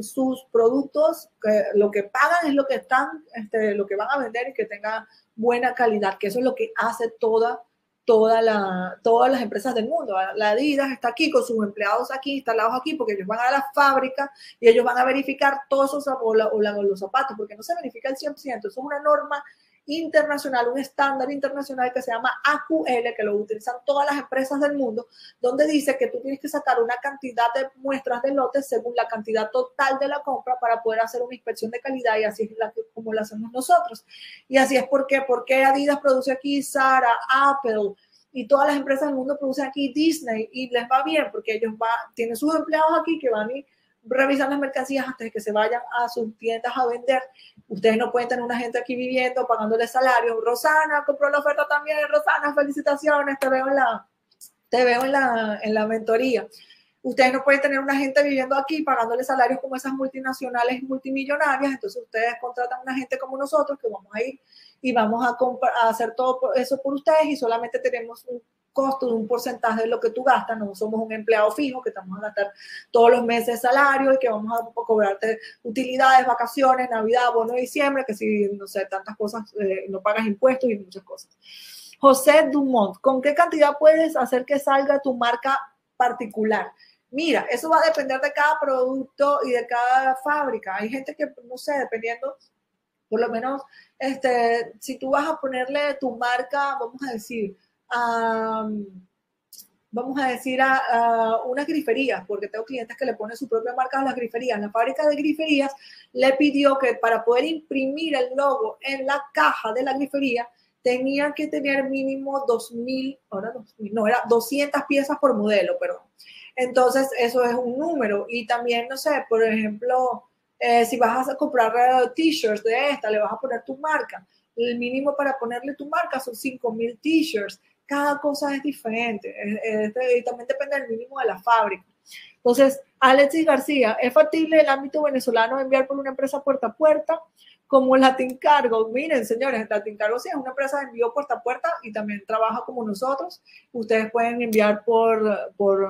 sus productos, que lo que pagan es lo que están, este, lo que van a vender y que tenga buena calidad, que eso es lo que hace toda, toda la, todas las empresas del mundo. La Adidas está aquí con sus empleados aquí, instalados aquí, porque ellos van a la fábrica y ellos van a verificar todos esos o, los zapatos, porque no se verifica el 100%, eso es una norma internacional, un estándar internacional que se llama AQL, que lo utilizan todas las empresas del mundo, donde dice que tú tienes que sacar una cantidad de muestras de lotes según la cantidad total de la compra para poder hacer una inspección de calidad y así es como lo hacemos nosotros. Y así es porque, porque Adidas produce aquí, Sara, Apple, y todas las empresas del mundo producen aquí Disney y les va bien porque ellos tienen sus empleados aquí que van y revisan las mercancías antes de que se vayan a sus tiendas a vender. Ustedes no pueden tener una gente aquí viviendo, pagándole salario. Rosana compró la oferta también. Rosana, felicitaciones, te veo en la, te veo en la, en la mentoría. Ustedes no pueden tener una gente viviendo aquí pagándole salarios como esas multinacionales multimillonarias. Entonces ustedes contratan una gente como nosotros que vamos a ir y vamos a, a hacer todo eso por ustedes y solamente tenemos un costo de un porcentaje de lo que tú gastas, no somos un empleado fijo que estamos a gastar todos los meses salario y que vamos a cobrarte utilidades, vacaciones, Navidad, bono de diciembre, que si, no sé, tantas cosas, eh, no pagas impuestos y muchas cosas. José Dumont, ¿con qué cantidad puedes hacer que salga tu marca particular. Mira, eso va a depender de cada producto y de cada fábrica. Hay gente que, no sé, dependiendo, por lo menos, este, si tú vas a ponerle tu marca, vamos a decir, a vamos a decir, a, unas griferías, porque tengo clientes que le ponen su propia marca a las griferías. La fábrica de griferías le pidió que para poder imprimir el logo en la caja de la grifería, tenían que tener mínimo 2.000, ahora 2.000, no, era 200 piezas por modelo, perdón. Entonces, eso es un número. Y también, no sé, por ejemplo, eh, si vas a comprar eh, t-shirts de esta, le vas a poner tu marca. El mínimo para ponerle tu marca son 5.000 t-shirts cada cosa es diferente y también depende del mínimo de la fábrica. Entonces, Alexis García, ¿es factible el ámbito venezolano enviar por una empresa puerta a puerta como Latin Cargo? Miren, señores, Latin Cargo sí es una empresa de envío puerta a puerta y también trabaja como nosotros. Ustedes pueden enviar por, por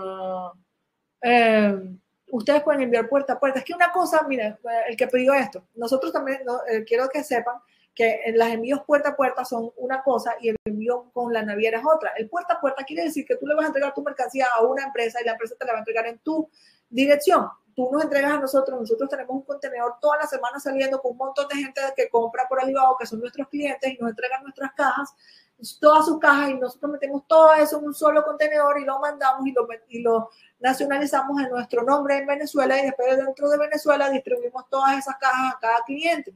eh, ustedes pueden enviar puerta a puerta. Es que una cosa, miren, el que pidió esto, nosotros también eh, quiero que sepan que los envíos puerta a puerta son una cosa y el envío con la naviera es otra. El puerta a puerta quiere decir que tú le vas a entregar tu mercancía a una empresa y la empresa te la va a entregar en tu dirección. Tú nos entregas a nosotros, nosotros tenemos un contenedor toda la semana saliendo con un montón de gente que compra por Alibaba, que son nuestros clientes y nos entregan nuestras cajas, todas sus cajas y nosotros metemos todo eso en un solo contenedor y lo mandamos y lo, y lo nacionalizamos en nuestro nombre en Venezuela y después dentro de Venezuela distribuimos todas esas cajas a cada cliente.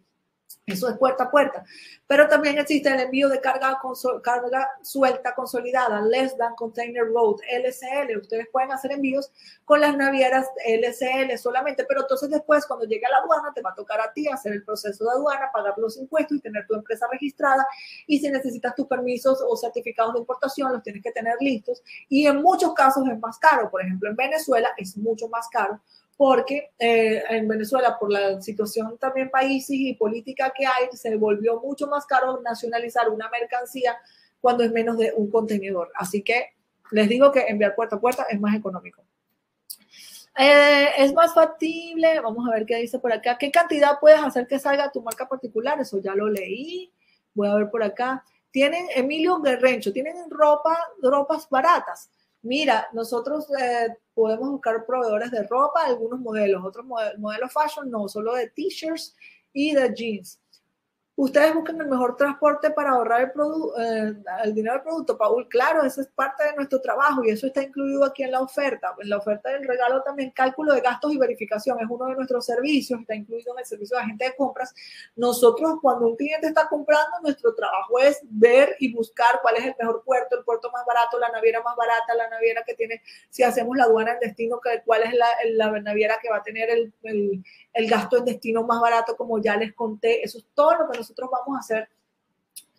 Eso es puerta a puerta. Pero también existe el envío de carga, carga suelta consolidada, Less Than Container Road, LCL. Ustedes pueden hacer envíos con las navieras LCL solamente, pero entonces después cuando llegue a la aduana te va a tocar a ti hacer el proceso de aduana, pagar los impuestos y tener tu empresa registrada. Y si necesitas tus permisos o certificados de importación, los tienes que tener listos. Y en muchos casos es más caro. Por ejemplo, en Venezuela es mucho más caro porque eh, en Venezuela, por la situación también país y política que hay, se volvió mucho más caro nacionalizar una mercancía cuando es menos de un contenedor. Así que les digo que enviar puerta a puerta es más económico. Eh, es más factible, vamos a ver qué dice por acá. ¿Qué cantidad puedes hacer que salga tu marca particular? Eso ya lo leí. Voy a ver por acá. Tienen Emilio Guerrencho, tienen ropa, ropas baratas. Mira, nosotros eh, podemos buscar proveedores de ropa, algunos modelos, otros modelos fashion, no, solo de t-shirts y de jeans. Ustedes buscan el mejor transporte para ahorrar el, eh, el dinero del producto, Paul. Claro, eso es parte de nuestro trabajo y eso está incluido aquí en la oferta. En la oferta del regalo también cálculo de gastos y verificación es uno de nuestros servicios, está incluido en el servicio de agente de compras. Nosotros, cuando un cliente está comprando, nuestro trabajo es ver y buscar cuál es el mejor puerto, el puerto más barato, la naviera más barata, la naviera que tiene, si hacemos la aduana en destino, cuál es la, la naviera que va a tener el, el, el gasto en destino más barato, como ya les conté. Eso es todo lo que nosotros vamos a hacer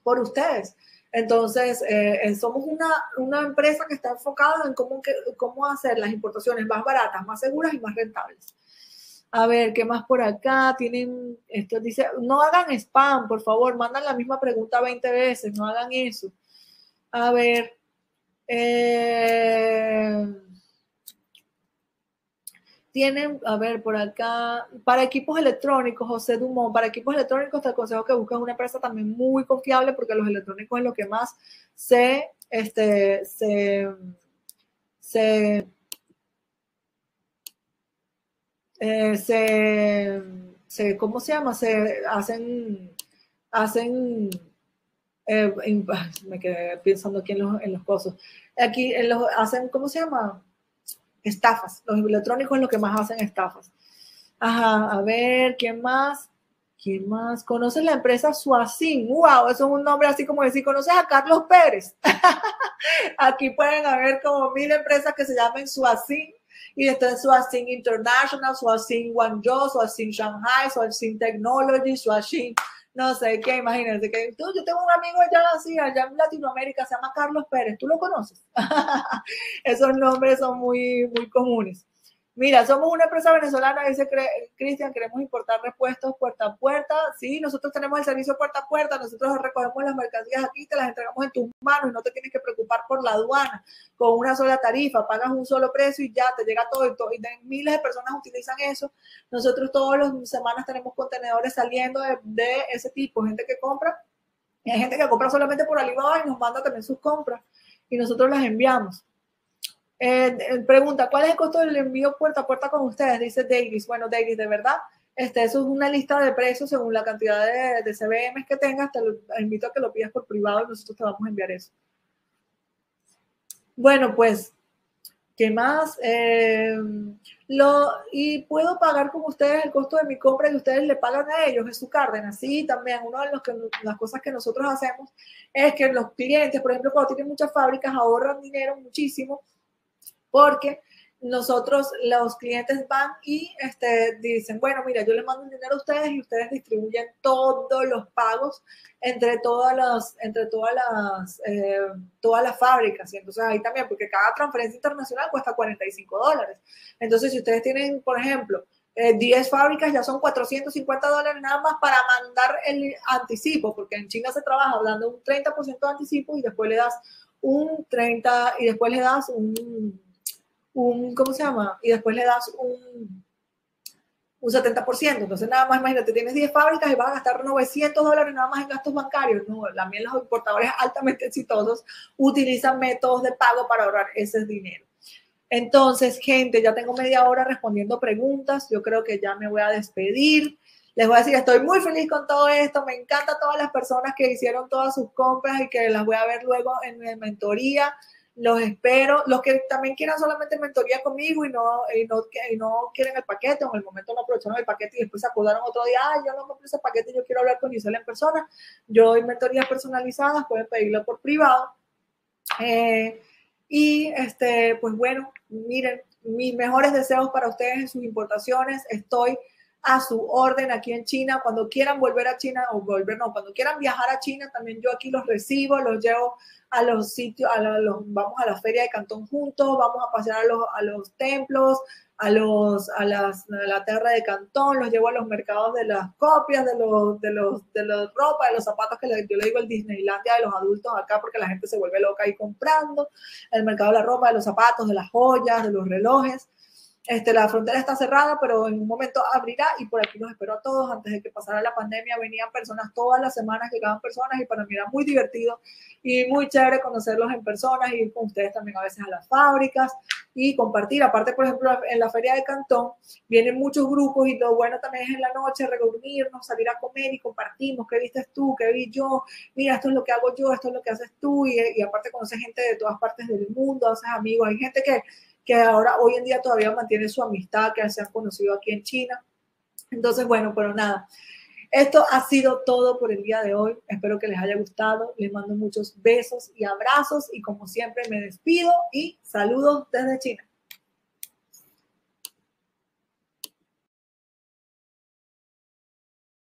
por ustedes. Entonces, eh, eh, somos una, una, empresa que está enfocada en cómo, cómo hacer las importaciones más baratas, más seguras y más rentables. A ver, ¿qué más por acá? Tienen, esto dice, no hagan spam, por favor, mandan la misma pregunta 20 veces, no hagan eso. A ver, eh, tienen, a ver, por acá, para equipos electrónicos, José Dumont, para equipos electrónicos te aconsejo que busques una empresa también muy confiable porque los electrónicos es lo que más se, este, se, se, eh, se, ¿cómo se llama? Se hacen, hacen, eh, me quedé pensando aquí en los, en los cosas. Aquí en los, hacen, ¿cómo se llama? Estafas. Los electrónicos es lo que más hacen estafas. Ajá, a ver, ¿quién más? ¿Quién más? ¿Conoces la empresa Suacin? ¡Wow! Eso es un nombre así como decir, ¿conoces a Carlos Pérez? Aquí pueden haber como mil empresas que se llamen Suacin. Y está Suacin International, Suacin Guangzhou, Suacin Shanghai, Suacin Technology, Suacin no sé qué, imagínense que tú, yo tengo un amigo allá así, allá en Latinoamérica, se llama Carlos Pérez, ¿tú lo conoces? Esos nombres son muy, muy comunes. Mira, somos una empresa venezolana, dice Cristian, queremos importar repuestos puerta a puerta. Sí, nosotros tenemos el servicio puerta a puerta, nosotros recogemos las mercancías aquí, te las entregamos en tus manos y no te tienes que preocupar por la aduana con una sola tarifa, pagas un solo precio y ya te llega todo. Y, miles de personas utilizan eso. Nosotros todas las semanas tenemos contenedores saliendo de, de ese tipo, gente que compra. Y hay gente que compra solamente por Alibaba y nos manda también sus compras y nosotros las enviamos. Eh, pregunta, ¿cuál es el costo del envío puerta a puerta con ustedes? Dice Davis. Bueno, Davis, de verdad, este, eso es una lista de precios según la cantidad de, de CBM que tengas. Te lo, invito a que lo pidas por privado y nosotros te vamos a enviar eso. Bueno, pues, ¿qué más? Eh, lo, y puedo pagar con ustedes el costo de mi compra y ustedes le pagan a ellos, es su Cárdenas. Sí, también una de los que, las cosas que nosotros hacemos es que los clientes, por ejemplo, cuando tienen muchas fábricas, ahorran dinero muchísimo porque nosotros, los clientes van y este, dicen, bueno, mira, yo les mando el dinero a ustedes y ustedes distribuyen todos los pagos entre todas las, entre todas las, eh, todas las fábricas. Y entonces ahí también, porque cada transferencia internacional cuesta 45 dólares. Entonces, si ustedes tienen, por ejemplo, 10 eh, fábricas ya son 450 dólares nada más para mandar el anticipo, porque en China se trabaja dando un 30% de anticipo y después le das un 30 y después le das un un, ¿cómo se llama? Y después le das un, un 70%. Entonces, nada más, imagínate, tienes 10 fábricas y vas a gastar 900 dólares nada más en gastos bancarios. No, también los importadores altamente exitosos utilizan métodos de pago para ahorrar ese dinero. Entonces, gente, ya tengo media hora respondiendo preguntas. Yo creo que ya me voy a despedir. Les voy a decir, estoy muy feliz con todo esto. Me encanta todas las personas que hicieron todas sus compras y que las voy a ver luego en mi mentoría los espero. Los que también quieran solamente mentoría conmigo y no, y no, y no quieren el paquete, o en el momento no aprovecharon el paquete y después se acordaron otro día, ah, yo no compré ese paquete, yo quiero hablar con Gisela en persona. Yo doy mentorías personalizadas, pueden pedirlo por privado. Eh, y este, pues bueno, miren, mis mejores deseos para ustedes en sus importaciones. Estoy a su orden aquí en China. Cuando quieran volver a China o volver, no, cuando quieran viajar a China, también yo aquí los recibo, los llevo a los sitios, a los, vamos a la feria de Cantón juntos, vamos a pasear a los, a los templos, a, los, a, las, la tierra de Cantón, los llevo a los mercados de las copias, de los, de los, de la ropa, de los zapatos que yo le digo el Disneylandia de los adultos acá porque la gente se vuelve loca ahí comprando, el mercado de la ropa, de los zapatos, de las joyas, de los relojes. Este, la frontera está cerrada, pero en un momento abrirá y por aquí los espero a todos. Antes de que pasara la pandemia venían personas todas las semanas, llegaban personas y para mí era muy divertido y muy chévere conocerlos en personas ir con ustedes también a veces a las fábricas y compartir. Aparte, por ejemplo, en la feria de Cantón vienen muchos grupos y lo bueno también es en la noche reunirnos, salir a comer y compartimos. Qué viste tú, qué vi yo, mira, esto es lo que hago yo, esto es lo que haces tú. Y, y aparte conoces gente de todas partes del mundo, haces amigos, hay gente que que ahora hoy en día todavía mantiene su amistad, que se han conocido aquí en China. Entonces, bueno, pero nada, esto ha sido todo por el día de hoy. Espero que les haya gustado. Les mando muchos besos y abrazos y como siempre me despido y saludos desde China.